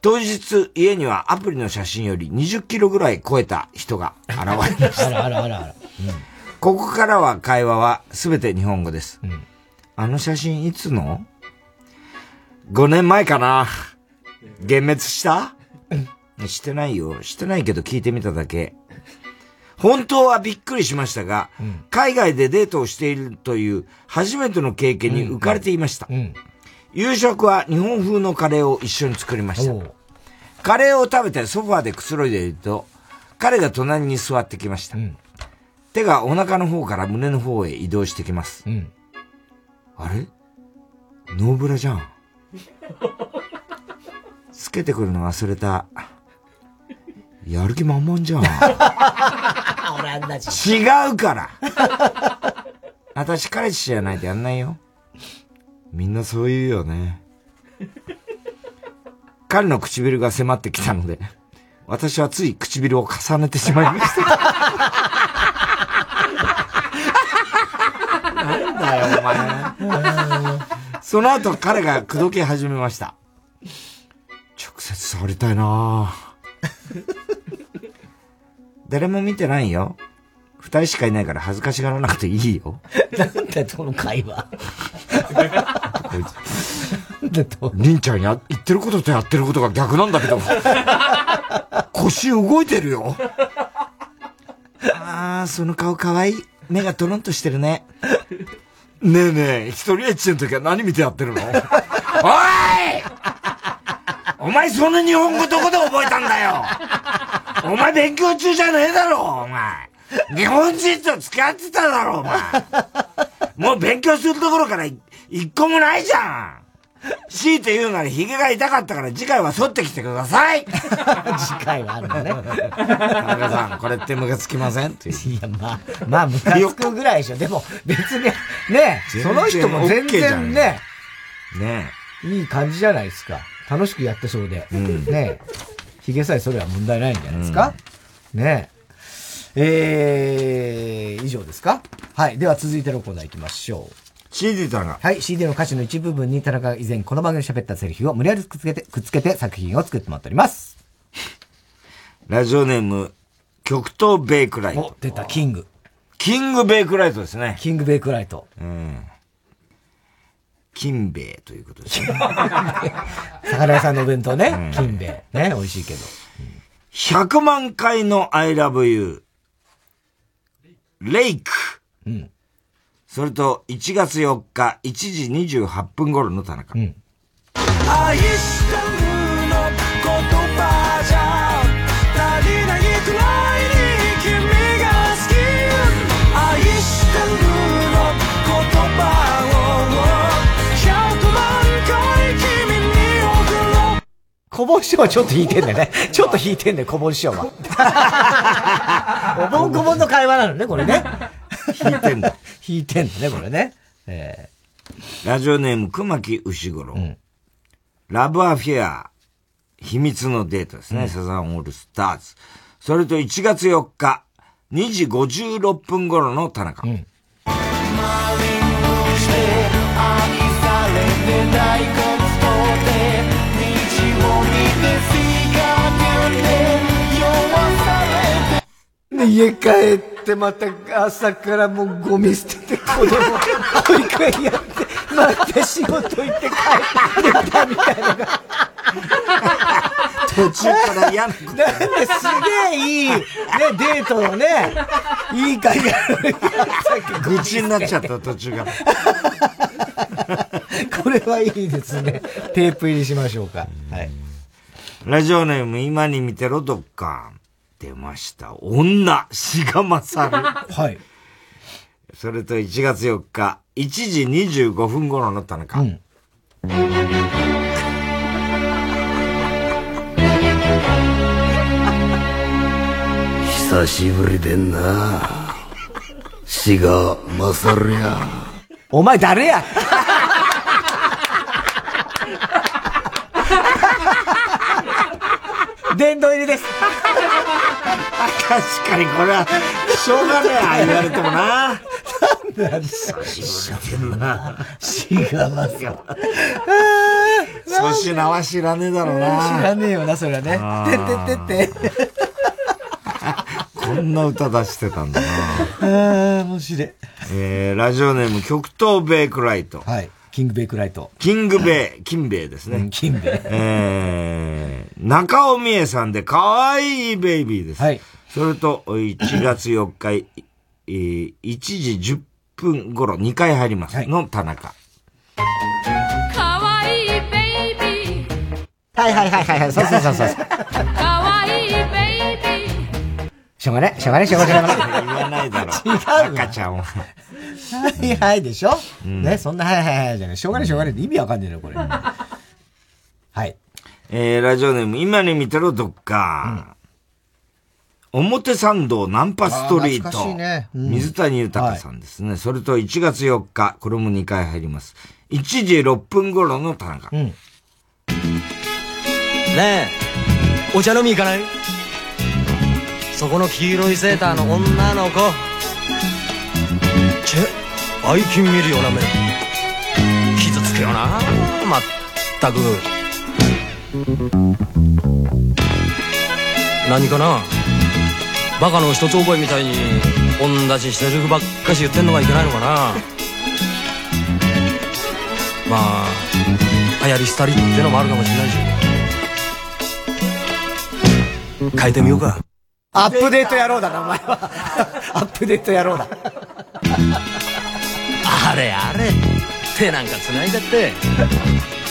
Speaker 2: 当日家にはアプリの写真より20キロぐらい超えた人が現れました。
Speaker 1: あらあらあらあら。
Speaker 2: ここからは会話はすべて日本語です。あの写真いつの ?5 年前かな。幻滅した？してないよ。してないけど聞いてみただけ。本当はびっくりしましたが、海外でデートをしているという初めての経験に浮かれていました。夕食は日本風のカレーを一緒に作りました。カレーを食べてソファーでくつろいでいると、彼が隣に座ってきました。手がお腹の方から胸の方へ移動してきます。あれ？ノーブラじゃん。つけてくるの忘れた。やる気満々じゃん。違うから私彼氏じゃないとやんないよ。みんなそう言うよね。彼の唇が迫ってきたので、私はつい唇を重ねてしまいました。なんだよ、お前。その後彼が口説き始めました。直接触りたいな誰も見てないよ。二人しかいないから恥ずかしがらなくていいよ。
Speaker 1: なんだよ、その会話。
Speaker 2: りんちゃんや、言ってることとやってることが逆なんだけど。腰動いてるよ。ああ、その顔かわいい。目がトロンとしてるね。ねえねえ、一人エッチの時は何見てやってるの？おいお前その日本語どこで覚えたんだよ？お前勉強中じゃねえだろお前日本人と付き合ってただろお前もう勉強するところからい一個もないじゃん強いて言うなら髭が痛かったから次回は剃ってきてください
Speaker 1: 次回はあるのね。
Speaker 2: 田中さん、これってムカつきません？っていう。
Speaker 1: いや、まあ、まあ、ムカつくぐらいでしょ。でも、別に、ね、その人も全然ね、
Speaker 2: ね
Speaker 1: いい感じじゃないですか。楽しくやってそうで。ね髭さえそれは問題ないんじゃないですか？ねえー、以上ですか？はい。では続いてのコーナー行きましょう。
Speaker 2: CD 田中。
Speaker 1: はい。CD の歌詞の一部分に田中が以前この番組で喋ったセリフを無理やりくっつけて、くっつけて作品を作ってもらっております。
Speaker 2: ラジオネーム、極東ベイクライト。
Speaker 1: お、出た、キング。
Speaker 2: キングベイクライトですね。
Speaker 1: キングベイクライト。
Speaker 2: うん。金兵衛ということですね。
Speaker 1: 魚屋さんのお弁当ね。金兵衛。ね、美味しいけど。
Speaker 2: 100万回の I love you。レイク。
Speaker 1: うん。
Speaker 2: それと、1月4日、1時28分頃の田中。
Speaker 12: 愛しう
Speaker 1: 小盆師匠はちょっと引いてんだよね。ちょっと引いてんだよ、小盆師匠は。お盆小盆の会話なのね、これね。
Speaker 2: 引いてんだ。
Speaker 1: 引いてんだね、これね。え
Speaker 2: ラジオネーム、熊木牛五郎。ラブアフェア、秘密のデートですね。サザンオールスターズ。それと1月4日、2時56分頃の田中。
Speaker 12: して愛されてないれて
Speaker 1: ー、家帰ってまた朝からもうゴミ捨てて子供保育園やって、また仕事行って帰ってきたみたいなが。
Speaker 2: 途中から嫌なこと。
Speaker 1: なんですげえいい、ね、デートのね、いい会がある。
Speaker 2: 愚痴になっちゃった途中から。
Speaker 1: これはいいですね。テープ入りしましょうか。はい。
Speaker 2: ラジオネーム、今に見てろ、どっか。出ました。女、志賀勝。
Speaker 1: はい。
Speaker 2: それと1月4日、1時25分頃の田中。
Speaker 24: 久しぶりでんな。死が勝るや。
Speaker 1: お前誰や？殿堂入りです。
Speaker 2: 確かにこれは、しょうがねえあ言われてもな。
Speaker 1: なん
Speaker 2: 久しぶりでんな。
Speaker 1: 死が勝る。
Speaker 2: 粗品は知らねえだろうな。
Speaker 1: 知らねえよな、それはね
Speaker 2: あ。
Speaker 1: て
Speaker 2: ー
Speaker 1: ってってって。
Speaker 2: そんな歌出してたんだな。
Speaker 1: ああ、面白い。
Speaker 2: えー、ラジオネーム、極東ベイクライト。
Speaker 1: はい。キングベイクライト。
Speaker 2: キングベイ、金ベイですね。
Speaker 1: 金ベイ。
Speaker 2: えー、中尾美恵さんで可愛いベイビーです。はい。それと、1月4日、えー、1時10分頃2回入ります。の田中。
Speaker 25: かわいいベイビー
Speaker 1: はいはいはいはいはい。そうそうそうそう。しょうがない、しょうがない、しょうがない。
Speaker 2: 言わないだろ。
Speaker 1: 違う
Speaker 2: 赤ちゃんを。
Speaker 1: はいはいでしょ、ね、そんなはいはいはいじゃない。しょうがないしょうがないって意味わかんねえの、これ。はい。
Speaker 2: えー、ラジオネーム、今に見てろ、どっか。表参道ナンパストリート。
Speaker 1: あーねうん
Speaker 2: 水谷豊さんですね。それと1月4日、これも2回入ります。1時6分頃の田中。
Speaker 1: うん。
Speaker 26: ねえ、お茶飲み行かない？そこの黄色いセーターの女の子。チェ、愛金見るような目。傷つくよな、まったく。何かな？バカの一つ覚えみたいに、同じセリフばっかし言ってんのがいけないのかな？まあ、流行り廃りってのもあるかもしれないし。変えてみようか。
Speaker 1: アップデート野郎だな、お前は。アップデート野郎だ。
Speaker 26: あれあれ。手なんか繋いだって。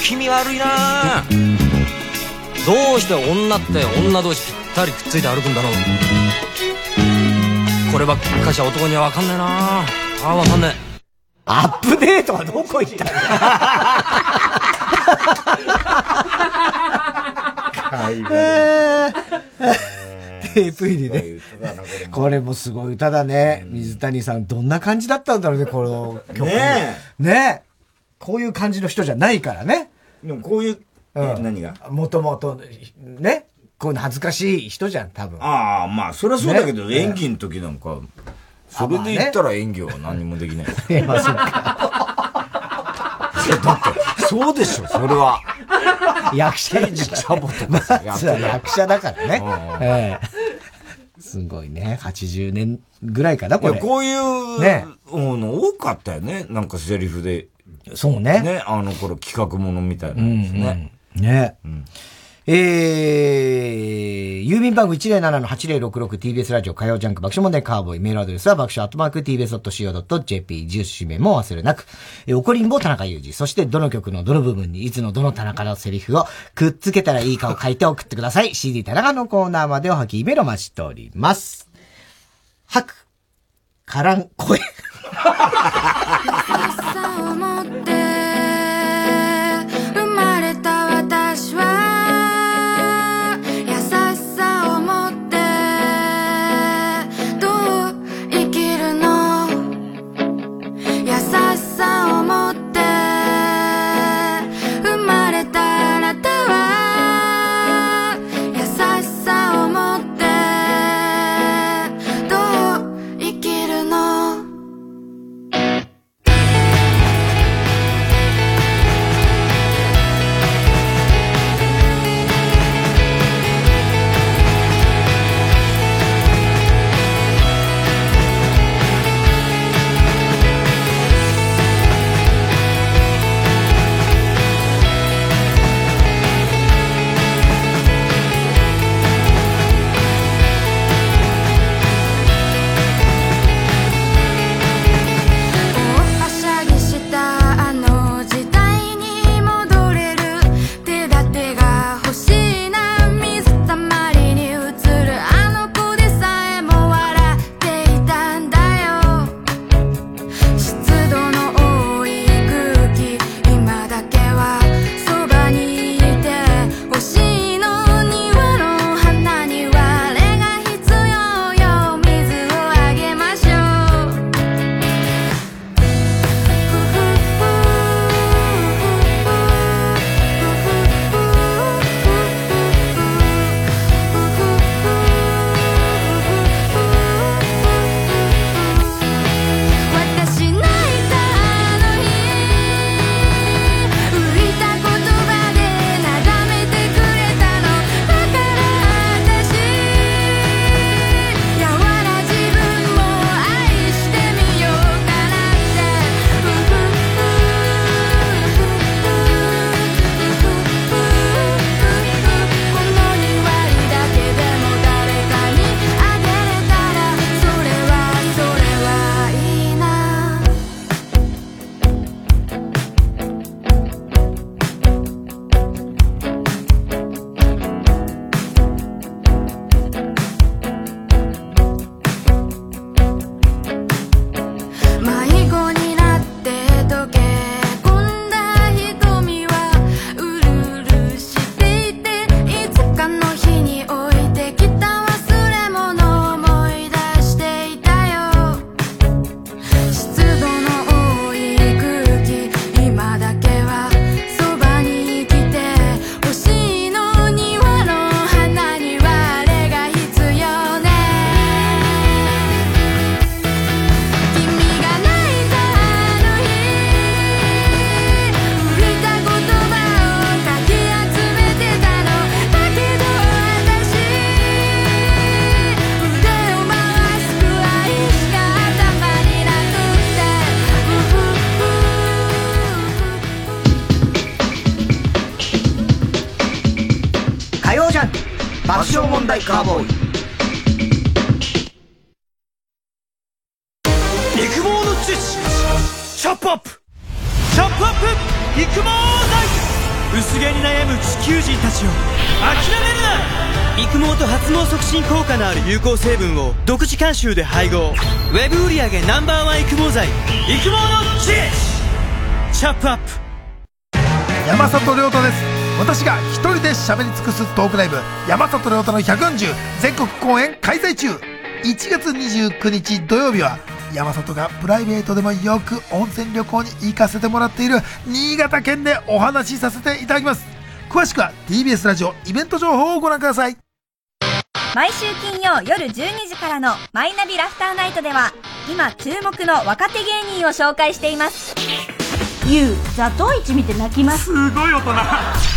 Speaker 26: 気味悪いな。どうして女って女同士ぴったりくっついて歩くんだろう。こればっかしは男には分かんねえな。ああ分かんねえ。
Speaker 1: アップデートはどこ行ったの えーテープ入。これもすごい歌だね。水谷さん、どんな感じだったんだろうね、この曲。
Speaker 2: ね
Speaker 1: ねこういう感じの人じゃないからね。
Speaker 2: でもこういう、
Speaker 1: うん
Speaker 2: 何が？
Speaker 1: もともと、ね。こういうの恥ずかしい人じゃん、多分。
Speaker 2: ああ、まあ、そりゃそうだけど、
Speaker 1: ね
Speaker 2: 演技の時なんか、それで言ったら演技は何もできない。
Speaker 1: まあそっか。
Speaker 2: だって、そうでしょ、それは。
Speaker 1: 役者だ
Speaker 2: かさやって
Speaker 1: ずは役者だからね。ええすごいね。80年ぐらいかな、これ。
Speaker 2: こういう
Speaker 1: ね
Speaker 2: の多かったよね。なんかセリフで。
Speaker 1: そうね。
Speaker 2: ね、あの頃企画ものみたいなやつね。
Speaker 1: ね。えー、郵便番号 107-8066TBS ラジオ火曜ジャンク爆笑問題カーボーイメールアドレスは爆笑アットマーク TBS.CO.JP 住所氏名も忘れなく、え、怒りんぼ田中裕二、そしてどの曲のどの部分にいつのどの田中のセリフをくっつけたらいいかを書いて送ってください。CD 田中のコーナーまでおはきメロ待ちしております。吐く、からん声。爆笑問題カーボーイ。
Speaker 7: 育毛の知識チャップアップ。チャップアップ育毛剤薄毛に悩む地球人たちを。諦めるな。育毛と発毛促進効果のある有効成分を独自監修で配合。ウェブ売上 Ｎｏ.1 育毛剤。育毛の知識チャップアップ。
Speaker 27: 山里亮太です私が一人で喋り尽くすトークライブ山里亮太の140全国公演開催中。1月29日土曜日は山里がプライベートでもよく温泉旅行に行かせてもらっている新潟県でお話しさせていただきます。詳しくは TBS ラジオイベント情報をご覧ください。
Speaker 9: 毎週金曜夜12時からの「マイナビラフターナイト」では今注目の若手芸人を紹介しています。
Speaker 28: ゆうザトウイチ見て泣きます。
Speaker 11: すごい大人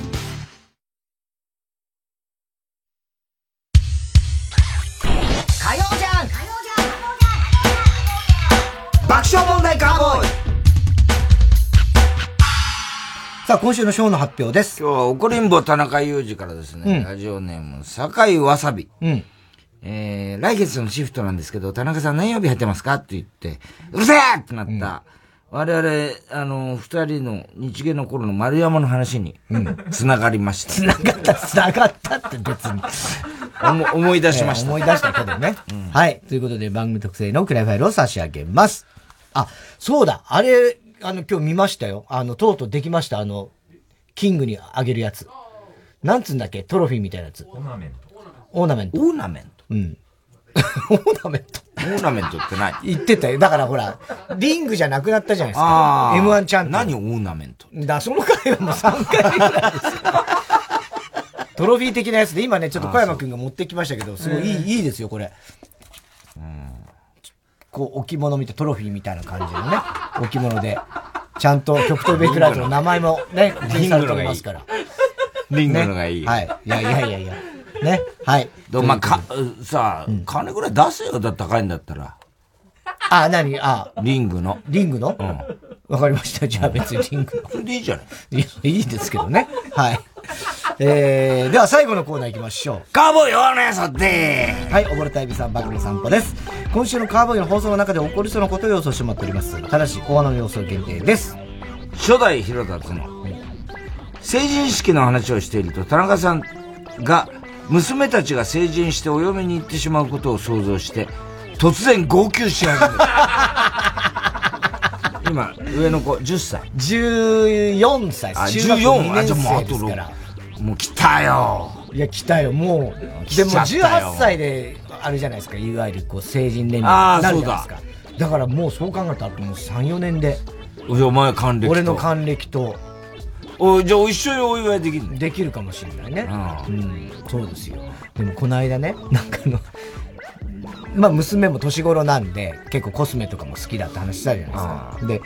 Speaker 1: さあ、今週のショーの発表です。
Speaker 2: 今日は怒りんぼ田中裕二からですね、
Speaker 1: うん
Speaker 2: ラジオネーム、酒井わさび。
Speaker 1: うん。
Speaker 2: えー、来月のシフトなんですけど、田中さん何曜日入ってますかって言って、うるせえってなった。我々、あの、二人の日芸の頃の丸山の話に、繋がりました。
Speaker 1: 繋がった、繋がったって別に。
Speaker 2: 思思い出しました。
Speaker 1: ね思い出したけどね。はい。ということで番組特製のクライファイルを差し上げます。あ、そうだ。あれ、あの、今日見ましたよ。あの、とうとうできました？あの、キングにあげるやつ。なんつうんだっけ？トロフィーみたいなやつ。オーナメント。オーナメント。
Speaker 2: オーナメント？
Speaker 1: うん。オーナメント。
Speaker 2: オーナメントって何？
Speaker 1: 言ってたよ。だからほら、リングじゃなくなったじゃないですか。
Speaker 2: あー
Speaker 1: M1 チャンピオン。
Speaker 2: 何オーナメント
Speaker 1: だ、その回はもう3回ぐらいですよ。トロフィー的なやつで、今ね、ちょっと小山くんが持ってきましたけど、すごいいい、いいですよ、これ。こう、置物みたい、トロフィーみたいな感じのね、置物で、ちゃんと極東ベイクライトの名前もね、記入されておりますから。
Speaker 2: リングのがいい。
Speaker 1: はい。いやいやいやいや。ね。はい。
Speaker 2: でもまあ、か、さあ、金ぐらい出せよ、だ高いんだったら。
Speaker 1: あ、何？あ、
Speaker 2: リングの。
Speaker 1: リングの？わかりました。じゃあ別にリングの。
Speaker 2: それでいいじゃない。
Speaker 1: いやいいですけどね。はい。えー、では最後のコーナー行きましょう。
Speaker 2: カーボーイおねそって
Speaker 1: はい、溺れたエビさん、バクの散歩です。今週のカーボーイの放送の中で起こりそうなことを予想してもらっております。ただし、大穴の予想限定です。
Speaker 2: 初代広田の成人式の話をしていると田中さんが娘たちが成人してお嫁に行ってしまうことを想像して突然号泣し始めた 今上の子10歳
Speaker 1: 14歳
Speaker 2: あ
Speaker 1: 中学
Speaker 2: 14
Speaker 1: 2
Speaker 2: あじゃあもうあと
Speaker 1: 年生ですから。
Speaker 2: もう来たよ
Speaker 1: いや、来たよ、もう。でも
Speaker 2: 来ちゃったよ
Speaker 1: 18歳で、あれじゃないですか、いわゆるこう成人年齢になるじゃないですか。だからもうそう考えたら、もう3、4年で。
Speaker 2: お前還暦と
Speaker 1: 俺の還暦と。
Speaker 2: おじゃあ一緒にお祝いできる
Speaker 1: できるかもしれないね。うん、そうですよ。でもこの間ね、なんかあの、まあ娘も年頃なんで、結構コスメとかも好きだって話したじゃないですか。で、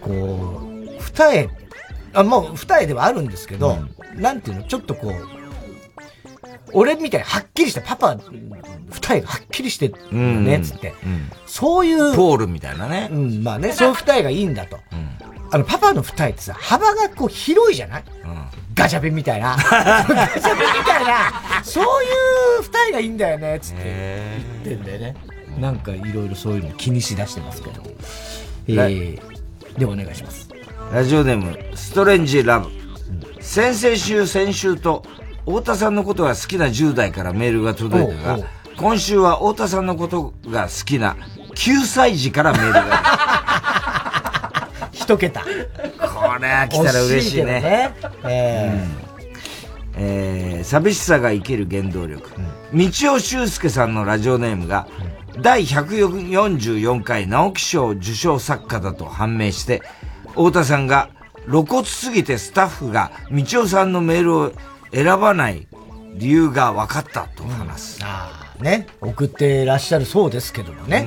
Speaker 1: こう、二重、あ、もう二重ではあるんですけど、なんていうの、ちょっとこう、俺みたいにはっきりしたパパ、二重がはっきりしてね、つって。そういう。
Speaker 2: ポールみたいなね。
Speaker 1: うん、まあね、そういう二重がいいんだと。あの、パパの二重ってさ、幅がこう広いじゃない？ガチャペンみたいな。ガチャペンみたいな、そういう二重がいいんだよね、つって言ってんだよね。なんかいろいろそういうの気にしだしてますけど。えー、でお願いします。
Speaker 2: ラジオネームストレンジラブ先々週先週と太田さんのことが好きな10代からメールが届いたが今週は太田さんのことが好きな9歳児からメールが
Speaker 1: 一桁。
Speaker 2: これは来たら嬉しいね
Speaker 1: 惜しいねえ
Speaker 2: えー寂しさが生きる原動力、道尾修介さんのラジオネームが、第144回直木賞受賞作家だと判明して、太田さんが露骨すぎてスタッフが道尾さんのメールを選ばない理由が分かったと話す。
Speaker 1: ね、送ってらっしゃるそうですけどもね。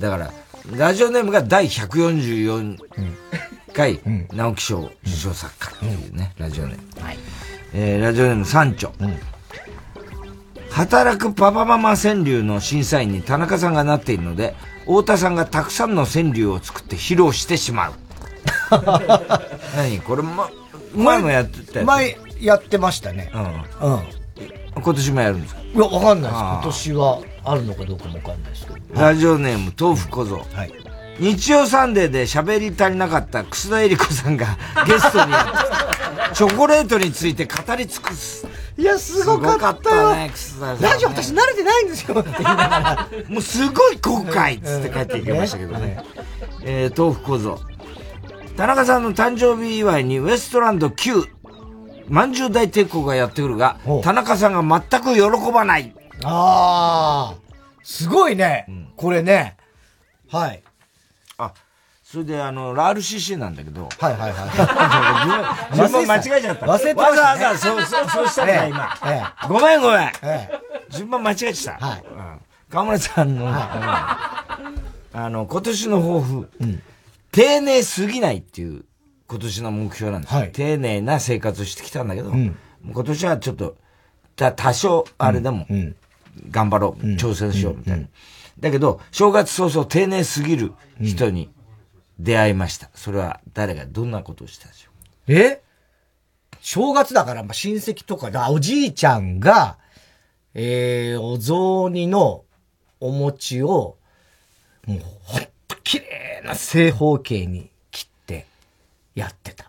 Speaker 2: だから、ラジオネームが第144回直木賞受賞作家っていうね、ラジオネーム。えーラジオネーム三丁。働くパパママ川柳の審査員に田中さんがなっているので、太田さんがたくさんの川柳を作って披露してしまう。何？これも、前もやってたやつ？
Speaker 1: 前やってましたね。
Speaker 2: うん。
Speaker 1: うん。
Speaker 2: 今年もやるんですか？
Speaker 1: いや、わかんないです。今年はあるのかどうかもわかんないですけど。
Speaker 2: ラジオネーム、豆腐小僧。日曜サンデーで喋り足りなかった楠田絵理子さんが ゲストにチョコレートについて語り尽くす。
Speaker 1: いや、すごかったよ
Speaker 2: ね、楠田さんね
Speaker 1: ラジオ私慣れてないんですよって言いながら。
Speaker 2: もうすごい後悔っつって帰っていきましたけどね。えー、豆腐小僧。田中さんの誕生日祝いにウエストランド9、まんじゅう大帝国がやってくるが、田中さんが全く喜ばない。
Speaker 1: ああ、すごいね。これね。はい。
Speaker 2: あ、それであの、RCC なんだけど。
Speaker 1: はいはいはい。
Speaker 2: 自分間違えちゃった。
Speaker 1: 忘れてましたね
Speaker 2: わざわざ、そう、そう、そうしたんだ、
Speaker 1: ええ
Speaker 2: 今。
Speaker 1: え
Speaker 2: ごめんごめん。
Speaker 1: え
Speaker 2: 順番間違えてた。はい。河村さんの、あの、今年の抱負、丁寧すぎないっていう今年の目標なんですよ。丁寧な生活をしてきたんだけど、今年はちょっと、た多少あれでも、頑張ろう、挑戦しようみたいな。だけど、正月早々丁寧すぎる人に出会いました。それは誰がどんなことをしたでしょ
Speaker 1: え？正月だから、まあ、親戚とかだ、おじいちゃんが、えー、お雑煮のお餅を、もう、ほんと綺麗な正方形に切って、やってた。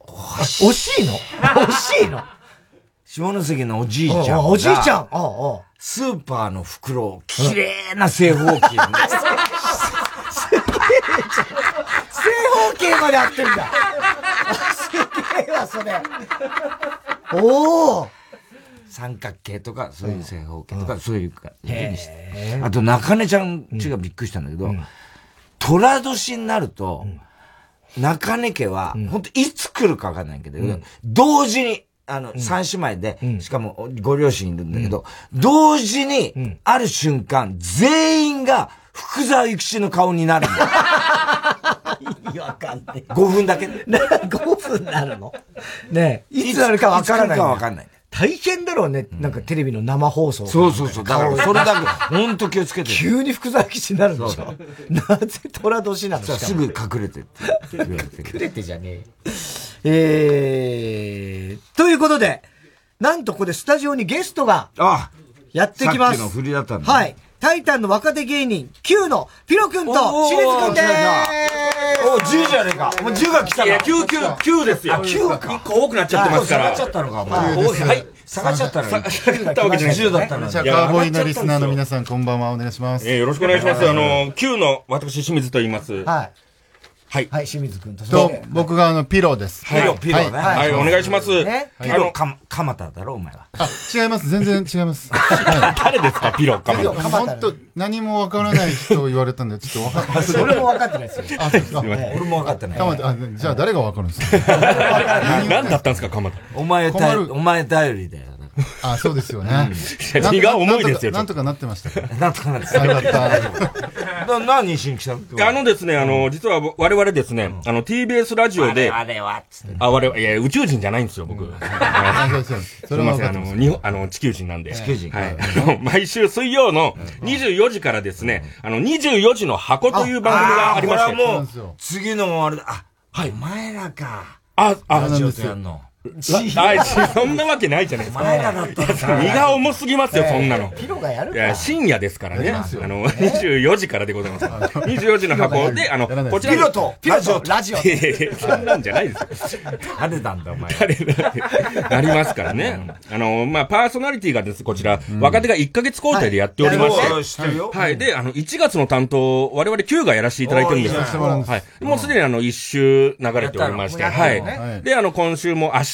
Speaker 1: 惜しいの？惜しいの？
Speaker 2: 下関のおじいちゃんが。
Speaker 1: おじいちゃん？ああ
Speaker 2: スーパーの袋を綺麗な正方形に。
Speaker 1: 正方形まで合ってるんだ。すげえわ、それ。おお
Speaker 2: 三角形とか、そういう正方形とか、そういうか、
Speaker 1: へ
Speaker 2: にして。あと、中根ちゃんちがびっくりしたんだけど、虎年になると、中根家は、本当いつ来るかわかんないけど、同時に、あの、三姉妹で、しかもご両親いるんだけど、同時に、ある瞬間、全員が福沢諭吉の顔になるんだよ。
Speaker 1: 意味わかんない。
Speaker 2: 5分だけね。
Speaker 1: 5分なるの？ねえ、いつなるかわからない。
Speaker 2: いつ来るかわかんない。
Speaker 1: 大変だろうね。なんかテレビの生放送。
Speaker 2: そうそうそう。だから、それだけ、ほんと気をつけて。
Speaker 1: 急に福沢諭吉になるんでし
Speaker 2: そ
Speaker 1: ょなぜ虎年なの？
Speaker 2: さあすぐ隠れてって。
Speaker 1: 隠れてじゃねえよ。えー、ということで、なんとここでスタジオにゲストが、やってきます。
Speaker 2: さっきの振りだったんだ。
Speaker 1: はい。タイタンの若手芸人、Q のピロくんと清水くんでーす
Speaker 2: お、10じゃねえか。お前10が来た
Speaker 29: いや、9、9、9ですよ。
Speaker 2: あ9か
Speaker 29: 1個多くなっちゃってますから。
Speaker 2: 下がっちゃったのか、お前。
Speaker 29: 多いはい。
Speaker 2: 下がっちゃったの
Speaker 29: 下がったわけじゃない。
Speaker 2: 10だったの
Speaker 29: い
Speaker 30: じゃあ、カーボーイのリスナーの皆さん、こんばんは。お願いします。
Speaker 29: えーよろしくお願いします。あの、9の私、清水と言います。
Speaker 1: はい。
Speaker 29: はい。
Speaker 1: はい、清水くんと。
Speaker 30: と、僕があの、ピロです。
Speaker 29: ピロピロねはいお願いします
Speaker 1: ね
Speaker 2: ピロ、か、蒲田だろ、お前は。
Speaker 30: あ、違います。全然違います。
Speaker 29: 誰ですか、ピロ、か
Speaker 30: も。本当何もわからない人言われたんで、ちょっとわかんない。
Speaker 1: それも分かってないですよ。
Speaker 30: あ、そうですか。
Speaker 2: 俺も分かってない。
Speaker 30: 蒲田あじゃあ誰がわかるんですか？
Speaker 29: 何だったんですか、蒲田？
Speaker 2: お前お前頼りだよ。
Speaker 30: あ、そうですよね。
Speaker 29: うん
Speaker 30: なん
Speaker 29: 荷が重いですよ
Speaker 30: なんとかなってました。
Speaker 2: なんとかなって
Speaker 30: あよかった。
Speaker 2: な、何しに来たの？
Speaker 29: あのですね、あの、実は我々ですね、あの、TBS ラジオで、
Speaker 2: あれは、つって。
Speaker 29: あ、我々、いや、宇宙人じゃないんですよ、僕。すみません、あの、日本、あの、地球人なんで。
Speaker 2: 地球人
Speaker 29: はい。あの毎週水曜の24時からですね、あの、24時の箱という番組がありまして。
Speaker 2: これはもう、次のあれだ。あ、はい。お前らか。
Speaker 29: あ、あ、
Speaker 2: ラジオとやんの。
Speaker 29: は い、そんなわけないじゃないですか。
Speaker 2: 前らだったのか
Speaker 29: 荷が重すぎますよ、そんなの。
Speaker 1: ピロがやる
Speaker 29: いや、
Speaker 1: か。
Speaker 29: 深夜ですからね。あの、24時からでございます。24時の箱で、あの、こちら
Speaker 2: ピロと、
Speaker 1: ピロとラジオ。
Speaker 29: いやいやいやそんなんじゃないですよ。
Speaker 2: 誰なんだ、お前。
Speaker 29: 誰だなりますからね。あの、まあ、パーソナリティがです、こちら、若手が1ヶ月交代でやっておりまし
Speaker 2: てる
Speaker 29: て、
Speaker 2: よ
Speaker 29: はい。で、あの、1月の担当、我々9がやらせていただいてるんですはい。もうすでにあの、1週流れておりまして、はい。で、あの、今週も明日、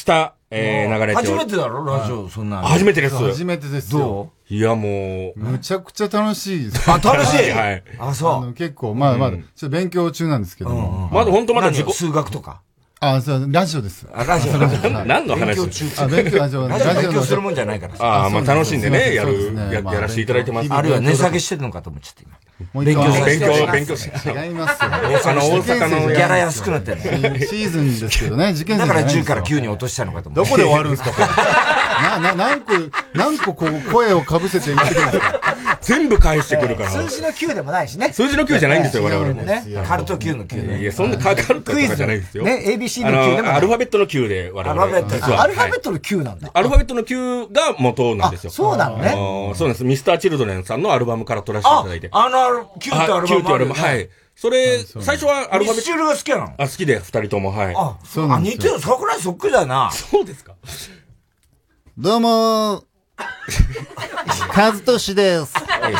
Speaker 29: えー、流れて
Speaker 2: 初めてだろ、ラジオ、そんなの。
Speaker 29: 初めてです。
Speaker 30: 初めてですよ。
Speaker 2: ど
Speaker 29: いや、もう、
Speaker 30: むちゃくちゃ楽しいです。
Speaker 2: あ、楽しい？
Speaker 29: はい。
Speaker 2: あ、
Speaker 30: あ
Speaker 2: そ
Speaker 30: の結構、まあまだ、ちょっと勉強中なんですけども。
Speaker 29: まだ本当
Speaker 2: う。
Speaker 29: まだ自己
Speaker 2: 数学とか？
Speaker 30: あ、そう、ラジオです。
Speaker 2: あラジオ
Speaker 29: 何の話？
Speaker 2: 勉強中
Speaker 30: あ、勉強、ラジオ、
Speaker 2: ラジオ勉強するもんじゃないから
Speaker 29: ああ、まあ楽しんでね、やる、やらせていただいてます。
Speaker 2: あるいは値下げしてるのかと思っちゃって今。
Speaker 29: 勉強、勉強、
Speaker 30: 勉強。違いますよ。
Speaker 29: あの、大阪の
Speaker 2: ギャラ安くなってる
Speaker 30: シーズンですけどね、受験生
Speaker 2: だから10
Speaker 30: じゃないんですよ
Speaker 2: から9に落としたのかと思
Speaker 30: どこで終わるんですか。な、な、何個、何個こう声をかぶせて言ってくるんですか？
Speaker 29: 全部返してくるから。
Speaker 1: 数字の9でもないしね。
Speaker 29: 数字の9じゃないんですよ、我々も。
Speaker 1: ね。
Speaker 2: カルト9の9ね。
Speaker 29: いや、そんなカカルトとかじゃないですよ。
Speaker 1: ね ABC の
Speaker 29: あ
Speaker 1: 9でもない
Speaker 29: アルファベットの9で我々。
Speaker 2: アルファベット
Speaker 1: アルファベットの9なんだ。
Speaker 29: アルファベットの9が元なんですよ。
Speaker 1: あそうなのね
Speaker 29: そうなんです。ミスターチルドレンさんのアルバムから撮らせていただいて。
Speaker 2: あの、9ってアルバムあるよね
Speaker 29: あ9ってアルバム、はい。それ、最初はアルファベット。
Speaker 2: ミスチルが好きなの？
Speaker 29: あ、好きで、二人とも、はい。
Speaker 2: あ、そうなん似てる、桜井そっくりだよな。
Speaker 29: そうですか？
Speaker 30: どうもカズトシです。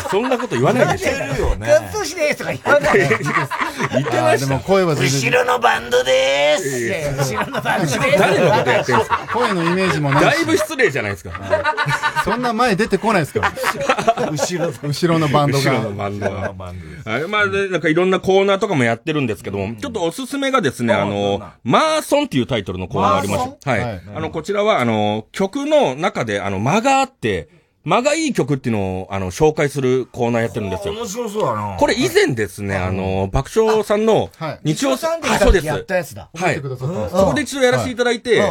Speaker 29: そんなこと言わないでしょ。
Speaker 2: 似てるよね。
Speaker 1: ガッツしですとか言わないで。
Speaker 29: 言ってました。
Speaker 30: でも声は全然。
Speaker 2: 後ろのバンドでーす。
Speaker 1: いやいや後ろの番組
Speaker 29: 誰のことやってんすか？
Speaker 30: 声のイメージもないし。
Speaker 29: だいぶ失礼じゃないですか。
Speaker 30: そんな前出てこないですか？ら。
Speaker 2: 後ろ
Speaker 30: 後ろのバンド
Speaker 29: 後ろの
Speaker 30: が。
Speaker 29: バンドが。はい。まあ、で、なんかいろんなコーナーとかもやってるんですけども、ちょっとおすすめがですね、あの、マーソンっていうタイトルのコーナーありました。はい。
Speaker 30: はい
Speaker 29: あの、こちらは、あの、曲の中で、あの、間があって、間がいい曲っていうのを、あの、紹介するコーナーやってるんですよ。
Speaker 2: 面白そうだな。
Speaker 29: これ以前ですね、あの、爆笑さんの
Speaker 30: はい、
Speaker 29: 日曜
Speaker 1: さんで
Speaker 29: はいそうです。
Speaker 1: やったやつだ。
Speaker 29: はい。そこで一度やらせていただいて、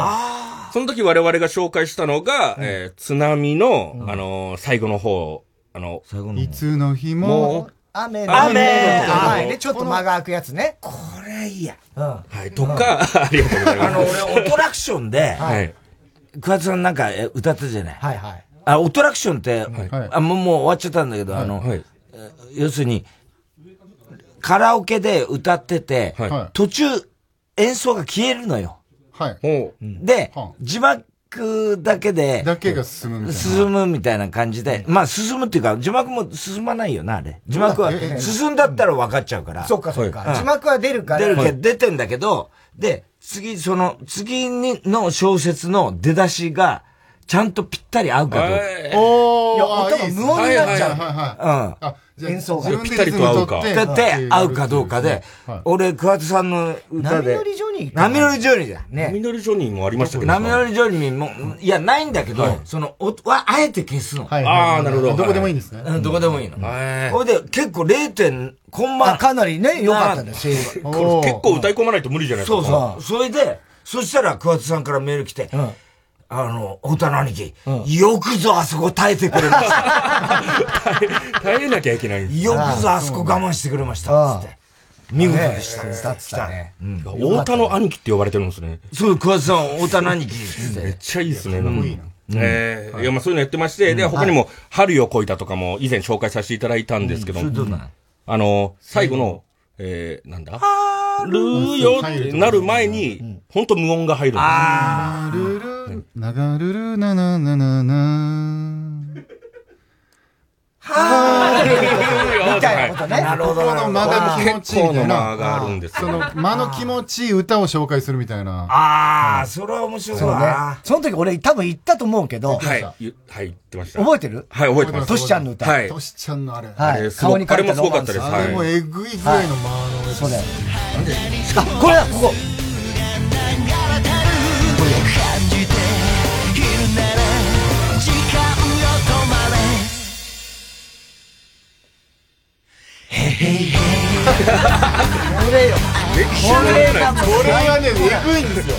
Speaker 29: その時我々が紹介したのが、えー津波の、あのー、最後の方、あの、
Speaker 2: 最後の
Speaker 30: いつの日も
Speaker 29: も、
Speaker 1: 雨
Speaker 29: 雨
Speaker 1: 雨はいね、ちょっと間が空くやつね。
Speaker 2: これいいや。
Speaker 1: うん。
Speaker 29: はい、とか、ありがとうござい
Speaker 2: あの、
Speaker 29: ます。
Speaker 2: 俺、オトラクションで、
Speaker 29: はい。
Speaker 2: 桑田さんなんかえ歌ったじゃない。
Speaker 1: はいはい。
Speaker 2: あ、オトラクションって、
Speaker 30: はい
Speaker 2: あもうもう終わっちゃったんだけど、あの、
Speaker 29: はい。
Speaker 2: 要するに、カラオケで歌ってて、
Speaker 29: はい
Speaker 2: 途中演奏が消えるのよ。で、
Speaker 30: はあ
Speaker 2: 字幕だけで、
Speaker 30: だけが進むみたいな。
Speaker 2: 進むみたいな感じで、まあ進むっていうか、字幕も進まないよな、あれ。字幕は
Speaker 30: ええ
Speaker 2: 進んだったら分かっちゃうから。
Speaker 1: そっかそっ
Speaker 2: うん
Speaker 1: か。字幕は出るから。
Speaker 2: 出るけど、出てんだけど、で、次、その、次にの小説の出だしが、ちゃんとぴったり合うかどうか。
Speaker 29: はい
Speaker 30: おー、
Speaker 1: いや
Speaker 30: あ
Speaker 1: 音が無音になっちゃう
Speaker 30: はいはいはい。
Speaker 2: うん。
Speaker 30: あ、じゃあ
Speaker 1: 演奏が
Speaker 29: ぴったりと合うか
Speaker 30: リズム
Speaker 2: だって
Speaker 30: 取って
Speaker 2: 合うかどうかで
Speaker 30: はい、
Speaker 2: 俺、桑田さんの歌で。
Speaker 1: 波乗りジョニーか
Speaker 2: 波乗りジョニーだ。
Speaker 1: ね。
Speaker 29: ミノルジョニーもありましたけど。
Speaker 2: 波乗りジョニーも、いや、ないんだけど、その、おは、あえて消すの。
Speaker 29: あーなるほど
Speaker 30: どこでもいいんですね。
Speaker 2: うんどこでもいいの。
Speaker 29: はい
Speaker 2: ほいで、結構 0. 点、コンマ。
Speaker 1: あ、かなりね、良かったんだよ、声優
Speaker 29: 結構歌い込まないと無理じゃないですか。
Speaker 2: そうそう。それで、そしたら桑田さんからメール来て、
Speaker 1: ん
Speaker 2: あの、太田の兄貴、よくぞあそこ耐えてくれました。
Speaker 29: 耐えなきゃいけない。
Speaker 2: よくぞあそこ我慢してくれました。つって。見事でした。
Speaker 1: 歌ってたね。
Speaker 29: 太田の兄貴って呼ばれてるんですね。
Speaker 2: そう、桑田さん、太田の兄貴。
Speaker 29: めってちゃいいですね。なんかええいや、まあそういうのやってまして、で、他にも、春よこいたとかも以前紹介させていただいたんですけど、あの、最後の、えー、なんだ？るよってなる前に、ほんと無音が入るんです
Speaker 2: あ
Speaker 30: ルル、ながるるななななな
Speaker 1: みたいなことね。
Speaker 2: なるほど。
Speaker 30: この間が気持ちいいみな。
Speaker 29: があるんですよ。
Speaker 30: その間の気持ちいい歌を紹介するみたいな。
Speaker 2: ああ、それは面白い
Speaker 1: そうね
Speaker 2: な。。
Speaker 1: その時俺多分言ったと思うけど、
Speaker 29: はい、ゆはい、言ってました。
Speaker 1: 覚えてる？
Speaker 29: はい、覚えてます。
Speaker 1: トシちゃんの歌。
Speaker 29: はい。
Speaker 30: トシちゃんのあれ。
Speaker 1: はい。顔に
Speaker 29: あれもすごかったです
Speaker 30: あれもえぐいぐらいの間の
Speaker 1: そうだよ。あ、これだ、ここ。これよ。これがもう
Speaker 30: これはね、えぐいんですよ。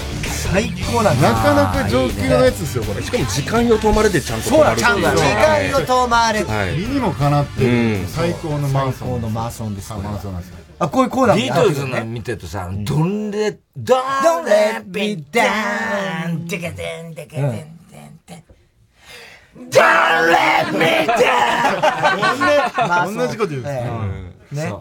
Speaker 1: 最高なんだ。
Speaker 30: なかなか上級のやつですよ、これ。
Speaker 29: しかも時間よ止まれでちゃんと
Speaker 1: そうだ、
Speaker 29: 止まる
Speaker 1: ちゃんと時間よ止まれ。
Speaker 29: はい。
Speaker 30: 理にもかなって
Speaker 29: うん
Speaker 30: る最高のマンソン。
Speaker 1: 最高のマーソンです。
Speaker 30: あマンソンなんですよ。
Speaker 1: あ、こういうコーナーも
Speaker 2: ビ
Speaker 1: や
Speaker 2: ートルズの。見てるとさ、どんで、どんでビ
Speaker 1: me
Speaker 2: ダ
Speaker 1: down
Speaker 2: ン、てけてんてけてん。Don't let me down!
Speaker 30: 同じこと言うんです
Speaker 1: え
Speaker 30: ね。
Speaker 1: えね。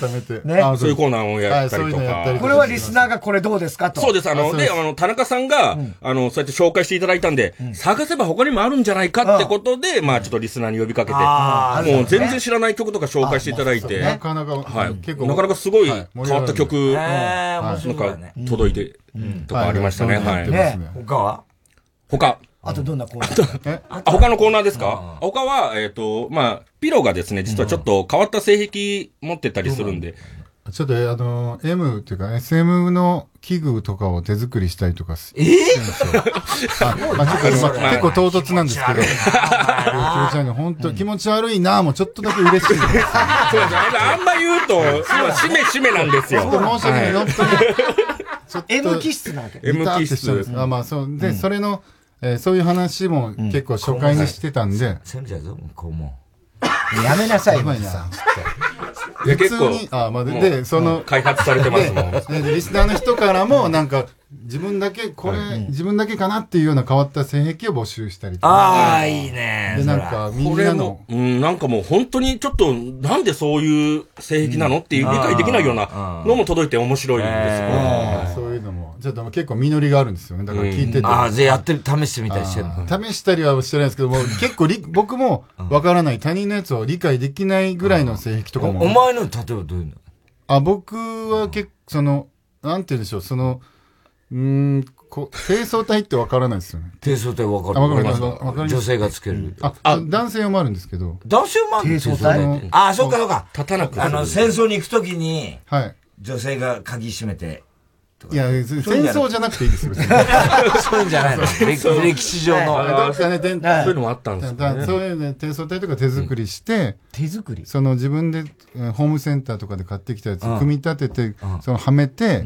Speaker 30: 改めて。
Speaker 1: ね
Speaker 30: あ
Speaker 29: そういうコーナーをやったりと
Speaker 30: はい。
Speaker 1: これはリスナーがこれどうですか？と。
Speaker 29: そうです。あの、で、
Speaker 30: あ
Speaker 29: の、田中さんが、あの、そうやって紹介していただいたんで、探せば他にもあるんじゃないかってことで、まあ、ちょっとリスナーに呼びかけて、
Speaker 2: あ
Speaker 29: もう全然知らない曲とか紹介していただいて、
Speaker 30: なかなか、
Speaker 29: はい。
Speaker 30: 結構。
Speaker 29: なかなかすごい
Speaker 30: はい
Speaker 29: 変わった曲、
Speaker 2: へ
Speaker 29: な
Speaker 2: え、面白
Speaker 29: んか。届いて、とかありましたね。
Speaker 30: はい
Speaker 29: はい。
Speaker 1: ね
Speaker 2: 他は？
Speaker 29: 他。
Speaker 1: あとどんなコーナー？
Speaker 29: あ、他のコーナーですか？他は、えっと、まあ、ピロがですね、実はちょっと変わった性癖持ってたりするんで、
Speaker 30: ちょっと、あの、M っていうか SM の器具とかを手作りしたりとかす
Speaker 2: え？
Speaker 30: してるんですよ。あまあ、ちょっと、まあ
Speaker 2: まあ
Speaker 30: 結構唐突なんですけど。気持ち悪いな。本当気持ち悪いなもちょっとだけ嬉しいです。
Speaker 29: そうですあんま言うと、しめしめなんですよ。
Speaker 30: ちょっと申し訳ない。
Speaker 29: はい
Speaker 30: 本当に。ちょっと
Speaker 1: M 気質なわけ
Speaker 29: M 気質。
Speaker 30: あ、まあそう。で、それの、えーそういう話も結構初回にしてたんで。
Speaker 2: せんじゃぞ、向こうも。
Speaker 1: やめなさいよ
Speaker 30: やばいな
Speaker 1: さん。
Speaker 29: いや結構
Speaker 30: 普通にあ、まあ、で、その、
Speaker 29: 開発されてますもん
Speaker 30: リスナーの人からも、なんか、自分だけ、これ、自分だけかなっていうような変わった性癖を募集したりとか。
Speaker 2: ああ、いいね。
Speaker 30: で、なんか、みんなの
Speaker 29: も、、うん、なんかもう本当にちょっと、なんでそういう性癖なのっていう理解できないようなのも届いて面白いんです
Speaker 30: そういうのも、ちょっと結構実りがあるんですよね。だから聞いてて。
Speaker 2: ああ、じゃあやってる、試してみたりしてるの。
Speaker 30: 試したりはしてないですけども、結構り、僕も わからない他人のやつを理解できないぐらいの性癖とかも。
Speaker 2: お前の、例えばどういうの？
Speaker 30: あ、僕は結構、その、なんて言うんでしょう、その、うーん、こう、低層体ってわからないですよね。
Speaker 2: 低層体わかる
Speaker 30: あわかります。
Speaker 2: わかる
Speaker 30: わかります
Speaker 2: 女性がつける。
Speaker 30: あ、男性用もあるんですけど。
Speaker 2: 男性もあるん
Speaker 30: 低層
Speaker 2: その
Speaker 30: 体
Speaker 2: ああ、そうかそうか。
Speaker 29: 立たなく
Speaker 2: あの、戦争に行くときに、
Speaker 30: はい。
Speaker 2: 女性が鍵閉めて。
Speaker 30: いや、戦争じゃなくていいですよ。
Speaker 2: そういうんじゃない。の歴歴史上の。
Speaker 29: そういうのもあったんです。
Speaker 30: そういうね、低層体とか手作りして、
Speaker 1: 手作り。
Speaker 30: その自分で、えーホームセンターとかで買ってきたやつ
Speaker 2: うん。
Speaker 30: 組み立てて、そのはめて、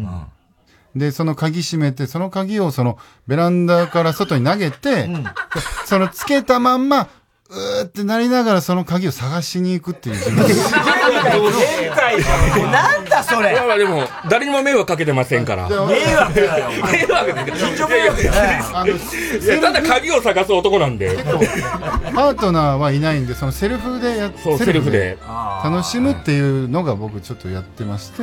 Speaker 30: で、その鍵閉めて、その鍵をそのベランダから外に投げて、そのつけたまんま、うーってなりながらその鍵を探しに行くっていう自分で
Speaker 1: なんだそれ
Speaker 29: いやまあでも、誰にも迷惑かけてませんから。
Speaker 30: 迷
Speaker 2: 惑だよ。
Speaker 29: 迷惑だよ。ただ鍵を探す男なんで。
Speaker 30: パートナーはいないんで、そのセルフでやっ
Speaker 29: そうセルフで
Speaker 30: 楽しむっていうのが僕ちょっとやってまして。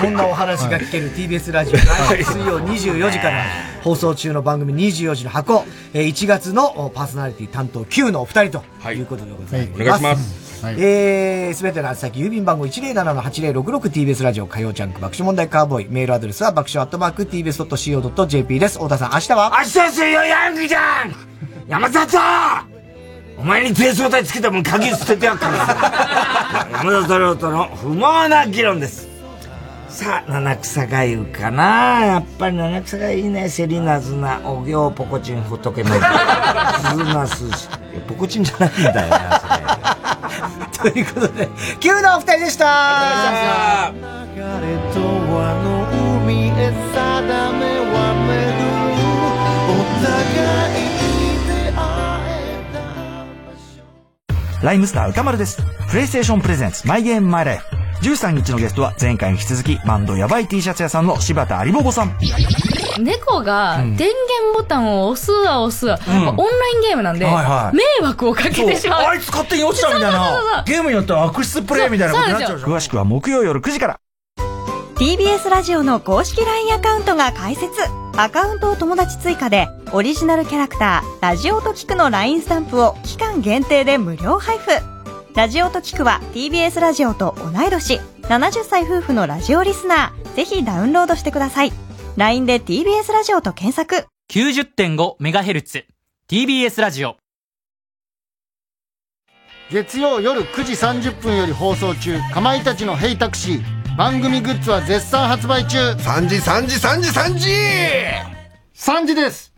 Speaker 1: こんなお話が聞ける TBS ラジオ、水曜24時から放送中の番組24時の箱、えー1月のパーソナリティ担当9のお二人ということでございます。
Speaker 29: お願いします。
Speaker 1: えー、すべての宛先、郵便番号 107-8066TBS ラジオ火曜ジャンク爆笑問題カーボーイ。メールアドレスは爆笑アットマーク TBS.CO.JP です。太田さん、明日は？
Speaker 2: 明日水曜ヤングじゃん山里お前に低層体つけたもん鍵捨ててやっからな山里亮太の不毛な議論です。さあ、七草がゆかなやっぱり七草がいいね。セリナズナ、お行ポコチン仏の。ズナスシ。ポコチンじゃないんだよな、それ。
Speaker 1: ということで、9のお二人でした
Speaker 12: あの海へ定めはめるお互いで会え
Speaker 31: ライムスター歌丸です。プレイステーションプレゼンツマイゲームマイライフ。13日のゲストは前回に引き続きバンドやばい T シャツ屋さんの柴田有ボボさん。
Speaker 32: 猫が電源ボタンを押すわ押すわ、
Speaker 31: うん。
Speaker 32: オンラインゲームなんで、
Speaker 31: はいはい。
Speaker 32: 迷惑をかけてしまう。
Speaker 31: そう。あいつ勝手に落ちたみたいな。ゲームによっては悪質プレイみたいなことになっちゃう。詳しくは木曜夜9時から。
Speaker 9: TBS ラジオの公式 LINE アカウントが開設。アカウントを友達追加でオリジナルキャラクターラジオと聞くの LINE スタンプを期間限定で無料配布ラジオと聞くは TBS ラジオと同い年70歳夫婦のラジオリスナー。ぜひダウンロードしてください。LINE で TBS ラジオと検索。
Speaker 33: 90.5MHz TBS ラジオ。
Speaker 34: 月曜夜9時30分より放送中かまいたちのヘイタクシー。番組グッズは絶賛発売中。3時3時3時3時。3時です